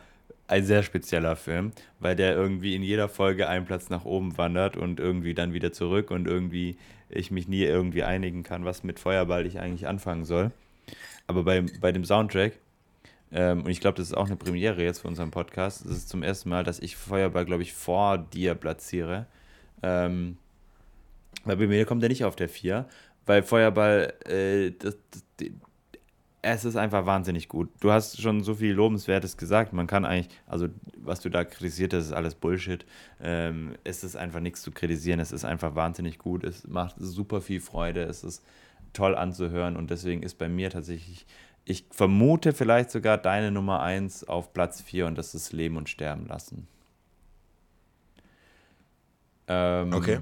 ein sehr spezieller Film, weil der irgendwie in jeder Folge einen Platz nach oben wandert und irgendwie dann wieder zurück und irgendwie ich mich nie irgendwie einigen kann, was mit Feuerball ich eigentlich anfangen soll. Aber bei, bei dem Soundtrack, ähm, und ich glaube, das ist auch eine Premiere jetzt für unseren Podcast, das ist zum ersten Mal, dass ich Feuerball, glaube ich, vor dir platziere. Ähm, weil bei mir kommt er nicht auf der 4, weil Feuerball, äh, das, das, es ist einfach wahnsinnig gut. Du hast schon so viel Lobenswertes gesagt. Man kann eigentlich, also was du da kritisiert hast, ist alles Bullshit. Ähm, es ist einfach nichts zu kritisieren. Es ist einfach wahnsinnig gut. Es macht super viel Freude. Es ist toll anzuhören und deswegen ist bei mir tatsächlich, ich vermute vielleicht sogar deine Nummer 1 auf Platz 4 und das ist Leben und Sterben lassen. Ähm, okay.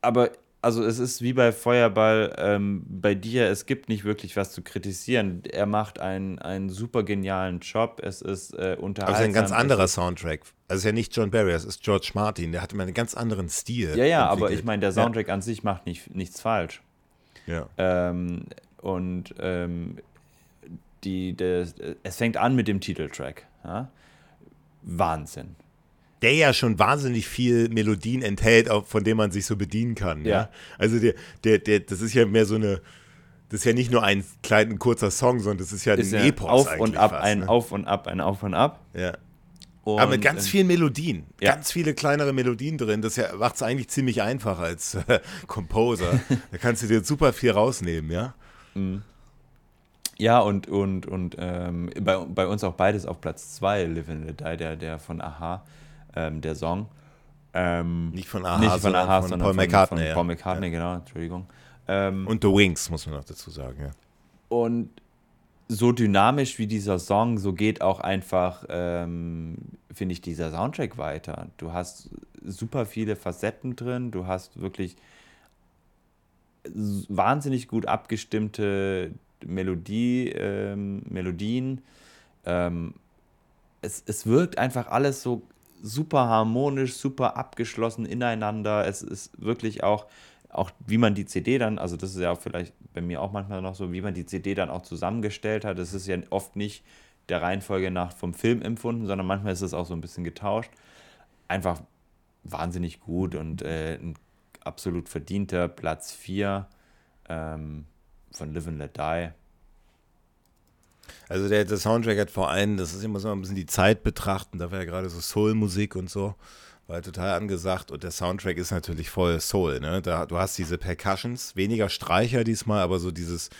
Aber also es ist wie bei Feuerball ähm, bei dir, es gibt nicht wirklich was zu kritisieren. Er macht einen, einen super genialen Job. Es ist äh, unterhaltsam. Aber es ist ein ganz anderer Soundtrack. Also es ist ja nicht John Barry, es ist George Martin. Der hat immer einen ganz anderen Stil. Ja, ja, entwickelt. aber ich meine, der Soundtrack ja. an sich macht nicht, nichts falsch. Ja. Ähm, und ähm, die, der, es fängt an mit dem Titeltrack. Ja? Wahnsinn der ja schon wahnsinnig viel Melodien enthält, von denen man sich so bedienen kann. Ja. ja? Also der, der, der, das ist ja mehr so eine, das ist ja nicht nur ein kleiner, kurzer Song, sondern das ist ja ist ein ja Epos Auf und ab, fast, ein ne? Auf und ab, ein Auf und ab. Ja. Und, Aber mit ganz vielen Melodien, ja. ganz viele kleinere Melodien drin. Das ja, macht es eigentlich ziemlich einfach als äh, Composer. da kannst du dir super viel rausnehmen, ja. Mhm. Ja, und, und, und ähm, bei, bei uns auch beides auf Platz 2, Live in the Die, der, der von Aha ähm, der Song. Ähm, nicht von Aha, nicht von Aha, sondern von Paul McCartney. Von, von Paul McCartney, ja. genau, Entschuldigung. Ähm, und The Wings, muss man noch dazu sagen, ja. Und so dynamisch wie dieser Song, so geht auch einfach, ähm, finde ich, dieser Soundtrack weiter. Du hast super viele Facetten drin, du hast wirklich wahnsinnig gut abgestimmte Melodie, ähm, Melodien. Ähm, es, es wirkt einfach alles so super harmonisch, super abgeschlossen ineinander. Es ist wirklich auch, auch wie man die CD dann, also das ist ja vielleicht bei mir auch manchmal noch so, wie man die CD dann auch zusammengestellt hat. Das ist ja oft nicht der Reihenfolge nach vom Film empfunden, sondern manchmal ist es auch so ein bisschen getauscht. Einfach wahnsinnig gut und äh, ein absolut verdienter Platz 4 ähm, von Live and Let Die. Also der, der Soundtrack hat vor allem, das ist immer so ein bisschen die Zeit betrachten, da war ja gerade so Soul-Musik und so, war halt total angesagt und der Soundtrack ist natürlich voll Soul, ne? Da, du hast diese Percussions, weniger Streicher diesmal, aber so dieses,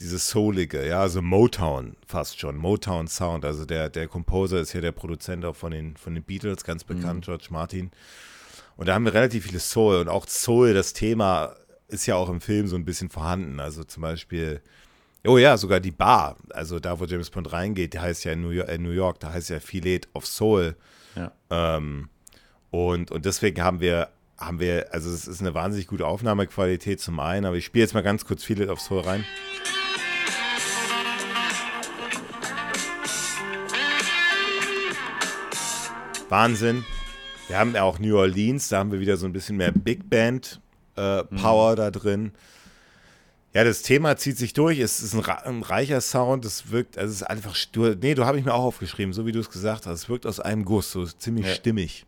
dieses Soulige, ja, also Motown fast schon, Motown Sound. Also der, der Composer ist ja der Produzent auch von den, von den Beatles, ganz bekannt, mhm. George Martin. Und da haben wir relativ viele Soul und auch Soul, das Thema ist ja auch im Film so ein bisschen vorhanden. Also zum Beispiel Oh ja, sogar die Bar, also da, wo James Bond reingeht, die heißt ja in New York, in New York da heißt ja Filet of Soul. Ja. Ähm, und, und deswegen haben wir, haben wir, also es ist eine wahnsinnig gute Aufnahmequalität zum einen, aber ich spiele jetzt mal ganz kurz Filet of Soul rein. Wahnsinn. Wir haben ja auch New Orleans, da haben wir wieder so ein bisschen mehr Big Band äh, Power mhm. da drin. Ja, das Thema zieht sich durch. Es ist ein, ein reicher Sound. Es wirkt, also es ist einfach, du, nee, du habe ich mir auch aufgeschrieben, so wie du es gesagt hast. Es wirkt aus einem Guss, so ziemlich ja. stimmig.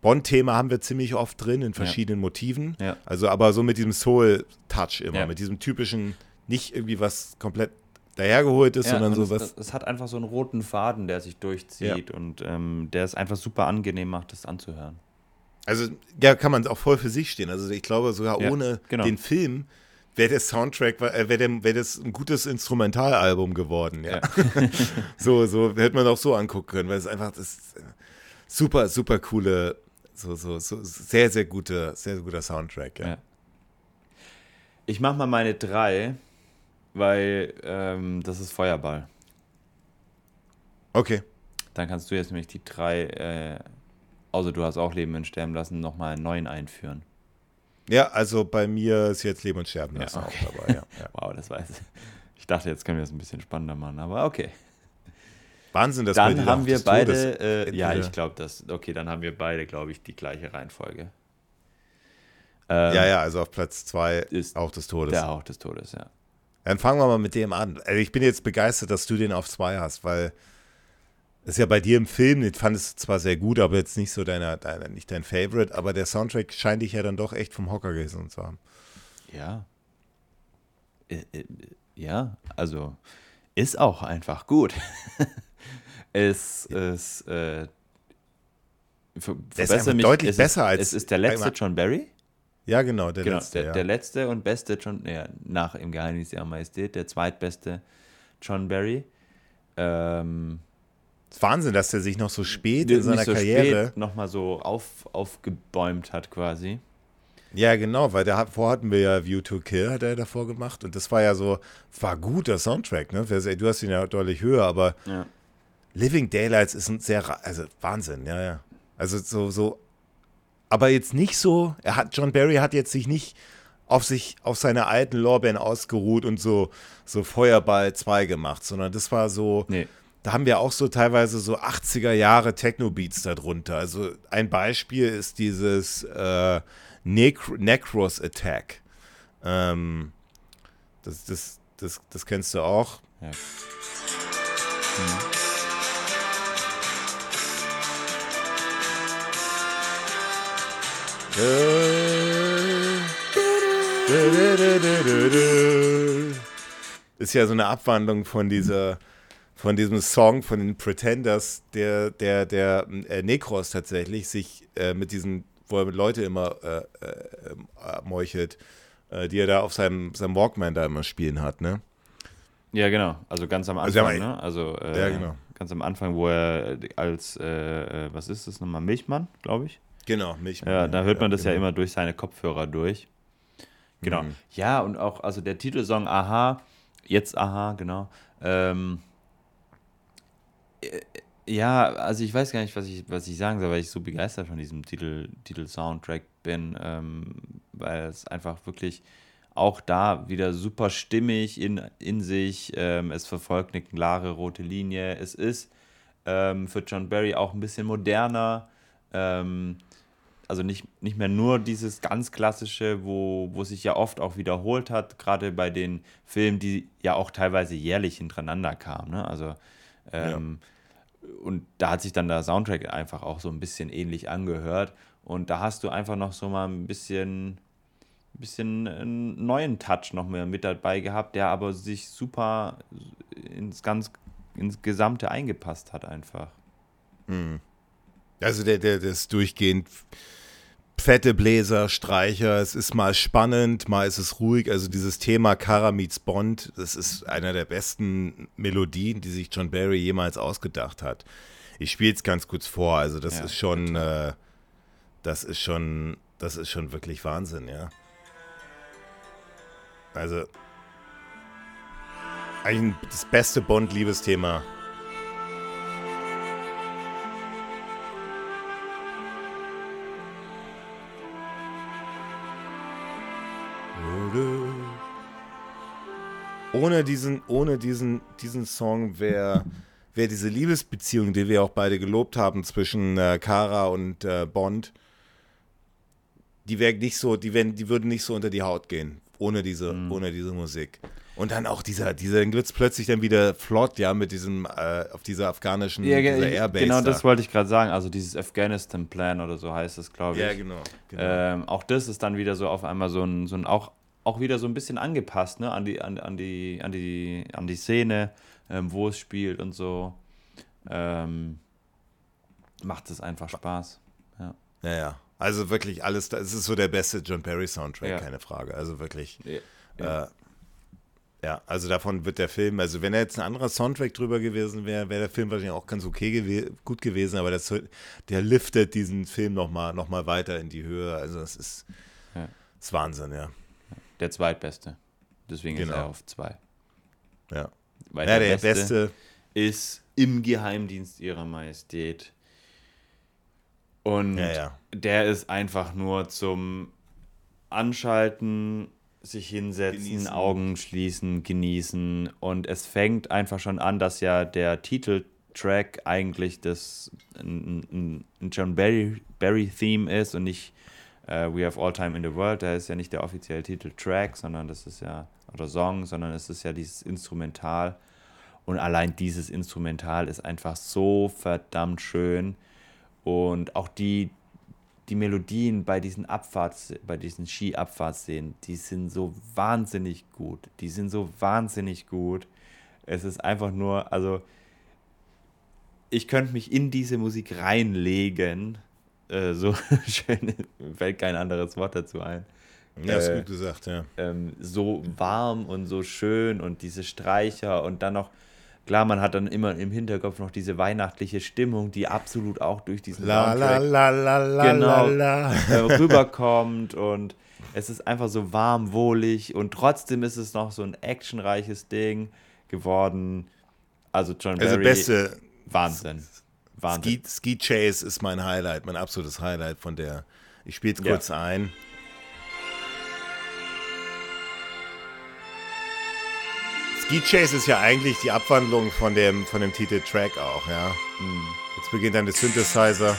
Bond-Thema haben wir ziemlich oft drin in verschiedenen ja. Motiven. Ja. Also, aber so mit diesem Soul-Touch immer, mit diesem typischen, nicht irgendwie was komplett dahergeholt ist, sondern so was. Es hat einfach so einen roten Faden, der sich durchzieht und ähm, der es einfach super angenehm macht, das anzuhören. Also, ja, kann man auch voll für sich stehen. Also, ich glaube, sogar ohne genau. den Film wäre der Soundtrack, äh, wäre wär das ein gutes Instrumentalalbum geworden, ja. ja. so, so hätte man auch so angucken können, weil es einfach das super, super coole, so, so, so sehr, sehr gute, sehr, sehr guter Soundtrack, ja. ja. Ich mach mal meine drei, weil ähm, das ist Feuerball. Okay. Dann kannst du jetzt nämlich die drei, äh, außer du hast auch Leben und Sterben lassen, nochmal einen neuen einführen. Ja, also bei mir ist jetzt Leben und Sterben lassen ja, okay. auch dabei. Ja, ja. wow, das weiß ich. Ich dachte, jetzt können wir das ein bisschen spannender machen, aber okay. Wahnsinn, dass dann haben wir beide. Äh, ja, ich glaube, das. Okay, dann haben wir beide, glaube ich, die gleiche Reihenfolge. Ähm, ja, ja, also auf Platz zwei ist auch des Todes. Der Hauch des Todes, ja. Dann fangen wir mal mit dem an. Also ich bin jetzt begeistert, dass du den auf zwei hast, weil das ist ja bei dir im Film, den fandest du zwar sehr gut, aber jetzt nicht so deiner, deiner, nicht dein Favorite, aber der Soundtrack scheint dich ja dann doch echt vom Hocker gerissen zu haben. Ja. Äh, äh, ja, also ist auch einfach gut. es ist äh, verbessere mich. Deutlich es besser ist, als. Es ist der letzte John Barry. Ja, genau, der genau, letzte. Der, ja. der letzte und beste John, ja, nach Im Geheimnis ihrer Majestät, der zweitbeste John Barry. Ähm, Wahnsinn, dass der sich noch so spät in seiner so Karriere nochmal so auf, aufgebäumt hat quasi. Ja, genau, weil davor hatten wir ja View to Kill, hat er davor gemacht und das war ja so, war guter Soundtrack, ne? Du hast ihn ja deutlich höher, aber ja. Living Daylights ist ein sehr, also Wahnsinn, ja, ja. Also so, so, aber jetzt nicht so, er hat, John Barry hat jetzt sich nicht auf sich, auf seine alten Lorbeeren ausgeruht und so, so Feuerball 2 gemacht, sondern das war so, nee da haben wir auch so teilweise so 80er Jahre Techno-Beats darunter. Also ein Beispiel ist dieses äh, Necr Necros Attack. Ähm, das, das, das, das kennst du auch. Ja. Hm. Ist ja so eine Abwandlung von dieser von diesem Song von den Pretenders, der, der, der äh, Necros tatsächlich sich äh, mit diesen, wo er mit Leute immer äh, äh, meuchelt, äh, die er da auf seinem, seinem Walkman da immer spielen hat, ne? Ja, genau. Also ganz am also Anfang, also, ne? Also äh, ja, genau. ganz am Anfang, wo er als, was ist das nochmal, Milchmann, glaube ich? Genau, Milchmann. Ja, da hört man das genau. ja immer durch seine Kopfhörer durch. Genau. Mhm. Ja, und auch, also der Titelsong Aha, jetzt Aha, genau. Ähm, äh, ja, also ich weiß gar nicht, was ich, was ich sagen soll, weil ich so begeistert von diesem Titel, Titel-Soundtrack bin, ähm, weil es einfach wirklich auch da wieder super stimmig in, in sich. Ähm, es verfolgt eine klare rote Linie. Es ist ähm, für John Barry auch ein bisschen moderner. Ähm, also nicht, nicht mehr nur dieses ganz klassische, wo, wo sich ja oft auch wiederholt hat, gerade bei den Filmen, die ja auch teilweise jährlich hintereinander kamen. Ne? Also ähm, ja. Und da hat sich dann der Soundtrack einfach auch so ein bisschen ähnlich angehört. Und da hast du einfach noch so mal ein bisschen, bisschen einen neuen Touch noch mehr mit dabei gehabt, der aber sich super ins ganz ins Gesamte eingepasst hat einfach. Mhm. Also der, der das durchgehend fette Bläser, Streicher, es ist mal spannend, mal ist es ruhig. Also dieses Thema Kara meets Bond, das ist einer der besten Melodien, die sich John Barry jemals ausgedacht hat. Ich spiele es ganz kurz vor, also das ja, ist schon, äh, das ist schon, das ist schon wirklich Wahnsinn, ja. Also Eigentlich das beste Bond-Liebesthema. Ohne diesen, ohne diesen, diesen Song wäre wär diese Liebesbeziehung, die wir auch beide gelobt haben zwischen äh, Kara und äh, Bond, die wäre nicht so, die, wär, die würde nicht so unter die Haut gehen, ohne diese, mhm. ohne diese Musik. Und dann auch dieser, dieser, dann wird plötzlich dann wieder flott, ja, mit diesem, äh, auf dieser afghanischen ja, dieser Airbase. Genau, das wollte ich gerade sagen. Also dieses Afghanistan-Plan oder so heißt es, glaube ich. Ja, genau. genau. Ähm, auch das ist dann wieder so auf einmal so ein, so ein auch, auch wieder so ein bisschen angepasst, ne, an die, an, an die, an die, an die Szene, ähm, wo es spielt und so. Ähm, macht es einfach Spaß. Ja. Ja, ja. Also wirklich alles, es ist so der beste John Perry Soundtrack, ja. keine Frage. Also wirklich. Ja. Äh, ja, also davon wird der Film, also wenn er jetzt ein anderer Soundtrack drüber gewesen wäre, wäre der Film wahrscheinlich auch ganz okay gew gut gewesen, aber das, der liftet diesen Film nochmal noch mal weiter in die Höhe. Also das ist, ja. ist Wahnsinn, ja. Der zweitbeste. Deswegen genau. ist er auf zwei. Ja. Weil ja, der, der beste, beste ist im Geheimdienst ihrer Majestät. Und ja, ja. der ist einfach nur zum Anschalten sich hinsetzen, genießen. Augen schließen, genießen. Und es fängt einfach schon an, dass ja der Titeltrack eigentlich das ein, ein John Barry, Barry Theme ist und nicht uh, We Have All Time in the World. Da ist ja nicht der offizielle Titeltrack, sondern das ist ja, oder Song, sondern es ist ja dieses Instrumental. Und allein dieses Instrumental ist einfach so verdammt schön. Und auch die, die Melodien bei diesen Abfahrts, bei diesen Ski-Abfahrtsszenen, die sind so wahnsinnig gut. Die sind so wahnsinnig gut. Es ist einfach nur, also ich könnte mich in diese Musik reinlegen. Äh, so schön, fällt kein anderes Wort dazu ein. Ja, ist äh, gut gesagt, ja. Ähm, so warm und so schön und diese Streicher und dann noch Klar, man hat dann immer im Hinterkopf noch diese weihnachtliche Stimmung, die absolut auch durch diesen la, Soundtrack la, la, la, genau, la, äh, rüberkommt und es ist einfach so warm, wohlig und trotzdem ist es noch so ein actionreiches Ding geworden. Also John also Barry, also beste Wahnsinn. Wahnsinn. Ski, Ski Chase ist mein Highlight, mein absolutes Highlight von der. Ich spiele es kurz ja. ein. Ski Chase ist ja eigentlich die Abwandlung von dem, von dem Titeltrack auch, ja. Hm. Jetzt beginnt dann der Synthesizer.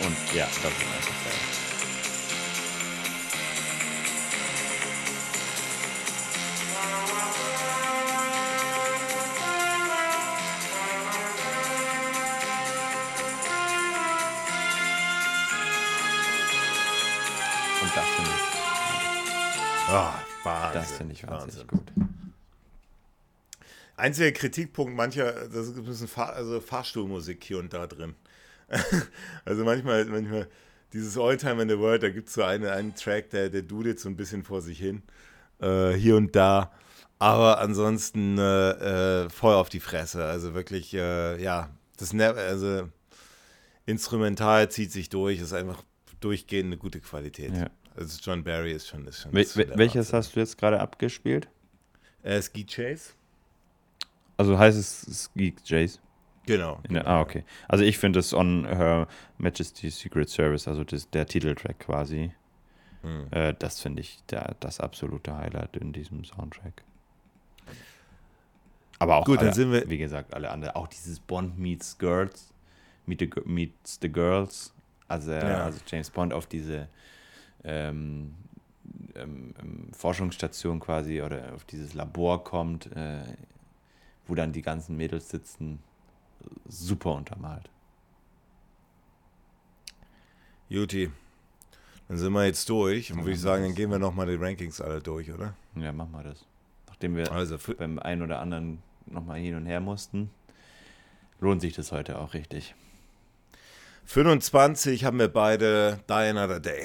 Und ja, das ist einfach geil. Und das finde ich. Oh, Wahnsinn. Das finde ich wahnsinnig Wahnsinn. gut. Einziger Kritikpunkt mancher, das ist ein bisschen Fahr also Fahrstuhlmusik hier und da drin. also manchmal, manchmal dieses All Time in the World, da gibt es so eine, einen Track, der, der dudet so ein bisschen vor sich hin. Äh, hier und da. Aber ansonsten äh, äh, voll auf die Fresse. Also wirklich, äh, ja, das also instrumental zieht sich durch, ist einfach durchgehend eine gute Qualität. Ja. Also John Barry ist schon. Ist schon Wel welches hast du jetzt gerade abgespielt? Äh, Ski Chase. Also heißt es Geek Jace? Genau. Der, ah, okay. Also ich finde es On Her Majesty's Secret Service, also das, der Titeltrack quasi. Hm. Äh, das finde ich der, das absolute Highlight in diesem Soundtrack. Aber auch, Gut, alle, dann sind wir wie gesagt, alle anderen. Auch dieses Bond meets Girls, meet the, meets the Girls. Also, ja. also James Bond auf diese ähm, ähm, ähm, Forschungsstation quasi oder auf dieses Labor kommt. Äh, wo dann die ganzen Mädels sitzen, super untermalt. Juti, dann sind wir jetzt durch und würde ich sagen, dann gehen wir nochmal die Rankings alle durch, oder? Ja, machen wir das. Nachdem wir also beim einen oder anderen nochmal hin und her mussten, lohnt sich das heute auch richtig. 25 haben wir beide Die Another Day.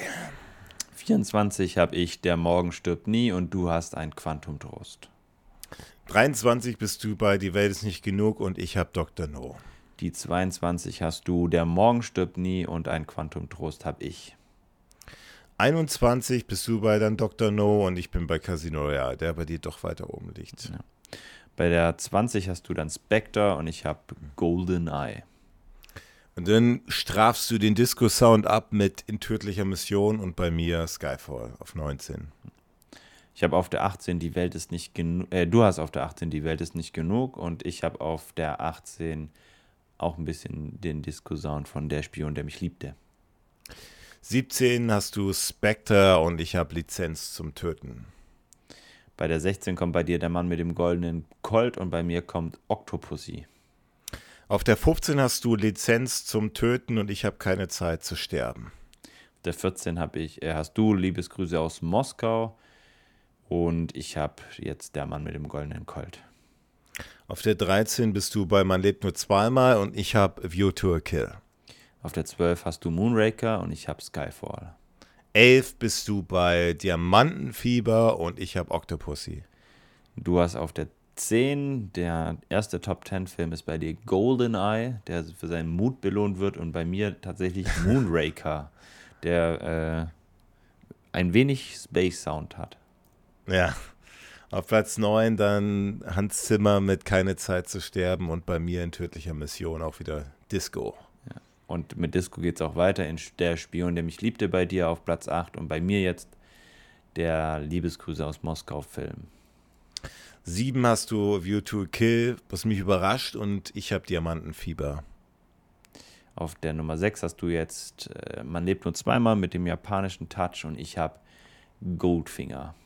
24 habe ich Der Morgen stirbt nie und du hast ein Quantum Trost. 23 bist du bei Die Welt ist nicht genug und ich habe Dr. No. Die 22 hast du Der Morgen stirbt nie und ein Quantum Trost habe ich. 21 bist du bei dann Dr. No und ich bin bei Casino Royale, der bei dir doch weiter oben liegt. Ja. Bei der 20 hast du dann Spectre und ich habe Golden Eye. Und dann strafst du den Disco-Sound ab mit In tödlicher Mission und bei mir Skyfall auf 19. Ich habe auf der 18 die Welt ist nicht genug. Äh, du hast auf der 18 die Welt ist nicht genug und ich habe auf der 18 auch ein bisschen den Disco-Sound von Der Spion, der mich liebte. 17 hast du Spectre und ich habe Lizenz zum Töten. Bei der 16 kommt bei dir der Mann mit dem goldenen Colt und bei mir kommt Octopussy. Auf der 15 hast du Lizenz zum Töten und ich habe keine Zeit zu sterben. Auf der 14 habe ich, äh, hast du Liebesgrüße aus Moskau und ich habe jetzt der Mann mit dem goldenen Colt. Auf der 13 bist du bei Man lebt nur zweimal und ich habe View to a Kill. Auf der 12 hast du Moonraker und ich habe Skyfall. 11 bist du bei Diamantenfieber und ich habe Octopussy. Du hast auf der 10, der erste Top 10 Film ist bei dir Goldeneye, der für seinen Mut belohnt wird und bei mir tatsächlich Moonraker, der äh, ein wenig Space Sound hat. Ja. Auf Platz 9 dann Hans Zimmer mit Keine Zeit zu sterben und bei mir in tödlicher Mission auch wieder Disco. Ja. Und mit Disco geht es auch weiter in Der Spion, der mich liebte bei dir auf Platz 8 und bei mir jetzt der Liebesgrüße aus Moskau 7 hast du View to Kill, was mich überrascht und ich habe Diamantenfieber. Auf der Nummer 6 hast du jetzt äh, Man lebt nur zweimal mit dem japanischen Touch und ich habe Goldfinger.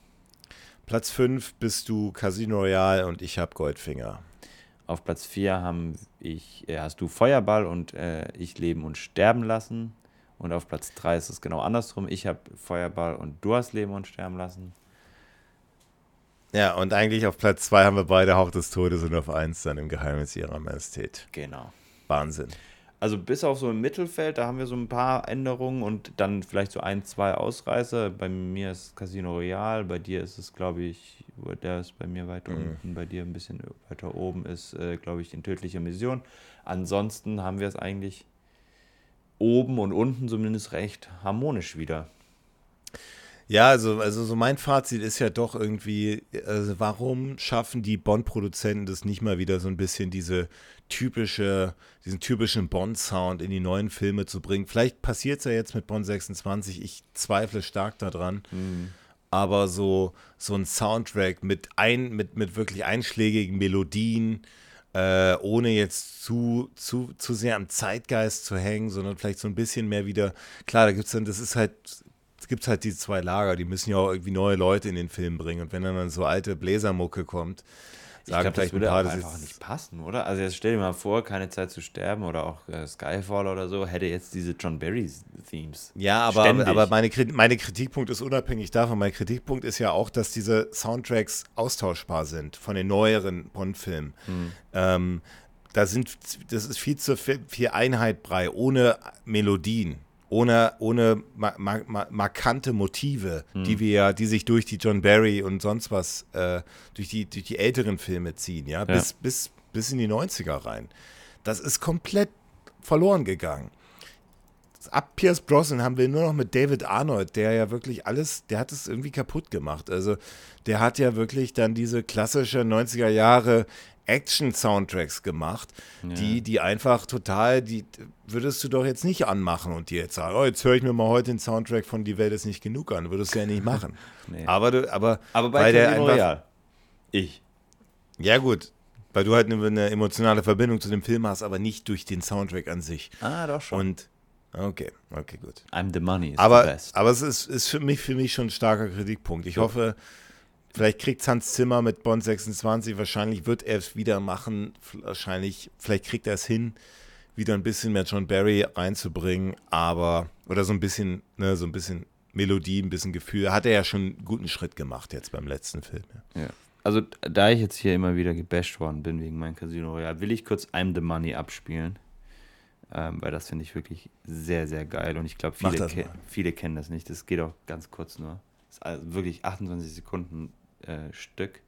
Platz 5 bist du Casino Royale und ich habe Goldfinger. Auf Platz 4 haben ich, äh, hast du Feuerball und äh, ich Leben und Sterben lassen. Und auf Platz 3 ist es genau andersrum. Ich habe Feuerball und du hast Leben und Sterben lassen. Ja, und eigentlich auf Platz 2 haben wir beide Hauch des Todes und auf 1 dann im Geheimnis ihrer Majestät. Genau. Wahnsinn also bis auf so im Mittelfeld, da haben wir so ein paar Änderungen und dann vielleicht so ein, zwei Ausreißer. Bei mir ist Casino Royale, bei dir ist es, glaube ich, der ist bei mir weiter mhm. unten, bei dir ein bisschen weiter oben ist, äh, glaube ich, in tödlicher Mission. Ansonsten haben wir es eigentlich oben und unten zumindest recht harmonisch wieder. Ja, also, also so mein Fazit ist ja doch irgendwie, also warum schaffen die Bond-Produzenten das nicht mal wieder so ein bisschen diese typische, diesen typischen Bond-Sound in die neuen Filme zu bringen? Vielleicht passiert es ja jetzt mit Bond 26, ich zweifle stark daran. Mhm. Aber so, so ein Soundtrack mit, ein, mit, mit wirklich einschlägigen Melodien, äh, ohne jetzt zu, zu, zu sehr am Zeitgeist zu hängen, sondern vielleicht so ein bisschen mehr wieder, klar, da gibt es dann, das ist halt gibt es halt die zwei Lager, die müssen ja auch irgendwie neue Leute in den Film bringen. Und wenn dann, so alte Bläsermucke kommt, sagen ich glaub, das würde ein paar, einfach nicht passen, oder? Also jetzt stell dir mal vor, keine Zeit zu sterben oder auch äh, Skyfall oder so, hätte jetzt diese John Barry-Themes. Ja, aber, aber meine, meine Kritikpunkt ist unabhängig davon. Mein Kritikpunkt ist ja auch, dass diese Soundtracks austauschbar sind von den neueren Bond-Filmen. Hm. Ähm, da sind, das ist viel zu viel Einheit brei, ohne Melodien ohne, ohne ma ma markante Motive, hm. die wir ja, die sich durch die John Barry und sonst was, äh, durch, die, durch die älteren Filme ziehen, ja, ja, Bis, bis, bis in die 90er rein. Das ist komplett verloren gegangen. Ab Pierce Brosnan haben wir nur noch mit David Arnold, der ja wirklich alles, der hat es irgendwie kaputt gemacht. Also der hat ja wirklich dann diese klassische 90er Jahre Action-Soundtracks gemacht, ja. die, die einfach total, die würdest du doch jetzt nicht anmachen und dir jetzt sagen, oh, jetzt höre ich mir mal heute den Soundtrack von Die Welt ist nicht genug an. Würdest du ja nicht machen. nee. Aber du, aber, aber bei der einfach, Royal. Ich. Ja, gut. Weil du halt eine, emotionale Verbindung zu dem Film hast, aber nicht durch den Soundtrack an sich. Ah, doch schon. Und okay, okay, gut. I'm the money. aber, aber es ist, ist für mich für mich schon ein starker Kritikpunkt. Ich so. hoffe, Vielleicht kriegt Hans Zimmer mit Bond 26, wahrscheinlich wird er es wieder machen. Wahrscheinlich, vielleicht kriegt er es hin, wieder ein bisschen mehr John Barry reinzubringen, aber, oder so ein bisschen, ne, so ein bisschen Melodie, ein bisschen Gefühl. Hat er ja schon einen guten Schritt gemacht jetzt beim letzten Film. Ja. Also, da ich jetzt hier immer wieder gebasht worden bin wegen meinem Casino Royale, will ich kurz I'm the Money abspielen. Ähm, weil das finde ich wirklich sehr, sehr geil. Und ich glaube, viele, ke viele kennen das nicht. Das geht auch ganz kurz nur. Das ist also wirklich 28 Sekunden äh, Stück.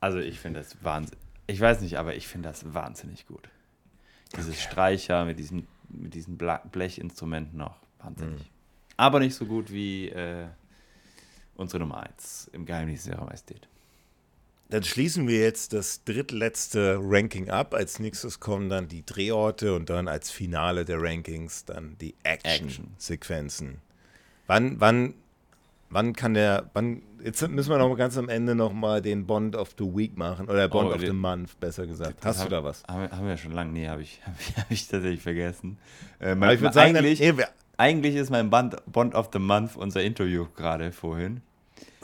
Also ich finde das wahnsinnig. Ich weiß nicht, aber ich finde das wahnsinnig gut. Dieses okay. Streicher mit diesen, mit diesen Blechinstrumenten noch. Wahnsinnig. Mhm. Aber nicht so gut wie äh, unsere Nummer 1 im Geheimnis ihrer Majestät. Dann schließen wir jetzt das drittletzte Ranking ab. Als nächstes kommen dann die Drehorte und dann als Finale der Rankings dann die Action-Sequenzen. Action. Wann, wann Wann kann der, wann, jetzt müssen wir noch ganz am Ende noch mal den Bond of the Week machen, oder Bond oh, of the Month, besser gesagt. Hast hab, du da was? Haben, haben wir schon lange, nee, habe ich, hab ich, hab ich tatsächlich vergessen. Äh, mein, ich würde sagen, eigentlich, dann, nee, eigentlich ist mein Bond, Bond of the Month unser Interview gerade vorhin.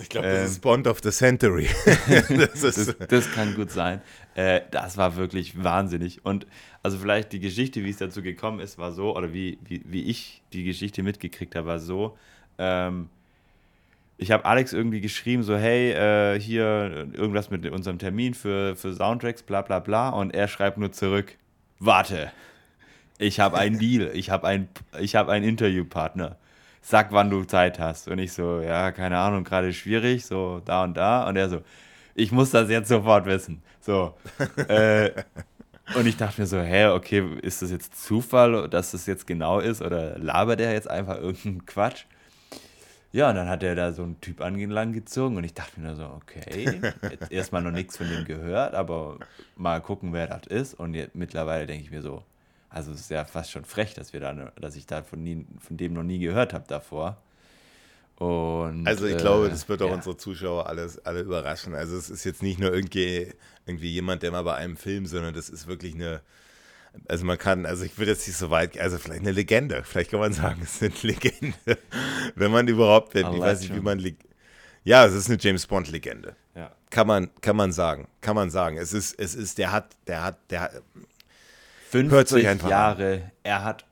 Ich glaube, das ähm, ist Bond of the Century. das, das, das, kann gut sein. Äh, das war wirklich wahnsinnig. Und also vielleicht die Geschichte, wie es dazu gekommen ist, war so, oder wie, wie, wie ich die Geschichte mitgekriegt habe, war so, ähm, ich habe Alex irgendwie geschrieben, so, hey, äh, hier irgendwas mit unserem Termin für, für Soundtracks, bla bla bla. Und er schreibt nur zurück, warte, ich habe einen Deal, ich habe ein, hab einen Interviewpartner. Sag, wann du Zeit hast. Und ich so, ja, keine Ahnung, gerade schwierig, so da und da. Und er so, ich muss das jetzt sofort wissen. So. äh, und ich dachte mir so, hä, okay, ist das jetzt Zufall, dass das jetzt genau ist? Oder labert er jetzt einfach irgendeinen Quatsch? Ja, und dann hat er da so einen Typ angelang gezogen und ich dachte mir so, okay, jetzt erstmal noch nichts von dem gehört, aber mal gucken, wer das ist. Und jetzt, mittlerweile denke ich mir so, also es ist ja fast schon frech, dass wir da, dass ich da von, nie, von dem noch nie gehört habe davor. Und, also ich äh, glaube, das wird auch ja. unsere Zuschauer alles, alle überraschen. Also es ist jetzt nicht nur irgendwie, irgendwie jemand, der mal bei einem Film, sondern das ist wirklich eine, also man kann, also ich würde jetzt nicht so weit, also vielleicht eine Legende, vielleicht kann man sagen, es ist eine Legende, wenn man überhaupt, wenn, ich weiß nicht, wie man, ja, es ist eine James Bond Legende, ja. kann man, kann man sagen, kann man sagen, es ist, es ist, der hat, der hat, der hat, 50 Jahre, an. er hat,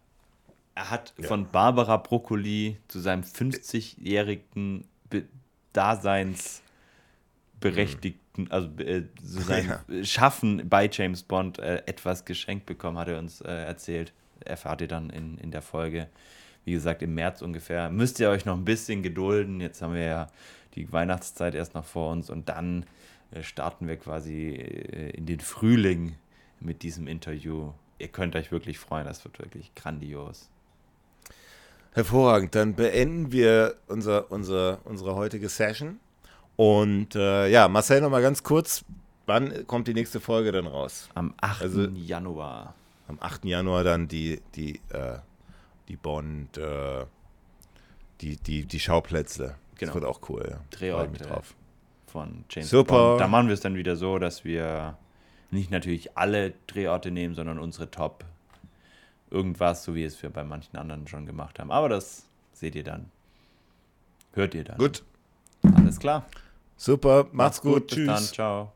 er hat ja. von Barbara Broccoli zu seinem 50-jährigen Daseinsberechtigten also äh, so sein ja. Schaffen bei James Bond äh, etwas geschenkt bekommen, hat er uns äh, erzählt. Erfahrt ihr dann in, in der Folge. Wie gesagt, im März ungefähr. Müsst ihr euch noch ein bisschen gedulden. Jetzt haben wir ja die Weihnachtszeit erst noch vor uns und dann äh, starten wir quasi äh, in den Frühling mit diesem Interview. Ihr könnt euch wirklich freuen, das wird wirklich grandios. Hervorragend, dann beenden wir unser, unser, unsere heutige Session und äh, ja, Marcel, noch mal ganz kurz. Wann kommt die nächste Folge dann raus? Am 8. Also, Januar. Am 8. Januar dann die, die, äh, die Bond, äh, die, die, die Schauplätze. Genau. Das wird auch cool. Ja. Drehorte drauf. von James Super. Bond. Da machen wir es dann wieder so, dass wir nicht natürlich alle Drehorte nehmen, sondern unsere Top irgendwas, so wie es wir bei manchen anderen schon gemacht haben. Aber das seht ihr dann. Hört ihr dann. Gut. Alles klar. Super, macht's, macht's gut. gut. Tschüss. Bis dann. Ciao.